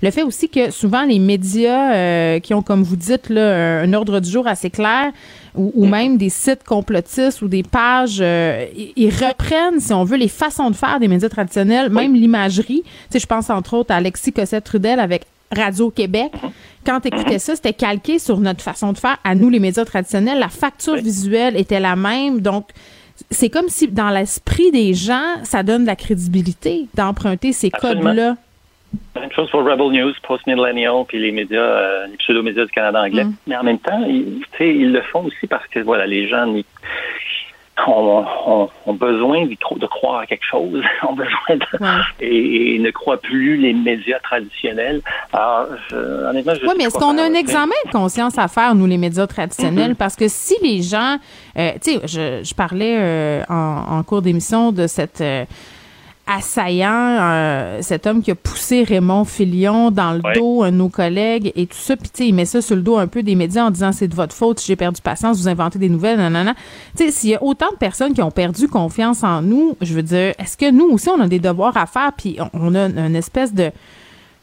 Le fait aussi que souvent, les médias qui ont, comme vous dites, là, un ordre du jour assez clair, ou, même des sites complotistes ou des pages, euh, ils reprennent, si on veut, les façons de faire des médias traditionnels, même l'imagerie. Tu sais, je pense entre autres à Alexis Cossette-Trudel avec Radio-Québec. Quand tu écoutais ça, c'était calqué sur notre façon de faire à nous, les médias traditionnels. La facture visuelle était la même. Donc, c'est comme si dans l'esprit des gens, ça donne de la crédibilité d'emprunter ces codes-là. Même chose pour Rebel News, Post-Millennial, puis les médias, euh, les pseudo-médias du Canada anglais. Mm. Mais en même temps, ils, ils le font aussi parce que voilà, les gens ont, besoin de, croire à quelque chose, <laughs> ont besoin de, et, ne croient plus les médias traditionnels. Alors, honnêtement, je Oui, mais est-ce qu'on a un examen de conscience à faire, nous, les médias traditionnels? Mm-hmm. Parce que si les gens, euh, tu sais, je, parlais euh, en, cours d'émission de cette assaillant, euh, cet homme qui a poussé Raymond Filion dans le dos, un de nos collègues et tout ça. Puis, tu sais, il met ça sur le dos un peu des médias en disant c'est de votre faute, j'ai perdu patience, vous inventez des nouvelles, nanana. Tu sais, s'il y a autant de personnes qui ont perdu confiance en nous, je veux dire, est-ce que nous aussi, on a des devoirs à faire, puis on, a une espèce de...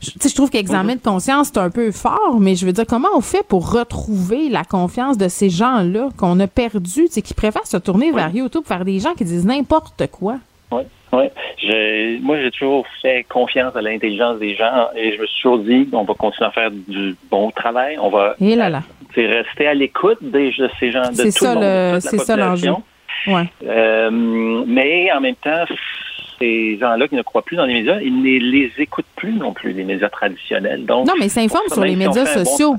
Tu sais, je trouve qu'examen de conscience, c'est un peu fort, mais je veux dire, comment on fait pour retrouver la confiance de ces gens-là qu'on a perdu, tu sais, qui préfèrent se tourner vers YouTube, faire des gens qui disent n'importe quoi? Oui. Oui, moi j'ai toujours fait confiance à l'intelligence des gens et je me suis toujours dit on va continuer à faire du bon travail, on va et là là. rester à l'écoute de ces gens, de tout le monde, c'est ça l'enjeu. Ouais. Euh, mais en même temps, ces gens-là qui ne croient plus dans les médias, ils ne les écoutent plus non plus, les médias traditionnels. Donc, non, mais ils s'informent sur les médias sociaux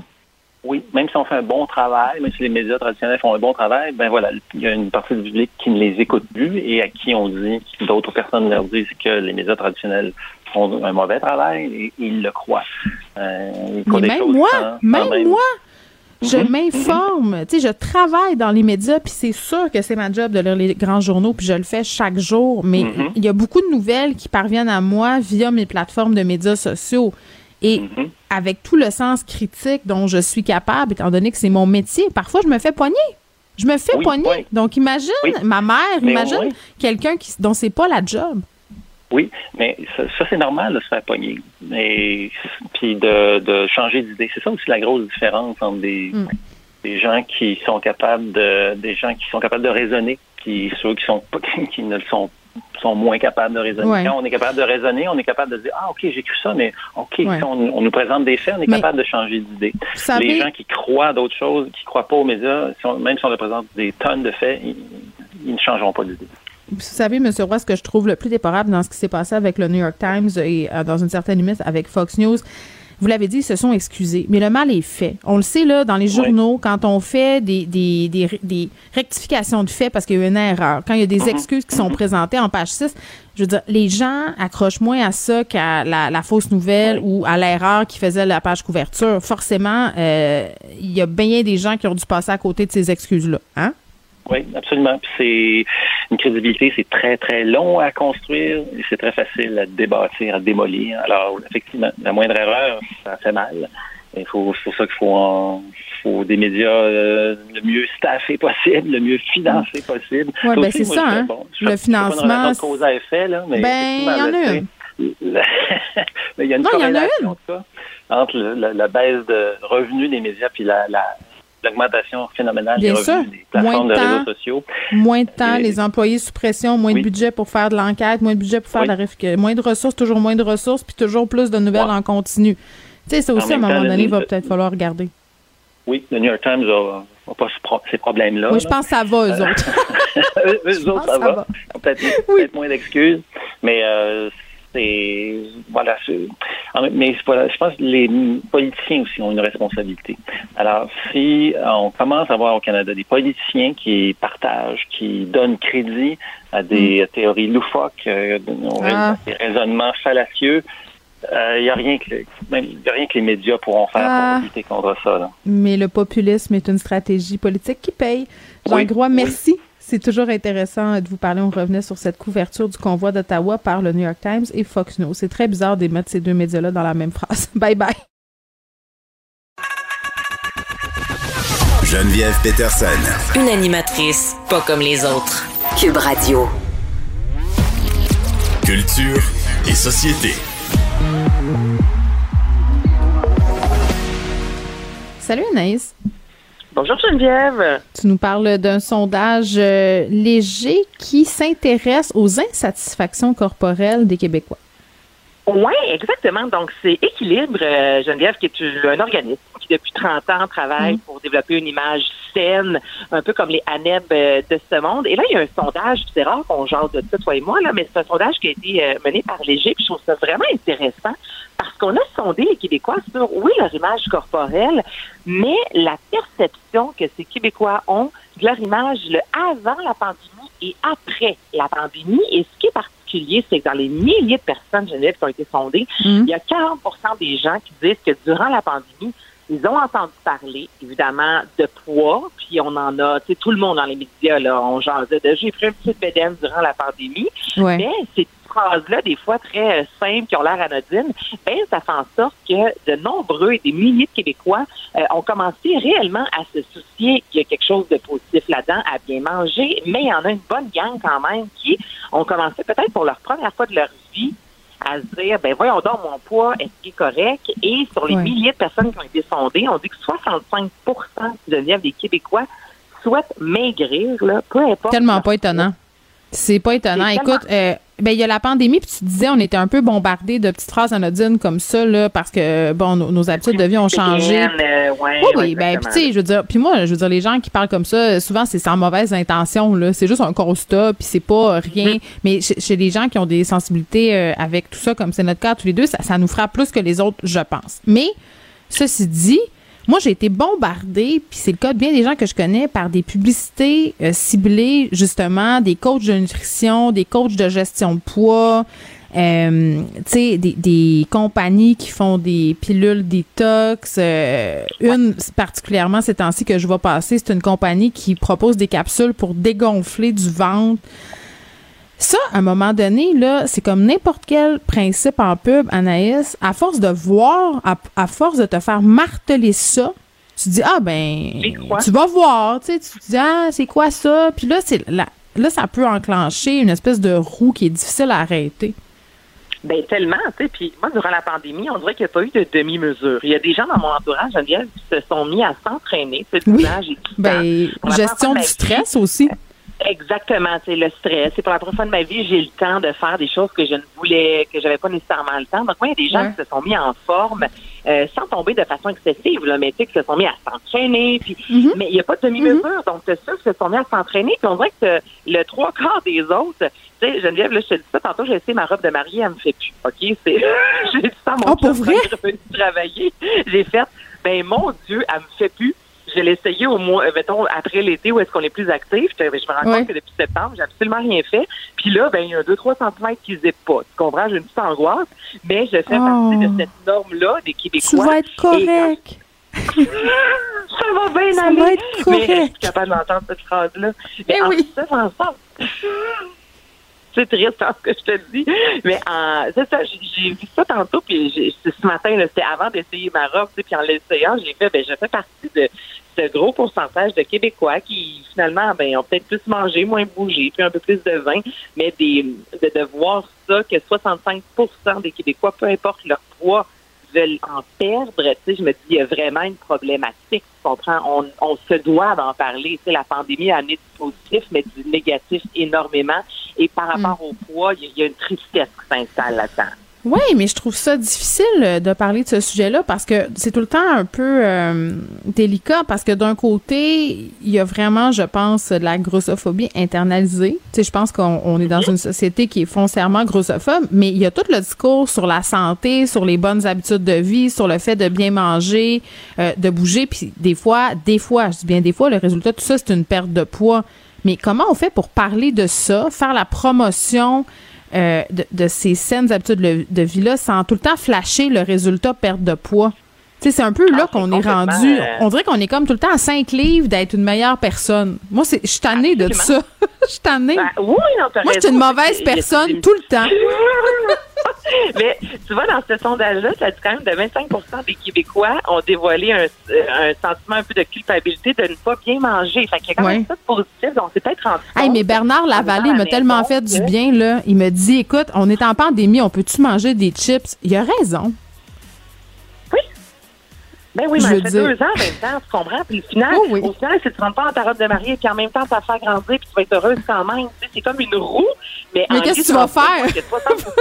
oui, même si on fait un bon travail, même si les médias traditionnels font un bon travail, ben voilà, il y a une partie du public qui ne les écoute plus et à qui on dit, d'autres personnes leur disent que les médias traditionnels font un mauvais travail et ils le croient. Euh, Mais même moi, même, moi, je mhm. m'informe, tu sais, je travaille dans les médias, puis c'est sûr que c'est ma job de lire les grands journaux, puis je le fais chaque jour. Mais mhm. il y a beaucoup de nouvelles qui parviennent à moi via mes plateformes de médias sociaux. Et mhm. avec tout le sens critique dont je suis capable, étant donné que c'est mon métier, parfois je me fais poigner. Je me fais poigner. Donc imagine ma mère, imagine quelqu'un qui dont c'est pas la job. Oui, mais ça, c'est normal de se faire pogner. Mais puis de, de changer d'idée. C'est ça aussi la grosse différence entre des, mm. des gens qui sont capables de des gens qui sont capables de raisonner, qui ceux qui sont <laughs> qui ne le sont sont moins capables de raisonner. Quand on est capable de raisonner, on est capable de dire Ah, OK, j'ai cru ça, mais OK, on, nous présente des faits, on est capable de changer d'idée. Les gens qui croient d'autres choses, qui ne croient pas aux médias, même si on leur présente des tonnes de faits, ils, ne changeront pas d'idée. Vous savez, M. Roy, ce que je trouve le plus déplorable dans ce qui s'est passé avec le New York Times et euh, dans une certaine limite avec Fox News, vous l'avez dit, ils se sont excusés. Mais le mal est fait. On le sait, là, dans les journaux, quand on fait des, des, des, rectifications de faits parce qu'il y a eu une erreur, quand il y a des uh-huh. excuses qui sont présentées en page 6, je veux dire, les gens accrochent moins à ça qu'à la, fausse nouvelle ou à l'erreur qui faisait la page couverture. Forcément, euh, il y a bien des gens qui ont dû passer à côté de ces excuses-là. Hein? Oui, absolument. c'est une crédibilité, c'est très, très long à construire et c'est très facile à débâtir, à démolir. Alors, effectivement, la moindre erreur, ça fait mal. Il faut, c'est pour ça qu'il faut, faut des médias euh, le mieux staffés possible, le mieux financés possible. Oui, ben c'est ça, hein? le financement. Cause à effet, là, mais ben, il y en a une. <laughs> il y a une corrélation, entre la, baisse de revenus des médias puis la, la l'augmentation phénoménale Bien des sûr. revenus des plateformes de de réseaux sociaux. Moins de temps, Et- les employés sous pression, moins de budget pour faire de l'enquête, moins de budget pour faire Oui. de la réf- moins de ressources, toujours moins de ressources, puis toujours plus de nouvelles en continu. Tu sais, ça aussi, à un moment donné, il va peut-être falloir regarder. Oui, le New York Times n'a pas ce pro- ces problèmes-là. Moi, je pense que ça va, eux Euh, autres. <laughs> <laughs> eux, eux autres, ça va. Peut-être moins d'excuses. Mais euh, c'est. Voilà. Mais voilà, je pense que les politiciens aussi ont une responsabilité. Alors, si euh, on commence à voir au Canada des politiciens qui partagent, qui donnent crédit à des théories loufoques, euh, Ah. des raisonnements fallacieux, il n'y a rien que même, y a rien que les médias pourront faire Ah. pour lutter contre ça. là. Mais le populisme est une stratégie politique qui paye. Jean Oui, Groix, merci. C'est toujours intéressant de vous parler. On revenait sur cette couverture du convoi d'Ottawa par le New York Times et Fox News. C'est très bizarre de mettre ces deux médias-là dans la même phrase. <laughs> Bye bye. Geneviève Peterson. Une animatrice pas comme les autres. Cube Radio. Culture et société. Salut Anaïs. Bonjour Geneviève. Tu nous parles d'un sondage euh, léger qui s'intéresse aux insatisfactions corporelles des Québécois. Oui, exactement. Donc, c'est Équilibre, euh, Geneviève, qui est un organisme qui, depuis 30 ans, travaille Mm. pour développer une image saine, un peu comme les ANEB euh, de ce monde. Et là, il y a un sondage, c'est rare qu'on jase de ça, toi et moi, là, mais c'est un sondage qui a été euh, mené par Léger, puis je trouve ça vraiment intéressant parce qu'on a sondé les Québécois sur, oui, leur image corporelle, mais la perception que ces Québécois ont de leur image le avant la pandémie et après la pandémie. Et ce qui est particulier, c'est que dans les milliers de personnes, Geneviève, qui ont été sondées, Mm. il y a 40 des gens qui disent que durant la pandémie, ils ont entendu parler, évidemment, de poids, puis on en a, tu sais, tout le monde dans les médias, là, on jasait de j'ai pris un petit bédaine durant la pandémie, Ouais. mais ces phrases-là, des fois très euh, simples, qui ont l'air anodines, ben, ça fait en sorte que de nombreux et des milliers de Québécois euh, ont commencé réellement à se soucier qu'il y a quelque chose de positif là-dedans, à bien manger, mais il y en a une bonne gang quand même qui ont commencé peut-être pour leur première fois de leur vie à se dire, ben voyons donc, mon poids, est-ce qu'il est correct? Et sur les milliers de personnes qui ont été sondées, on dit que 65% de des Québécois souhaitent maigrir, là, peu importe. Tellement pas étonnant. C'est pas étonnant. Écoute, euh, ben il y a la pandémie, puis tu disais, on était un peu bombardé de petites phrases anodines comme ça, là, parce que, bon, nos, nos habitudes de vie ont changé. Euh, ouais, Oui, oui, ben, tu sais, je veux dire, puis moi, je veux dire, les gens qui parlent comme ça, souvent, c'est sans mauvaise intention, là. C'est juste un constat, puis c'est pas euh, rien. Mm-hmm. Mais chez, chez les gens qui ont des sensibilités euh, avec tout ça, comme c'est notre cas tous les deux, ça, ça nous frappe plus que les autres, je pense. Mais, ceci dit, moi, j'ai été bombardée, puis c'est le cas de bien des gens que je connais, par des publicités euh, ciblées, justement, des coachs de nutrition, des coachs de gestion de poids, euh, tu sais, des, des compagnies qui font des pilules détox. euh, une particulièrement ces temps-ci que je vois passer, c'est une compagnie qui propose des capsules pour dégonfler du ventre. Ça, à un moment donné, là, c'est comme n'importe quel principe en pub, Anaïs. À force de voir, à, à force de te faire marteler ça, tu dis ah ben, tu vas voir, tu sais, tu te dis ah c'est quoi ça, puis là c'est là, là ça peut enclencher une espèce de roue qui est difficile à arrêter. Ben tellement, tu sais. Puis moi, durant la pandémie, on dirait qu'il n'y a pas eu de demi-mesure. Il y a des gens dans mon entourage, Geneviève, qui se sont mis à s'entraîner. C'est Oui. j'ai tout Ben, gestion du stress aussi. Exactement, c'est le stress. C'est pour la première fois de ma vie, j'ai le temps de faire des choses que je ne voulais, que j'avais pas nécessairement le temps. Donc, moi, il y a des gens Ouais. qui se sont mis en forme euh, sans tomber de façon excessive, là, mais tu sais, qui se sont mis à s'entraîner. Puis, mais il n'y a pas de demi-mesure. Donc, c'est ceux qui se sont mis à s'entraîner. Puis, on dirait que le trois quarts des autres, tu sais, Geneviève, là, je te dis ça, tantôt, j'ai essayé ma robe de mariée, elle me fait plus. OK? C'est, <laughs> j'ai dit ça mon Oh, pour vrai? revenu travailler. J'ai fait, ben, mon Dieu, elle me fait plus. Je l'ai essayé au mois, euh, mettons, après l'été où est-ce qu'on est plus actif. Je, je me rends compte que depuis septembre, j'ai absolument rien fait. Puis là, ben, il y a un 2-3 cm qui zippent pas. Tu comprends? J'ai une petite angoisse. Mais je fais Oh. partie de cette norme-là des Québécois. Tu vas être correct. <laughs> ça va bien Ça aller. va être Mais correct. je suis capable d'entendre cette phrase-là. Mais Eh en oui. ça, en ça, <laughs> c'est triste hein, ce que je te dis. Mais en, c'est ça, j'ai, vu ça tantôt, puis ce matin, c'était avant d'essayer ma robe, puis en l'essayant, j'ai fait, ben, je fais partie de ce gros pourcentage de Québécois qui, finalement, ben, ont peut-être plus mangé, moins bougé, puis un peu plus de vin, mais des, de, de voir ça, que 65% des Québécois, peu importe leur poids, veulent en perdre. Tu sais, je me dis, il y a vraiment une problématique. Tu comprends? On, on se doit d'en parler. Tu sais, la pandémie a amené du positif, mais du négatif énormément. Et par rapport au poids, il y y a une tristesse qui s'installe là-dedans. Oui, mais je trouve ça difficile euh, de parler de ce sujet-là parce que c'est tout le temps un peu euh, délicat parce que d'un côté, il y a vraiment, je pense, de la grossophobie internalisée. Tu sais, je pense qu'on on est dans une société qui est foncièrement grossophobe, mais il y a tout le discours sur la santé, sur les bonnes habitudes de vie, sur le fait de bien manger, euh, de bouger, puis des fois, des fois, je dis bien des fois, le résultat de tout ça, c'est une perte de poids. Mais comment on fait pour parler de ça, faire la promotion euh, de, de ces saines habitudes de, de vie-là sans tout le temps flasher le résultat perte de poids? C'est un peu là qu'on est rendu. euh, On dirait qu'on est comme tout le temps à 5 livres d'être une meilleure personne. Moi, c'est, je suis tannée de ça. <laughs> Je suis tannée. Ben, oui, non, t'as Moi, je suis une mauvaise personne tout le temps. <laughs> Mais tu vois, dans ce sondage-là, ça dit quand même de 25% des Québécois ont dévoilé un, un sentiment un peu de culpabilité de ne pas bien manger. Fait qu'il y a quand même Ouais. ça de positif. Donc, c'est peut-être rendu Hey, mais Bernard Lavallée m'a tellement fait du bien, là. Il me dit, écoute, on est en pandémie, on peut-tu manger des chips? Il a raison. Ben oui, mais ça fait deux ans en même temps, tu comprends? Puis au final, oui. au final, c'est tu rentres pas robe de mariée, puis en même temps, ça faire grandir, puis tu vas être heureuse quand même. C'est comme une roue, mais Mais en qu'est-ce que tu vas faire? moi, j'ai 60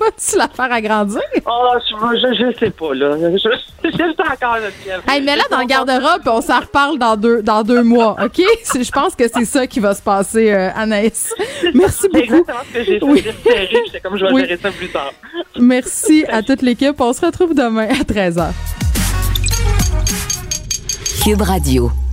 Vas-tu la faire agrandir? <laughs> Oh, je, je, je sais pas, là. Je, suis encore là, Pierre. Hey, mets-la dans le garde-robe on s'en reparle dans deux, dans deux mois, OK? <laughs> Je pense que c'est ça qui va se passer, euh, Anaïs. <laughs> Merci C'est beaucoup. exactement ce que j'ai fait. Oui. J'étais comme je vais Oui. gérer ça plus tard. Merci à toute l'équipe. On se retrouve demain à 13h. Cube Radio.